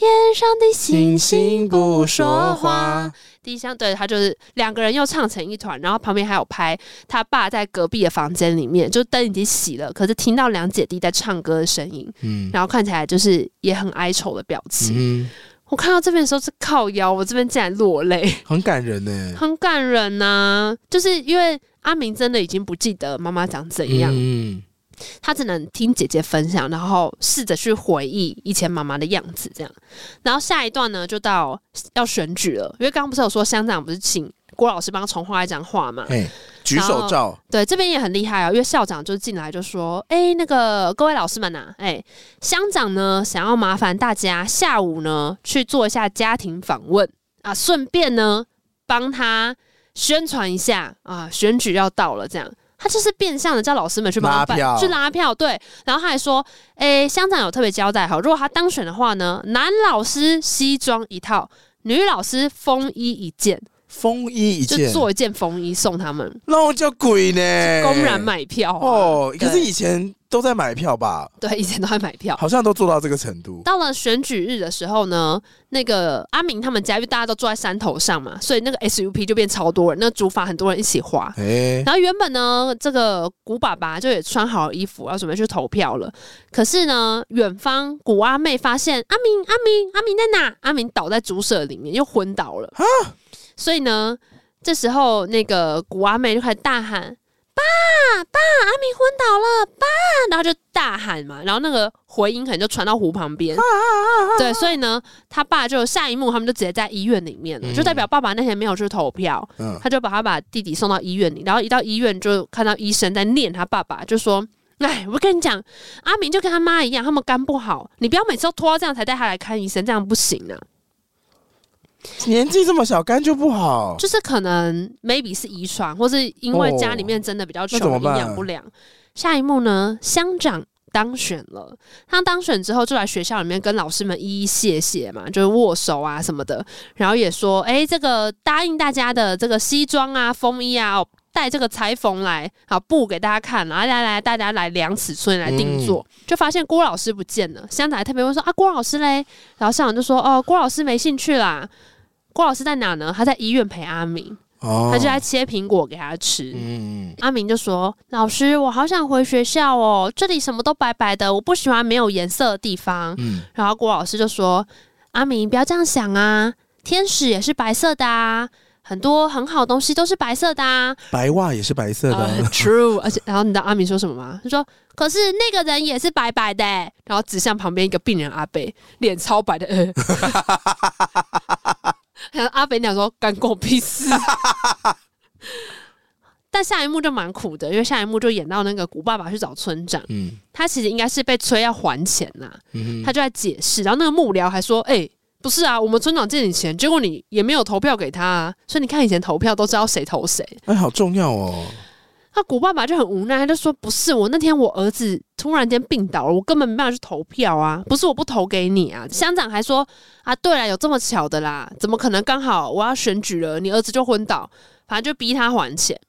天上的星星不说话。第一箱对，他就是两个人又唱成一团，然后旁边还有拍他爸在隔壁的房间里面，就灯已经熄了，可是听到两姐弟在唱歌的声音，嗯，然后看起来就是也很哀愁的表情。嗯，我看到这边的时候是靠腰，我这边竟然落泪，很感人呢，很感人呐、啊，就是因为阿明真的已经不记得妈妈长怎样。嗯。他只能听姐姐分享，然后试着去回忆以前妈妈的样子，这样。然后下一段呢，就到要选举了，因为刚刚不是有说乡长不是请郭老师帮他重画一张画嘛？哎，举手照。对，这边也很厉害啊，因为校长就进来就说：“哎，那个各位老师们呐、啊，哎，乡长呢想要麻烦大家下午呢去做一下家庭访问啊，顺便呢帮他宣传一下啊，选举要到了，这样。”他就是变相的叫老师们去帮他办，拉票去拉票，对。然后他还说，诶、欸，乡长有特别交代，好，如果他当选的话呢，男老师西装一套，女老师风衣一件。风衣一件，就做一件风衣送他们，那我叫鬼呢！公然买票、啊、哦，可是以前都在买票吧？对，以前都在买票，好像都做到这个程度。到了选举日的时候呢，那个阿明他们家，因为大家都坐在山头上嘛，所以那个 SUP 就变超多人，那竹筏很多人一起划。欸、然后原本呢，这个古爸爸就也穿好衣服，要准备去投票了。可是呢，远方古阿妹发现阿明，阿明，阿明在哪？阿明倒在竹舍里面，又昏倒了。哈所以呢，这时候那个古阿妹就开始大喊：“爸爸，阿明昏倒了，爸！”然后就大喊嘛，然后那个回音可能就传到湖旁边。对，所以呢，他爸就下一幕，他们就直接在医院里面了，嗯、就代表爸爸那天没有去投票。嗯、他就把他把弟弟送到医院里，然后一到医院就看到医生在念他爸爸，就说：“哎，我跟你讲，阿明就跟他妈一样，他们肝不好，你不要每次都拖到这样才带他来看医生，这样不行啊。”年纪这么小，肝就不好，就是可能 maybe 是遗传，或是因为家里面真的比较穷，营养不良。下一幕呢，乡长当选了，他当选之后就来学校里面跟老师们一一谢谢嘛，就是握手啊什么的，然后也说，哎、欸，这个答应大家的这个西装啊、风衣啊，带这个裁缝来，好布给大家看，然后来来大家来量尺寸来定做，嗯、就发现郭老师不见了，乡长还特别问说啊，郭老师嘞？然后校长就说，哦，郭老师没兴趣啦。郭老师在哪呢？他在医院陪阿明，哦、他就在切苹果给他吃。嗯、阿明就说：“老师，我好想回学校哦，这里什么都白白的，我不喜欢没有颜色的地方。嗯”然后郭老师就说：“阿明，不要这样想啊，天使也是白色的啊，很多很好的东西都是白色的啊，白袜也是白色的。呃” True，而且然后你知道阿明说什么吗？他说：“可是那个人也是白白的。”然后指向旁边一个病人阿贝，脸超白的。阿肥讲说：“干狗屁事！” 但下一幕就蛮苦的，因为下一幕就演到那个古爸爸去找村长，嗯，他其实应该是被催要还钱呐、啊，嗯他就在解释，然后那个幕僚还说，哎、欸，不是啊，我们村长借你钱，结果你也没有投票给他啊，所以你看以前投票都知道谁投谁，哎，好重要哦。那古爸爸就很无奈，他就说，不是我那天我儿子突然间病倒了，我根本没办法去投票啊，不是我不投给你啊。乡长还说，啊，对了，有这么巧的啦，怎么可能刚好我要选举了，你儿子就昏倒，反正就逼他还钱。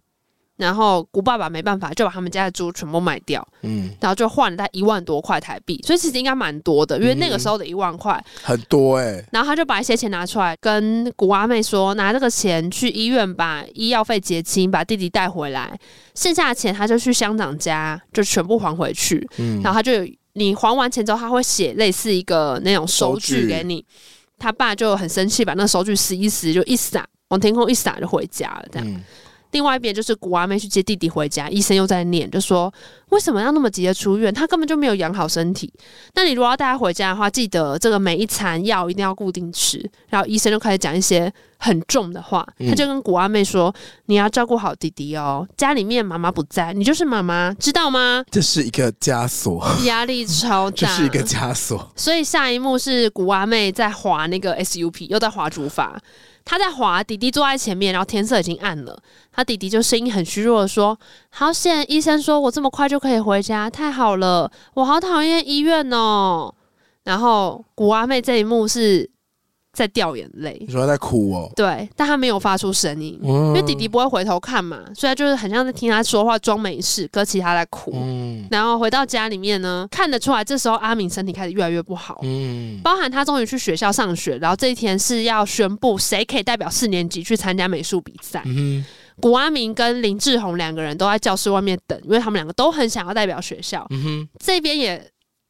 然后古爸爸没办法，就把他们家的猪全部卖掉，嗯，然后就换了他一万多块台币，所以其实应该蛮多的，因为那个时候的一万块、嗯、很多哎、欸。然后他就把一些钱拿出来，跟古阿妹说，拿这个钱去医院把医药费结清，把弟弟带回来，剩下的钱他就去乡长家就全部还回去，嗯，然后他就你还完钱之后，他会写类似一个那种收据给你，他爸就很生气，把那个收据撕一撕，就一撒往天空一撒就回家了，这样。嗯另外一边就是古阿妹去接弟弟回家，医生又在念，就说为什么要那么急着出院？他根本就没有养好身体。那你如果要带他回家的话，记得这个每一餐药一定要固定吃。然后医生就开始讲一些很重的话，他就跟古阿妹说：“嗯、你要照顾好弟弟哦，家里面妈妈不在，你就是妈妈，知道吗？”这是一个枷锁，压力超大，这是一个枷锁。所以下一幕是古阿妹在滑那个 SUP，又在滑竹筏。他在滑，弟弟坐在前面，然后天色已经暗了。他弟弟就声音很虚弱的说：“好险，医生说我这么快就可以回家，太好了，我好讨厌医院哦。”然后古阿妹这一幕是。在掉眼泪，你说他在哭哦？对，但他没有发出声音，嗯，因为弟弟不会回头看嘛，所以他就是很像在听他说话，装没事，可其实他在哭。嗯，然后回到家里面呢，看得出来，这时候阿明身体开始越来越不好。嗯，包含他终于去学校上学，然后这一天是要宣布谁可以代表四年级去参加美术比赛。嗯，古阿明跟林志宏两个人都在教室外面等，因为他们两个都很想要代表学校。嗯哼，这边也。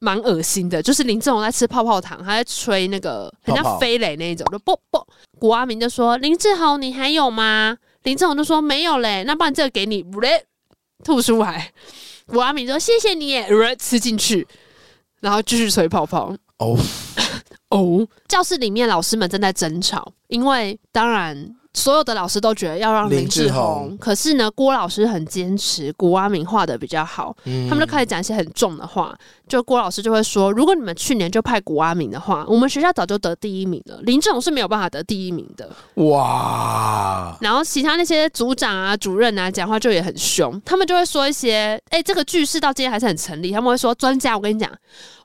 蛮恶心的，就是林志宏在吃泡泡糖，他在吹那个很像飞雷那一种，就啵啵。古阿明就说：“林志宏，你还有吗？”林志宏就说：“没有嘞，那不然这个给你，不嘞，吐出来。”古阿明说：“谢谢你耶，吃进去，然后继续吹泡泡。”哦 哦，教室里面老师们正在争吵，因为当然。所有的老师都觉得要让林志宏，可是呢，郭老师很坚持古阿明画的比较好，嗯，他们就开始讲一些很重的话。就郭老师就会说，如果你们去年就派古阿明的话，我们学校早就得第一名了。林志宏是没有办法得第一名的。哇！然后其他那些组长啊、主任啊，讲话就也很凶，他们就会说一些，哎，这个句式到今天还是很成立。他们会说，专家，我跟你讲，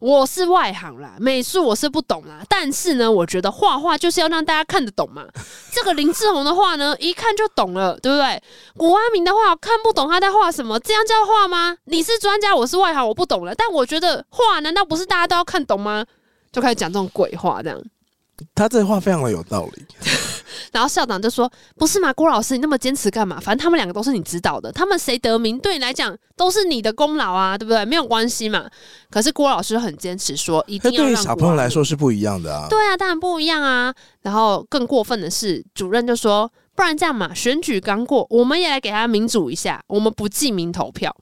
我是外行啦，美术我是不懂啦，但是呢，我觉得画画就是要让大家看得懂嘛。这个林志宏。的画呢，一看就懂了，对不对？古阿明的话，看不懂他在画什么，这样叫画吗？你是专家，我是外行，我不懂了。但我觉得画，难道不是大家都要看懂吗？就开始讲这种鬼话，这样。他这话非常的有道理。然后校长就说：“不是嘛，郭老师，你那么坚持干嘛？反正他们两个都是你指导的，他们谁得名对你来讲都是你的功劳啊，对不对？没有关系嘛。可是郭老师很坚持说，一定要让。对于小朋友来说是不一样的啊。对啊，当然不一样啊。然后更过分的是，主任就说：不然这样嘛，选举刚过，我们也来给他民主一下，我们不记名投票，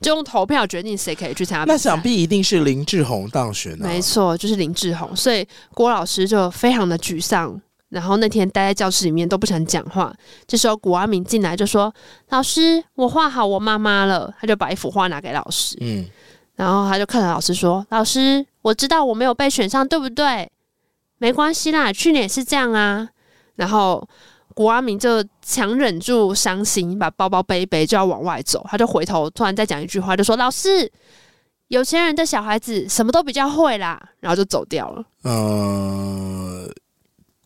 就用投票决定谁可以去参加。那想必一定是林志宏当选啊。没错，就是林志宏。所以郭老师就非常的沮丧。”然后那天待在教室里面都不想讲话。这时候古阿明进来就说：“老师，我画好我妈妈了。”他就把一幅画拿给老师。嗯，然后他就看着老师说：“老师，我知道我没有被选上，对不对？没关系啦，去年也是这样啊。”然后古阿明就强忍住伤心，把包包背一背就要往外走。他就回头突然再讲一句话，就说：“老师，有钱人的小孩子什么都比较会啦。”然后就走掉了。呃。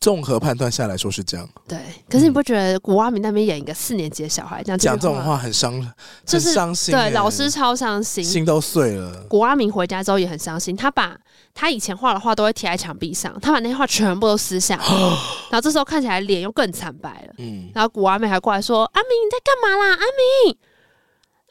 综合判断下来说是这样，对。可是你不觉得古阿明那边演一个四年级的小孩这样讲这种话很伤，就是伤心。对，老师超伤心，心都碎了。古阿明回家之后也很伤心，他把他以前画的画都会贴在墙壁上，他把那些画全部都撕下来，然后这时候看起来脸又更惨白了。嗯，然后古阿妹还过来说：“阿明你在干嘛啦？”阿明，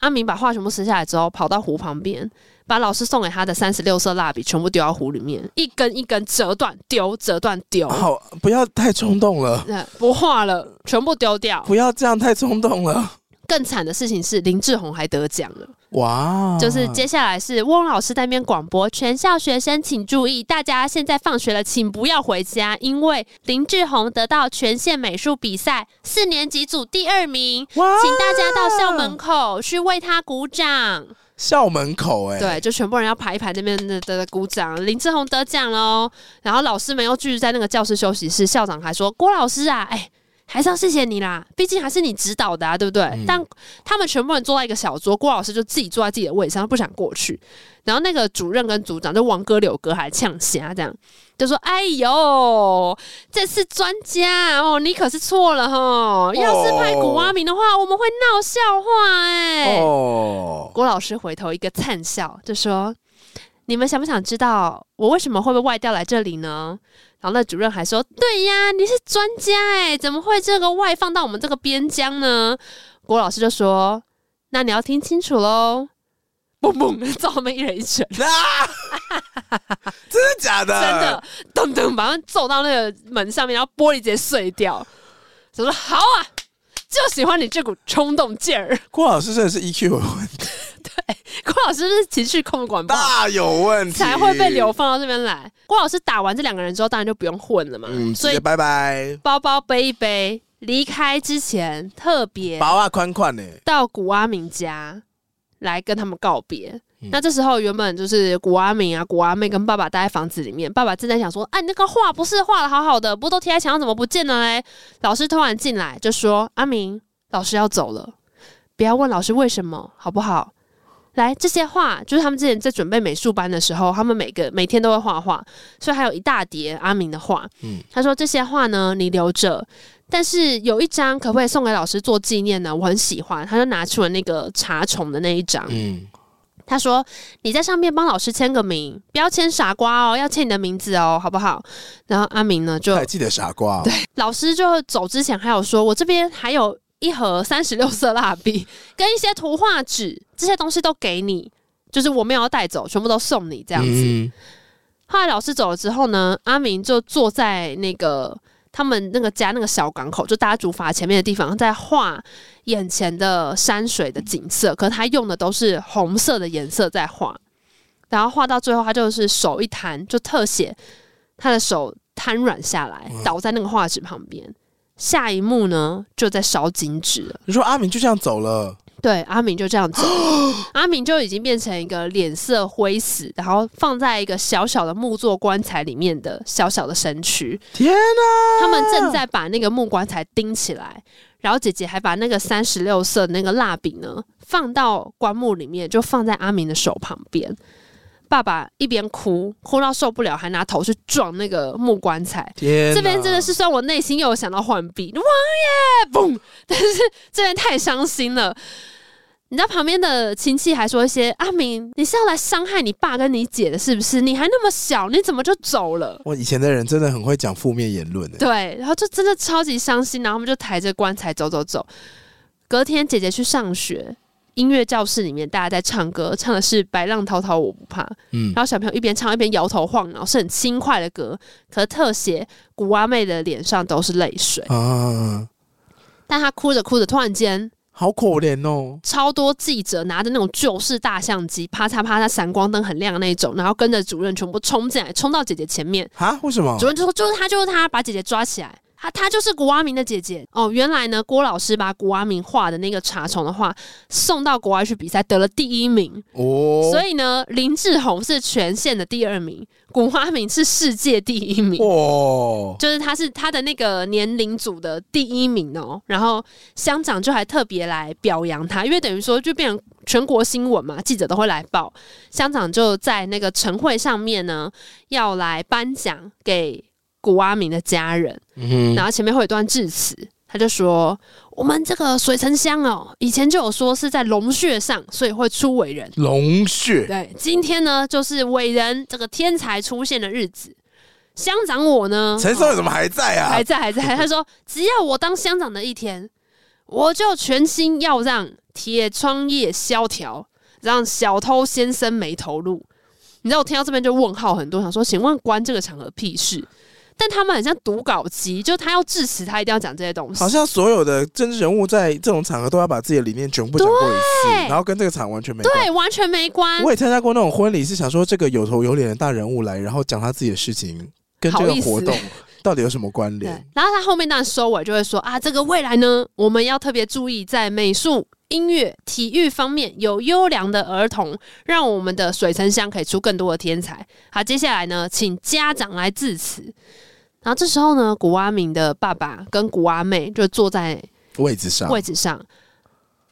阿明把画全部撕下来之后，跑到湖旁边。把老师送给他的三十六色蜡笔全部丢到湖里面，一根一根折断丢，折断丢。好，不要太冲动了。不画了，全部丢掉。不要这样太冲动了。更惨的事情是林志宏还得奖了。哇！就是接下来是翁老师在那边广播，全校学生请注意，大家现在放学了，请不要回家，因为林志宏得到全县美术比赛四年级组第二名，哇请大家到校门口去为他鼓掌。校门口哎、欸，对，就全部人要排一排，那边的的鼓掌，林志宏得奖喽。然后老师们又聚集在那个教室休息室，校长还说：“郭老师啊，哎。”还是要谢谢你啦，毕竟还是你指导的啊，对不对？嗯、但他们全部人坐在一个小桌，郭老师就自己坐在自己的位置上，不想过去。然后那个主任跟组长就王哥、柳哥还呛声，这样就说：“哎呦，这是专家哦，你可是错了哈！哦、要是派古阿明的话，我们会闹笑话哎。哦”郭老师回头一个灿笑，就说：“你们想不想知道我为什么会被外调来这里呢？”然后那主任还说：“对呀，你是专家哎，怎么会这个外放到我们这个边疆呢？”郭老师就说：“那你要听清楚喽！”嘣嘣，照他们一人一拳，啊、真的假的？真的，噔噔，把他们揍到那个门上面，然后玻璃直接碎掉。他说：“好啊，就喜欢你这股冲动劲儿。”郭老师真的是 EQ 有问题。对，郭老师是情绪控管不好，大有问题，才会被流放到这边来。郭老师打完这两个人之后，当然就不用混了嘛。嗯，所以拜拜，包包背一背，离开之前特别薄啊宽宽呢，到古阿明家来跟他们告别。嗯、那这时候原本就是古阿明啊、古阿妹跟爸爸待在房子里面，爸爸正在想说：“哎、啊，你那个画不是画的好好的，不都贴在墙上，怎么不见了嘞？”老师突然进来就说：“阿明，老师要走了，不要问老师为什么，好不好？”来，这些画就是他们之前在准备美术班的时候，他们每个每天都会画画，所以还有一大叠阿明的画。嗯，他说这些画呢，你留着，但是有一张可不可以送给老师做纪念呢？我很喜欢，他就拿出了那个茶虫的那一张。嗯，他说你在上面帮老师签个名，不要签傻瓜哦，要签你的名字哦，好不好？然后阿明呢就还记得傻瓜哦。对，老师就走之前还有说，我这边还有。一盒三十六色蜡笔 跟一些图画纸，这些东西都给你，就是我没有要带走，全部都送你这样子。嗯、后来老师走了之后呢，阿明就坐在那个他们那个家那个小港口，就大家竹筏前面的地方，在画眼前的山水的景色。可是他用的都是红色的颜色在画，然后画到最后，他就是手一弹，就特写他的手瘫软下来，倒在那个画纸旁边。下一幕呢，就在烧金纸了。你说阿明就这样走了？对，阿明就这样走，阿明就已经变成一个脸色灰死，然后放在一个小小的木做棺材里面的小小的身躯。天哪！他们正在把那个木棺材钉起来，然后姐姐还把那个三十六色的那个蜡笔呢放到棺木里面，就放在阿明的手旁边。爸爸一边哭，哭到受不了，还拿头去撞那个木棺材。天，这边真的是算我内心又有想到浣碧王爷，嘣！但是这边太伤心了。你知道旁边的亲戚还说一些：“阿明，你是要来伤害你爸跟你姐的，是不是？你还那么小，你怎么就走了？”我以前的人真的很会讲负面言论。对，然后就真的超级伤心，然后他们就抬着棺材走走走。隔天姐姐去上学。音乐教室里面，大家在唱歌，唱的是《白浪滔滔我不怕》。嗯，然后小朋友一边唱一边摇头晃脑，是很轻快的歌。可是特写古阿妹的脸上都是泪水啊！但她哭着哭着，突然间好可怜哦！超多记者拿着那种旧式大相机，啪嚓啪嚓，闪光灯很亮的那种，然后跟着主任全部冲进来，冲到姐姐前面啊！为什么？主任就说：“就是他，就是他，把姐姐抓起来。”她她就是古阿明的姐姐哦。原来呢，郭老师把古阿明画的那个茶虫的画送到国外去比赛，得了第一名哦。所以呢，林志宏是全县的第二名，古阿明是世界第一名哦。就是他是他的那个年龄组的第一名哦。然后乡长就还特别来表扬他，因为等于说就变成全国新闻嘛，记者都会来报。乡长就在那个晨会上面呢，要来颁奖给。古阿明的家人，嗯、然后前面会有一段致辞，他就说：“我们这个水城乡哦，以前就有说是在龙穴上，所以会出伟人。龙穴对，今天呢就是伟人这个天才出现的日子。乡长我呢，陈松勇怎么还在啊？还在还在。他说，只要我当乡长的一天，我就全心要让铁窗业萧条，让小偷先生没头路。你知道我听到这边就问号很多，想说，请问关这个场合屁事？”但他们很像读稿机，就他要致辞，他一定要讲这些东西。好像所有的政治人物在这种场合都要把自己的理念全部讲过一次，然后跟这个场完全没关对，完全没关。我也参加过那种婚礼，是想说这个有头有脸的大人物来，然后讲他自己的事情，跟这个活动 到底有什么关联？然后他后面当然收尾就会说啊，这个未来呢，我们要特别注意在美术。音乐、体育方面有优良的儿童，让我们的水城乡可以出更多的天才。好，接下来呢，请家长来致辞。然后这时候呢，古阿明的爸爸跟古阿妹就坐在位置上，位置上。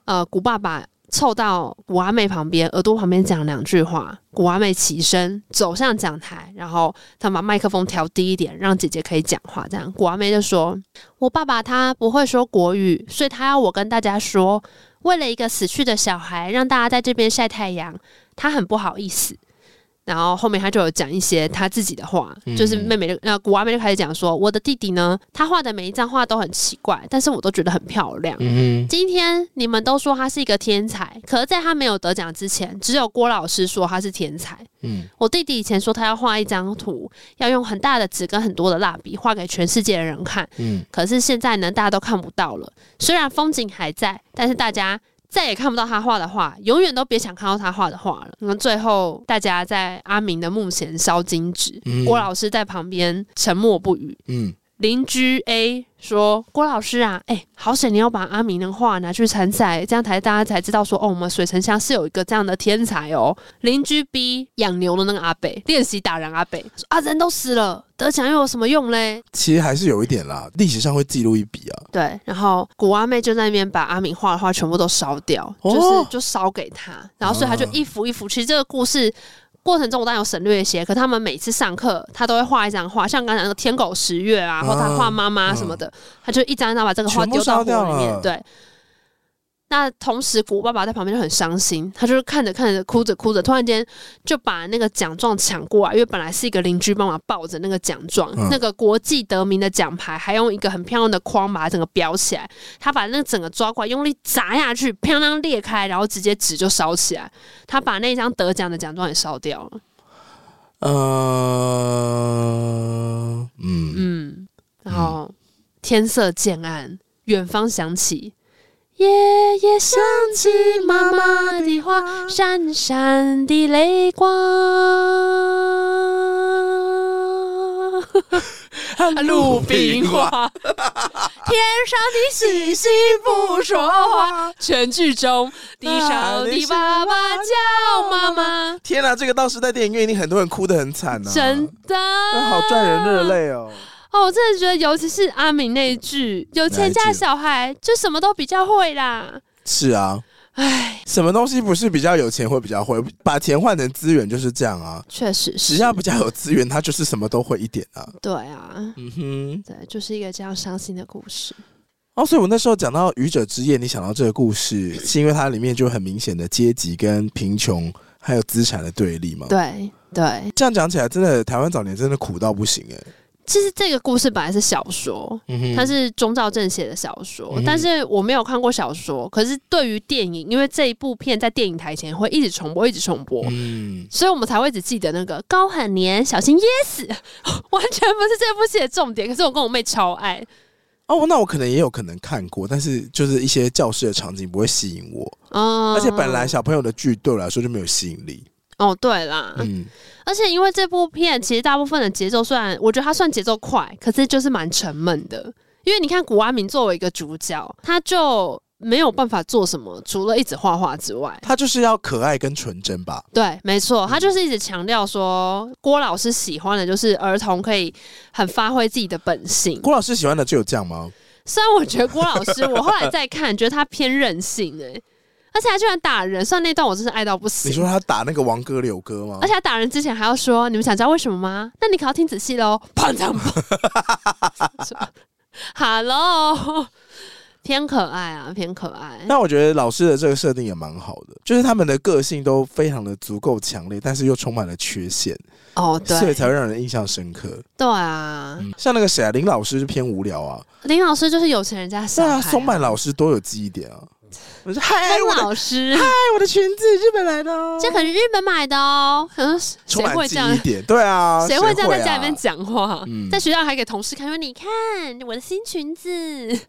呃，古爸爸凑到古阿妹旁边，耳朵旁边讲两句话。古阿妹起身走向讲台，然后他把麦克风调低一点，让姐姐可以讲话。这样，古阿妹就说：“我爸爸他不会说国语，所以他要我跟大家说。”为了一个死去的小孩，让大家在这边晒太阳，他很不好意思。然后后面他就有讲一些他自己的话，嗯、就是妹妹就呃古阿妹就开始讲说，我的弟弟呢，他画的每一张画都很奇怪，但是我都觉得很漂亮。嗯、今天你们都说他是一个天才，可是在他没有得奖之前，只有郭老师说他是天才。嗯，我弟弟以前说他要画一张图，要用很大的纸跟很多的蜡笔画给全世界的人看。嗯，可是现在呢，大家都看不到了。虽然风景还在，但是大家。再也看不到他画的画，永远都别想看到他画的画了。那最后，大家在阿明的墓前烧金纸，嗯、郭老师在旁边沉默不语。嗯。邻居 A 说：“郭老师啊，哎、欸，好险你要把阿明的画拿去参赛，这样才大家才知道说，哦，我们水城乡是有一个这样的天才哦。”邻居 B 养牛的那个阿北练习打人，阿北说：“啊，人都死了，得奖又有什么用嘞？”其实还是有一点啦，历史上会记录一笔啊。对，然后古阿妹就在那边把阿明画的画全部都烧掉，哦、就是就烧给他，然后所以他就一幅一幅。其实这个故事。过程中我当然有省略一些，可他们每次上课，他都会画一张画，像刚才那个天狗十月啊，或他画妈妈什么的，嗯、他就一张一张把这个画丢到火里面，对。那同时，古爸爸在旁边就很伤心，他就是看着看着，哭着哭着，突然间就把那个奖状抢过来，因为本来是一个邻居帮忙抱着那个奖状，嗯、那个国际得名的奖牌，还用一个很漂亮的框把它整个裱起来。他把那整个抓过来，用力砸下去，砰当裂开，然后直接纸就烧起来。他把那张得奖的奖状也烧掉了。呃，嗯嗯，然后天色渐暗，远方响起。夜夜想起妈妈的话，闪闪的泪光。鲁冰花，天上的星星不说话。全剧中，地上的爸爸叫妈妈。天哪，这个到时在电影院一定很多人哭得很惨啊！真的，好赚人热泪哦。哦，我真的觉得，尤其是阿敏那一句“有钱家小孩就什么都比较会啦”，是啊，唉，什么东西不是比较有钱会比较会？把钱换成资源就是这样啊，确实是，只要比较有资源，他就是什么都会一点啊。对啊，嗯哼，对，就是一个这样伤心的故事。哦，所以我那时候讲到愚者之夜，你想到这个故事，是因为它里面就很明显的阶级跟贫穷还有资产的对立嘛？对对，这样讲起来，真的台湾早年真的苦到不行哎、欸。其实这个故事本来是小说，嗯、它是钟兆正写的小说，嗯、但是我没有看过小说。可是对于电影，因为这一部片在电影台前会一直重播，一直重播，嗯、所以我们才会只记得那个高喊年小心噎死，完全不是这部戏的重点。可是我跟我妹超爱哦，那我可能也有可能看过，但是就是一些教室的场景不会吸引我，嗯、而且本来小朋友的剧对我来说就没有吸引力。哦，对啦，嗯，而且因为这部片其实大部分的节奏，虽然我觉得它算节奏快，可是就是蛮沉闷的。因为你看古阿明作为一个主角，他就没有办法做什么，除了一直画画之外，他就是要可爱跟纯真吧？对，没错，他就是一直强调说，郭老师喜欢的就是儿童可以很发挥自己的本性。郭老师喜欢的就有这样吗？虽然我觉得郭老师，我后来再看，觉得他偏任性哎、欸。而且他居然打人，算那段我真是爱到不行。你说他打那个王哥柳哥吗？而且他打人之前还要说：“你们想知道为什么吗？那你可要听仔细喽。”砰砰砰！Hello，偏可爱啊，偏可爱。那我觉得老师的这个设定也蛮好的，就是他们的个性都非常的足够强烈，但是又充满了缺陷哦，对，所以才会让人印象深刻。对啊，嗯、像那个谁啊，林老师就偏无聊啊。林老师就是有钱人家小孩、啊。对啊，松坂老师多有记忆点啊。我说嗨，我老师，嗨，我的裙子日本来的哦，这可是日本买的哦。可能 谁会这样？点对啊，谁会这样在家里面讲话？嗯，在学校还给同事看，说你看我的新裙子。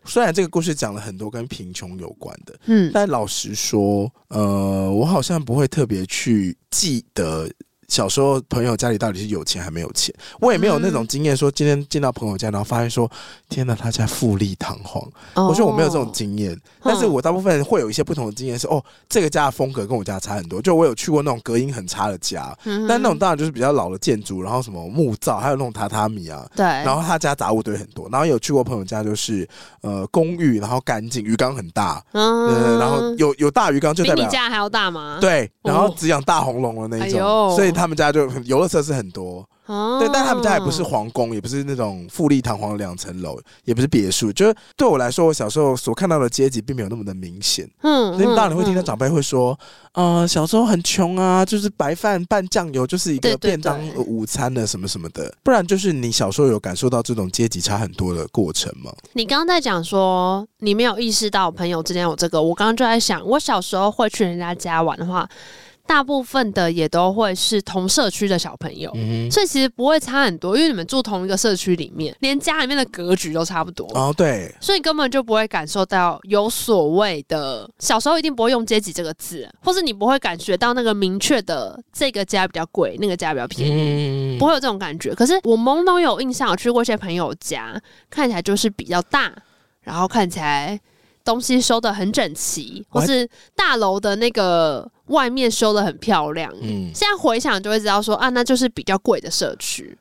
虽然这个故事讲了很多跟贫穷有关的，嗯，但老实说，呃，我好像不会特别去记得。小时候朋友家里到底是有钱还没有钱，我也没有那种经验。说今天进到朋友家，然后发现说天哪，他家富丽堂皇。哦、我说我没有这种经验，但是我大部分会有一些不同的经验。是哦，这个家的风格跟我家差很多。就我有去过那种隔音很差的家，嗯、但那种当然就是比较老的建筑，然后什么木造，还有那种榻榻米啊。对。然后他家杂物堆很多。然后有去过朋友家，就是呃公寓，然后干净，鱼缸很大。嗯。然后有有大鱼缸，就代表比你家还要大吗？对。然后只养大红龙的那种，哦、所以。他们家就游乐设施很多，哦、对，但他们家也不是皇宫，也不是那种富丽堂皇的两层楼，也不是别墅。就是对我来说，我小时候所看到的阶级并没有那么的明显。嗯，所以当然你会听到长辈会说，嗯、呃，小时候很穷啊，就是白饭拌酱油，就是一个便当午餐的什么什么的。不然就是你小时候有感受到这种阶级差很多的过程吗？你刚刚在讲说你没有意识到朋友之间有这个，我刚刚就在想，我小时候会去人家家玩的话。大部分的也都会是同社区的小朋友，嗯、所以其实不会差很多，因为你们住同一个社区里面，连家里面的格局都差不多。哦，对，所以根本就不会感受到有所谓的。小时候一定不会用阶级这个字，或是你不会感觉到那个明确的这个家比较贵，那个家比较便宜，嗯、不会有这种感觉。可是我懵懂有印象，我去过一些朋友家，看起来就是比较大，然后看起来东西收得很整齐，或是大楼的那个。外面修得很漂亮，嗯，现在回想就会知道说啊，那就是比较贵的社区。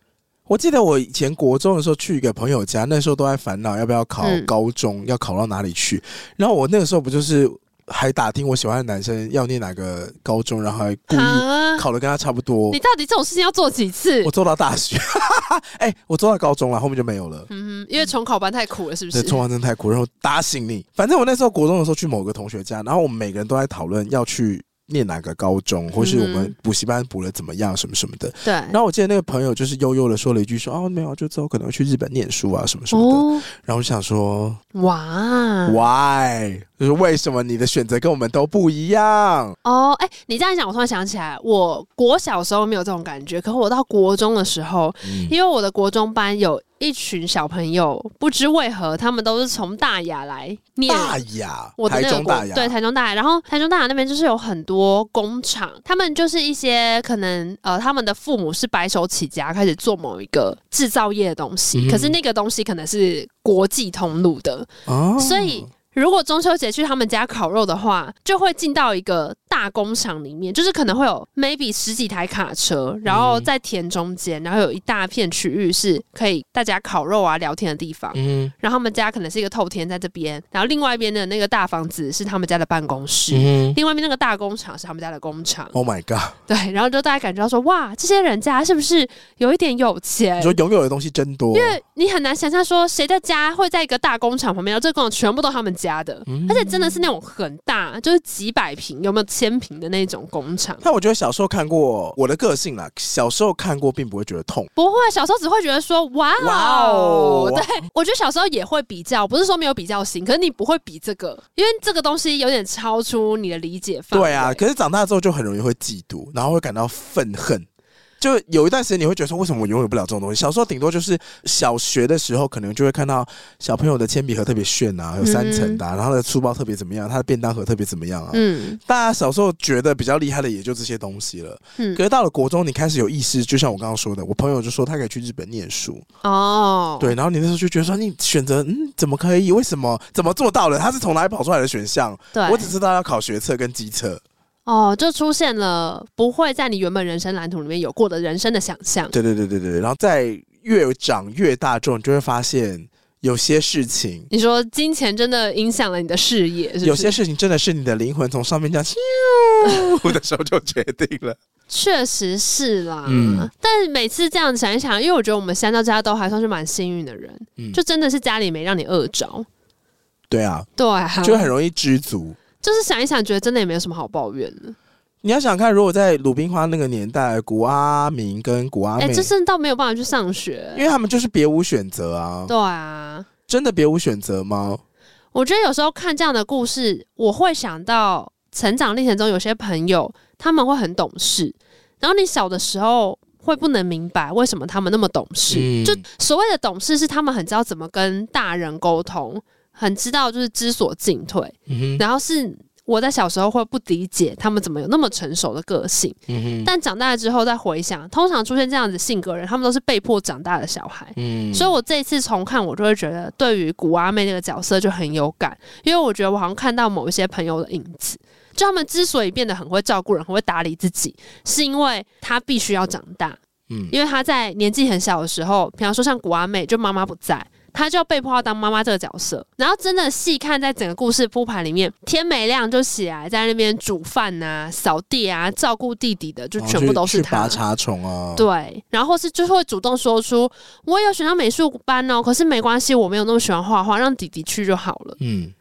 我记得我以前国中的时候去一个朋友家，那时候都在烦恼要不要考高中，嗯、要考到哪里去。然后我那个时候不就是还打听我喜欢的男生要念哪个高中，然后还故意考的跟他差不多。你到底这种事情要做几次？我做到大学，哎、欸，我做到高中了，后面就没有了。嗯哼，因为重考班太苦了，是不是？对，重考真的太苦，然后打醒你。反正我那时候国中的时候去某个同学家，然后我们每个人都在讨论要去。念哪个高中，或是我们补习班补的怎么样，什么什么的。对。然后我记得那个朋友就是悠悠的说了一句说：“哦，没有，就之后可能会去日本念书啊，什么什么的。哦”然后我想说：“哇，Why？就是为什么你的选择跟我们都不一样？”哦，哎，你这样讲，我突然想起来，我国小时候没有这种感觉，可是我到国中的时候，嗯、因为我的国中班有。一群小朋友不知为何，他们都是从大雅来念。大雅，我的那个国对台中大雅，然后台中大雅那边就是有很多工厂，他们就是一些可能呃，他们的父母是白手起家开始做某一个制造业的东西，嗯、可是那个东西可能是国际通路的，哦、所以。如果中秋节去他们家烤肉的话，就会进到一个大工厂里面，就是可能会有 maybe 十几台卡车，然后在田中间，然后有一大片区域是可以大家烤肉啊、聊天的地方。嗯，然后他们家可能是一个透天在这边，然后另外一边的那个大房子是他们家的办公室，嗯，另外一边那个大工厂是他们家的工厂。Oh my god！对，然后就大家感觉到说，哇，这些人家是不是有一点有钱？你说拥有的东西真多，因为你很难想象说谁的家会在一个大工厂旁边，然后这个工厂全部都他们家的。而且真的是那种很大，就是几百平，有没有千平的那种工厂？但我觉得小时候看过，我的个性啦，小时候看过并不会觉得痛，不会，小时候只会觉得说哇哦，对，我觉得小时候也会比较，不是说没有比较心，可是你不会比这个，因为这个东西有点超出你的理解范围。对啊，可是长大之后就很容易会嫉妒，然后会感到愤恨。就有一段时间，你会觉得说，为什么我拥有不了这种东西？小时候顶多就是小学的时候，可能就会看到小朋友的铅笔盒特别炫啊，有三层的，啊，然后他的书包特别怎么样，他的便当盒特别怎么样啊？嗯，大家小时候觉得比较厉害的也就这些东西了。嗯，可是到了国中，你开始有意识，就像我刚刚说的，我朋友就说他可以去日本念书哦，对，然后你那时候就觉得说，你选择嗯，怎么可以？为什么？怎么做到了？他是从哪里跑出来的选项？对，我只知道要考学测跟机测。哦，就出现了不会在你原本人生蓝图里面有过的人生的想象。对对对对对，然后在越长越大众，你就会发现有些事情。你说金钱真的影响了你的事业是是？有些事情真的是你的灵魂从上面这样咻 的时候就决定了。确实是啦，嗯，但每次这样想一想，因为我觉得我们三到家都还算是蛮幸运的人，嗯，就真的是家里没让你饿着。对啊，对啊，就很容易知足。就是想一想，觉得真的也没有什么好抱怨的。你要想看，如果在鲁冰花那个年代，古阿明跟古阿妹，哎、欸，这是倒没有办法去上学，因为他们就是别无选择啊。对啊，真的别无选择吗？我觉得有时候看这样的故事，我会想到成长历程中有些朋友他们会很懂事，然后你小的时候会不能明白为什么他们那么懂事。嗯、就所谓的懂事，是他们很知道怎么跟大人沟通，很知道就是知所进退。嗯、然后是。我在小时候会不理解他们怎么有那么成熟的个性，嗯、但长大了之后再回想，通常出现这样子性格的人，他们都是被迫长大的小孩。嗯，所以我这一次重看，我就会觉得对于古阿妹那个角色就很有感，因为我觉得我好像看到某一些朋友的影子。就他们之所以变得很会照顾人、很会打理自己，是因为他必须要长大。嗯，因为他在年纪很小的时候，比方说像古阿妹，就妈妈不在。他就被迫要当妈妈这个角色，然后真的细看在整个故事铺排里面，天没亮就起来在那边煮饭啊、扫地啊、照顾弟弟的，就全部都是他。拔查虫啊，对，然后是就会主动说出我有选到美术班哦，可是没关系，我没有那么喜欢画画，让弟弟去就好了。嗯，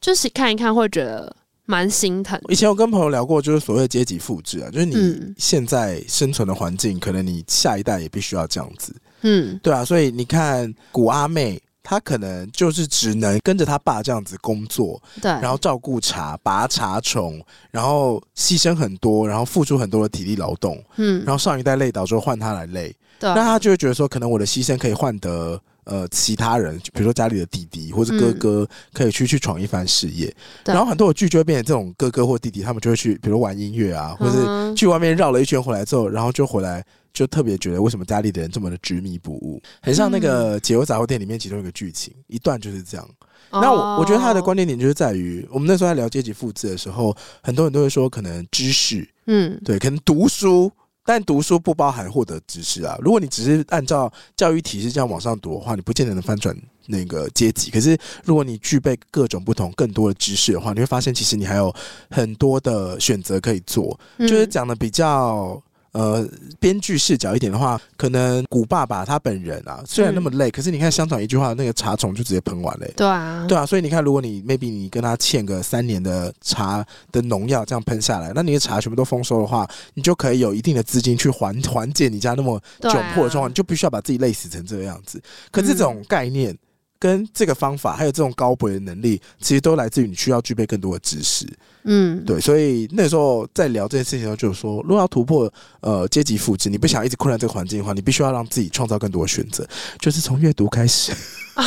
就是看一看会觉得蛮心疼。以前我跟朋友聊过，就是所谓阶级复制啊，就是你现在生存的环境，可能你下一代也必须要这样子。嗯，对啊，所以你看古阿妹，她可能就是只能跟着她爸这样子工作，对，然后照顾茶、拔茶虫，然后牺牲很多，然后付出很多的体力劳动，嗯，然后上一代累倒之后换她来累，对，那她就会觉得说，可能我的牺牲可以换得呃其他人，比如说家里的弟弟或者哥哥，可以去去闯一番事业，然后很多的剧就会变成这种哥哥或弟弟，他们就会去，比如玩音乐啊，或者去外面绕了一圈回来之后，然后就回来。就特别觉得为什么家里的人这么的执迷不悟，很像那个解忧杂货店里面其中一个剧情一段就是这样。嗯、那我我觉得他的关键点就是在于，我们那时候在聊阶级复制的时候，很多人都会说可能知识，嗯，对，可能读书，但读书不包含获得知识啊。如果你只是按照教育体系这样往上读的话，你不见得能翻转那个阶级。可是如果你具备各种不同更多的知识的话，你会发现其实你还有很多的选择可以做，就是讲的比较。呃，编剧视角一点的话，可能古爸爸他本人啊，虽然那么累，嗯、可是你看香肠一句话，那个茶虫就直接喷完了。对啊，对啊，所以你看，如果你 maybe 你跟他欠个三年的茶的农药这样喷下来，那你的茶全部都丰收的话，你就可以有一定的资金去缓缓解你家那么窘迫的状况，啊、你就必须要把自己累死成这个样子。可是这种概念。嗯跟这个方法，还有这种高博的能力，其实都来自于你需要具备更多的知识。嗯，对，所以那时候在聊这件事情的时候，就是说，如果要突破呃阶级复制，你不想一直困在这个环境的话，你必须要让自己创造更多的选择，就是从阅读开始 啊。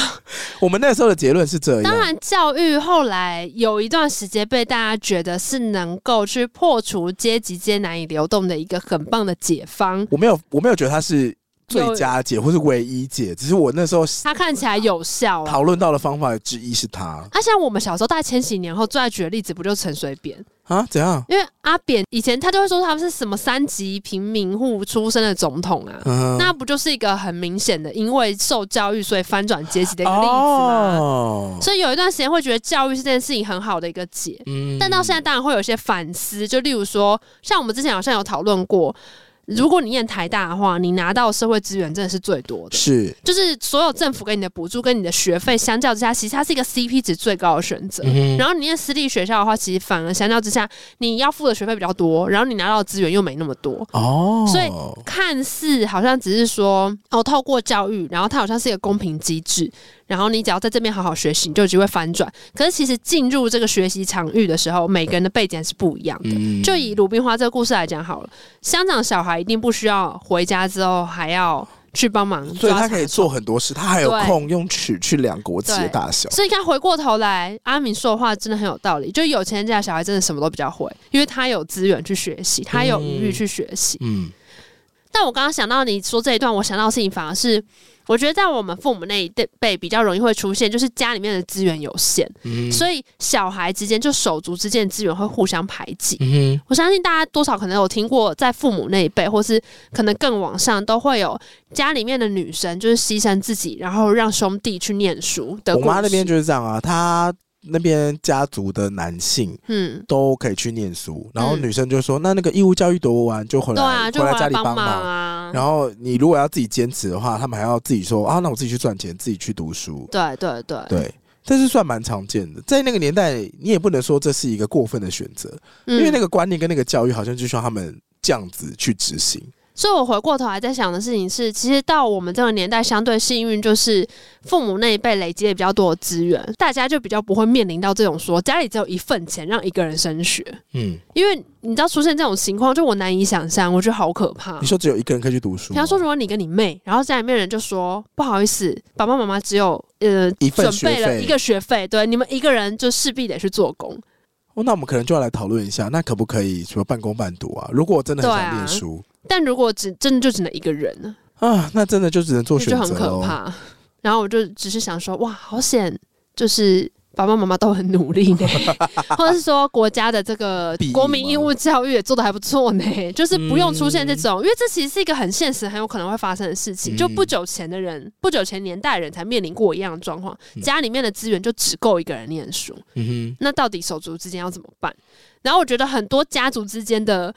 我们那时候的结论是这样。当然，教育后来有一段时间被大家觉得是能够去破除阶级间难以流动的一个很棒的解方。我没有，我没有觉得它是。最佳解或是唯一解，只是我那时候他看起来有效。讨论到的方法之一是他。他像我们小时候，大概千禧年后最爱举的例子，不就是陈水扁啊？怎样？因为阿扁以前他就会说他们是什么三级平民户出身的总统啊，嗯、那不就是一个很明显的因为受教育所以翻转阶级的一个例子吗？哦、所以有一段时间会觉得教育是这件事情很好的一个解，嗯、但到现在当然会有一些反思，就例如说，像我们之前好像有讨论过。如果你念台大的话，你拿到社会资源真的是最多的，是，就是所有政府给你的补助跟你的学费相较之下，其实它是一个 CP 值最高的选择。嗯、然后你念私立学校的话，其实反而相较之下，你要付的学费比较多，然后你拿到的资源又没那么多。哦，所以看似好像只是说哦，透过教育，然后它好像是一个公平机制。然后你只要在这边好好学习，你就有机会翻转。可是其实进入这个学习场域的时候，每个人的背景是不一样的。嗯、就以鲁冰花这个故事来讲好了，香港小孩一定不需要回家之后还要去帮忙，所以他可以做很多事，他还有空用尺去量国旗的大小。所以你看，回过头来，阿明说的话真的很有道理。就有钱人家的小孩真的什么都比较会，因为他有资源去学习，他有余裕去学习。嗯。嗯但我刚刚想到你说这一段，我想到的事情反而是，我觉得在我们父母那一辈比较容易会出现，就是家里面的资源有限，嗯、所以小孩之间就手足之间的资源会互相排挤。嗯、我相信大家多少可能有听过，在父母那一辈，或是可能更往上，都会有家里面的女生就是牺牲自己，然后让兄弟去念书的。我妈那边就是这样啊，她。那边家族的男性，嗯，都可以去念书，嗯、然后女生就说：“那那个义务教育读完就回来，啊、回来家里帮忙啊。”然后你如果要自己坚持的话，他们还要自己说：“啊，那我自己去赚钱，自己去读书。”对对对对，这是算蛮常见的。在那个年代，你也不能说这是一个过分的选择，嗯、因为那个观念跟那个教育好像就需要他们这样子去执行。所以我回过头来在想的事情是，其实到我们这个年代，相对幸运，就是父母那一辈累积的比较多的资源，大家就比较不会面临到这种说家里只有一份钱让一个人升学。嗯，因为你知道出现这种情况，就我难以想象，我觉得好可怕。你说只有一个人可以去读书？比方说，如果你跟你妹，然后家里面人就说不好意思，爸爸妈妈只有呃一份准备了一个学费，对，你们一个人就势必得去做工。哦，那我们可能就要来讨论一下，那可不可以说半工半读啊？如果我真的很想念书。但如果只真的就只能一个人呢？啊，那真的就只能做选择，就很可怕。然后我就只是想说，哇，好险，就是爸爸妈妈都很努力呢，或者是说国家的这个国民义务教育也做的还不错呢，就是不用出现这种，嗯、因为这其实是一个很现实、很有可能会发生的事情。就不久前的人，不久前年代人才面临过一样的状况，家里面的资源就只够一个人念书。那到底手足之间要怎么办？然后我觉得很多家族之间的。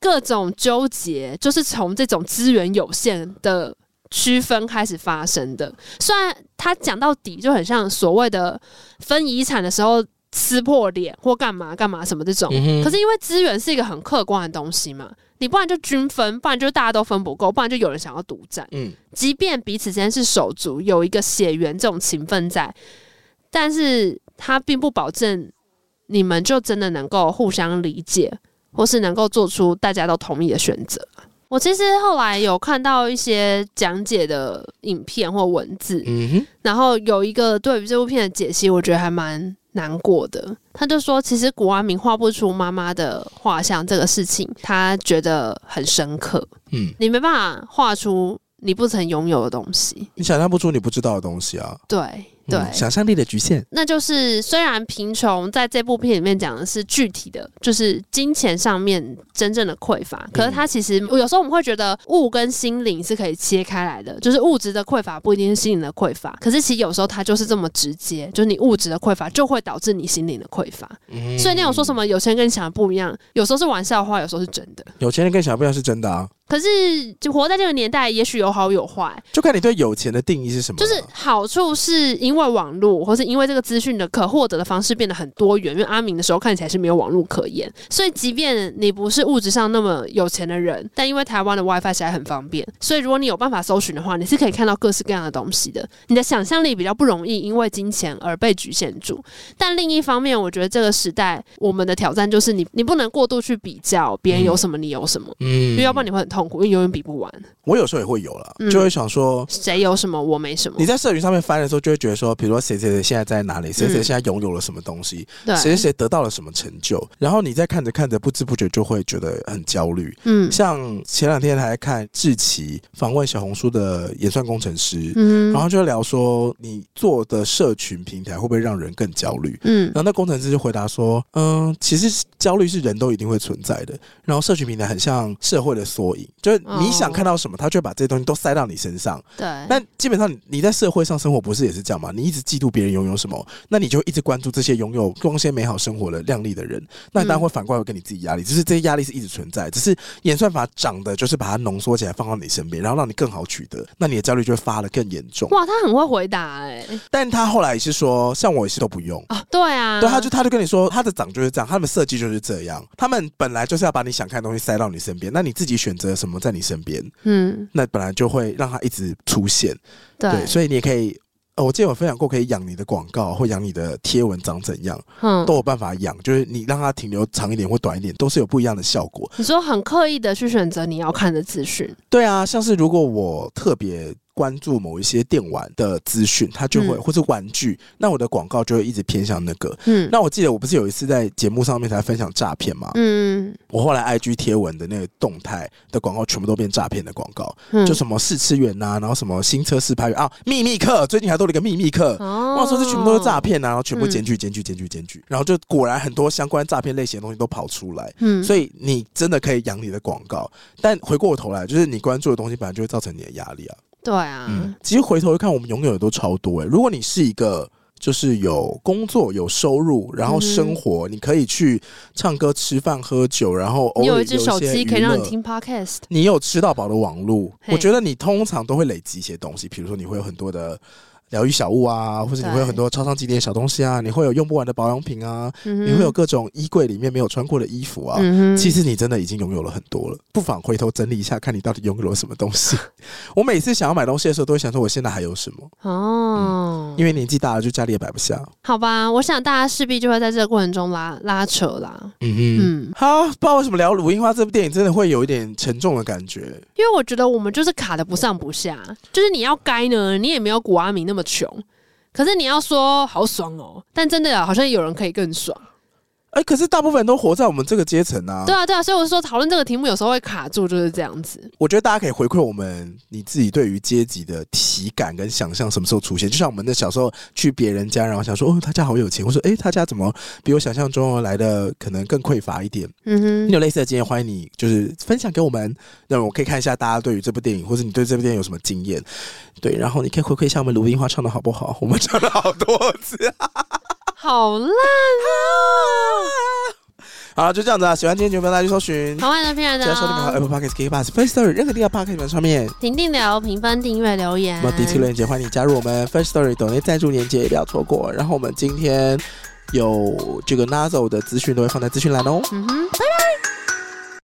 各种纠结，就是从这种资源有限的区分开始发生的。虽然他讲到底就很像所谓的分遗产的时候撕破脸或干嘛干嘛什么这种，嗯、可是因为资源是一个很客观的东西嘛，你不然就均分，不然就大家都分不够，不然就有人想要独占。嗯，即便彼此之间是手足，有一个血缘这种情分在，但是他并不保证你们就真的能够互相理解。或是能够做出大家都同意的选择。我其实后来有看到一些讲解的影片或文字，嗯哼，然后有一个对于这部片的解析，我觉得还蛮难过的。他就说，其实谷阿明画不出妈妈的画像这个事情，他觉得很深刻。嗯，你没办法画出你不曾拥有的东西，你想象不出你不知道的东西啊。对。对，嗯、想象力的局限，那就是虽然贫穷在这部片里面讲的是具体的，就是金钱上面真正的匮乏，可是它其实有时候我们会觉得物跟心灵是可以切开来的，就是物质的匮乏不一定是心灵的匮乏，可是其实有时候它就是这么直接，就是你物质的匮乏就会导致你心灵的匮乏。嗯、所以那种说什么有钱人跟你想的不一样，有时候是玩笑话，有时候是真的。有钱人跟你想的不一样是真的啊。可是，就活在这个年代，也许有好有坏，就看你对有钱的定义是什么。就是好处是因为网络，或是因为这个资讯的可获得的方式变得很多元。因为阿明的时候看起来是没有网络可言，所以即便你不是物质上那么有钱的人，但因为台湾的 WiFi 实在很方便，所以如果你有办法搜寻的话，你是可以看到各式各样的东西的。你的想象力比较不容易因为金钱而被局限住。但另一方面，我觉得这个时代我们的挑战就是你，你不能过度去比较别人有什么，你有什么，嗯，因为要不然你会很痛苦，因为永远比不完。我有时候也会有了，就会想说谁有什么，我没什么。你在社群上面翻的时候，就会觉得说，比如说谁谁谁现在在哪里，谁谁现在拥有了什么东西，谁谁谁得到了什么成就，然后你在看着看着，不知不觉就会觉得很焦虑。嗯，像前两天还在看志奇访问小红书的演算工程师，嗯，然后就聊说你做的社群平台会不会让人更焦虑？嗯，然后那工程师就回答说，嗯，其实焦虑是人都一定会存在的，然后社群平台很像社会的缩影，就是你想看到什么，他就会把这些东西都塞到你身上。对，那基本上你在社会上生活不是也是这样吗？你一直嫉妒别人拥有什么，那你就一直关注这些拥有光鲜美好生活的靓丽的人，那当然会反过来会给你自己压力。只是这些压力是一直存在，只是演算法长的就是把它浓缩起来放到你身边，然后让你更好取得，那你的焦虑就会发的更严重。哇，他很会回答哎、欸，但他后来也是说，像我也是都不用啊。对啊，对，他就他就跟你说，他的长就是这样，他们设计就是这样，他们本来就是要把你想看的东西塞到你身边，那你自己选择什么在你身边，嗯，那本来就会让它一直出现。对，对，所以你也可以。哦，我之前有分享过，可以养你的广告或养你的贴文长怎样，嗯，都有办法养。就是你让它停留长一点或短一点，都是有不一样的效果。你说很刻意的去选择你要看的资讯，对啊，像是如果我特别。关注某一些电玩的资讯，他就会、嗯、或是玩具，那我的广告就会一直偏向那个。嗯，那我记得我不是有一次在节目上面才分享诈骗吗？嗯，我后来 IG 贴文的那个动态的广告全部都变诈骗的广告，嗯、就什么试吃员呐、啊，然后什么新车试拍员啊，秘密课最近还多了一个秘密课，哦，我说这全部都是诈骗啊，然后全部检举检举检举检举，然后就果然很多相关诈骗类型的东西都跑出来。嗯，所以你真的可以养你的广告，但回过头来，就是你关注的东西本来就会造成你的压力啊。对啊，嗯，其实回头一看，我们拥有的都超多诶。如果你是一个就是有工作、有收入，然后生活，嗯、你可以去唱歌、吃饭、喝酒，然后偶尔有一只手机可以让你听 Podcast，你有吃到饱的网络，嘿我觉得你通常都会累积一些东西。比如说，你会有很多的疗愈小物啊，或者你会有很多超商景点小东西啊，你会有用不完的保养品啊，嗯、你会有各种衣柜里面没有穿过的衣服啊。嗯、其实你真的已经拥有了很多了，不妨回头整理一下，看你到底拥有了什么东西。我每次想要买东西的时候，都会想说我现在还有什么哦、嗯，因为年纪大了，就家里也摆不下。好吧，我想大家势必就会在这个过程中拉拉扯啦。嗯嗯，好，不知道为什么聊《鲁樱花》这部电影真的会有一点沉重的感觉，因为我觉得我们就是卡的不上不下，就是你要该呢，你也没有古阿明那么么穷。可是你要说好爽哦，但真的好像有人可以更爽。哎、欸，可是大部分人都活在我们这个阶层啊。对啊，对啊，所以我说讨论这个题目有时候会卡住，就是这样子。我觉得大家可以回馈我们你自己对于阶级的体感跟想象，什么时候出现？就像我们的小时候去别人家，然后想说哦，他家好有钱，或者说哎，他家怎么比我想象中来的可能更匮乏一点？嗯哼，你有类似的经验，欢迎你就是分享给我们，那我可以看一下大家对于这部电影，或者你对这部电影有什么经验？对，然后你可以回馈一下我们鲁冰花唱的好不好？我们唱了好多次。好烂啊！好了，就这样子啊！喜欢今天节目，大家去搜寻。好玩的片人，只要收听好 Apple Podcast、K Bus、First Story 任何地方 Podcast 上面，评定聊评分、订阅、留言。那么第七个链接，欢迎你加入我们 First Story 抖内赞助链接，也不要错过。然后我们今天有这个 Nazo 的资讯都会放在资讯栏哦。嗯哼，拜拜。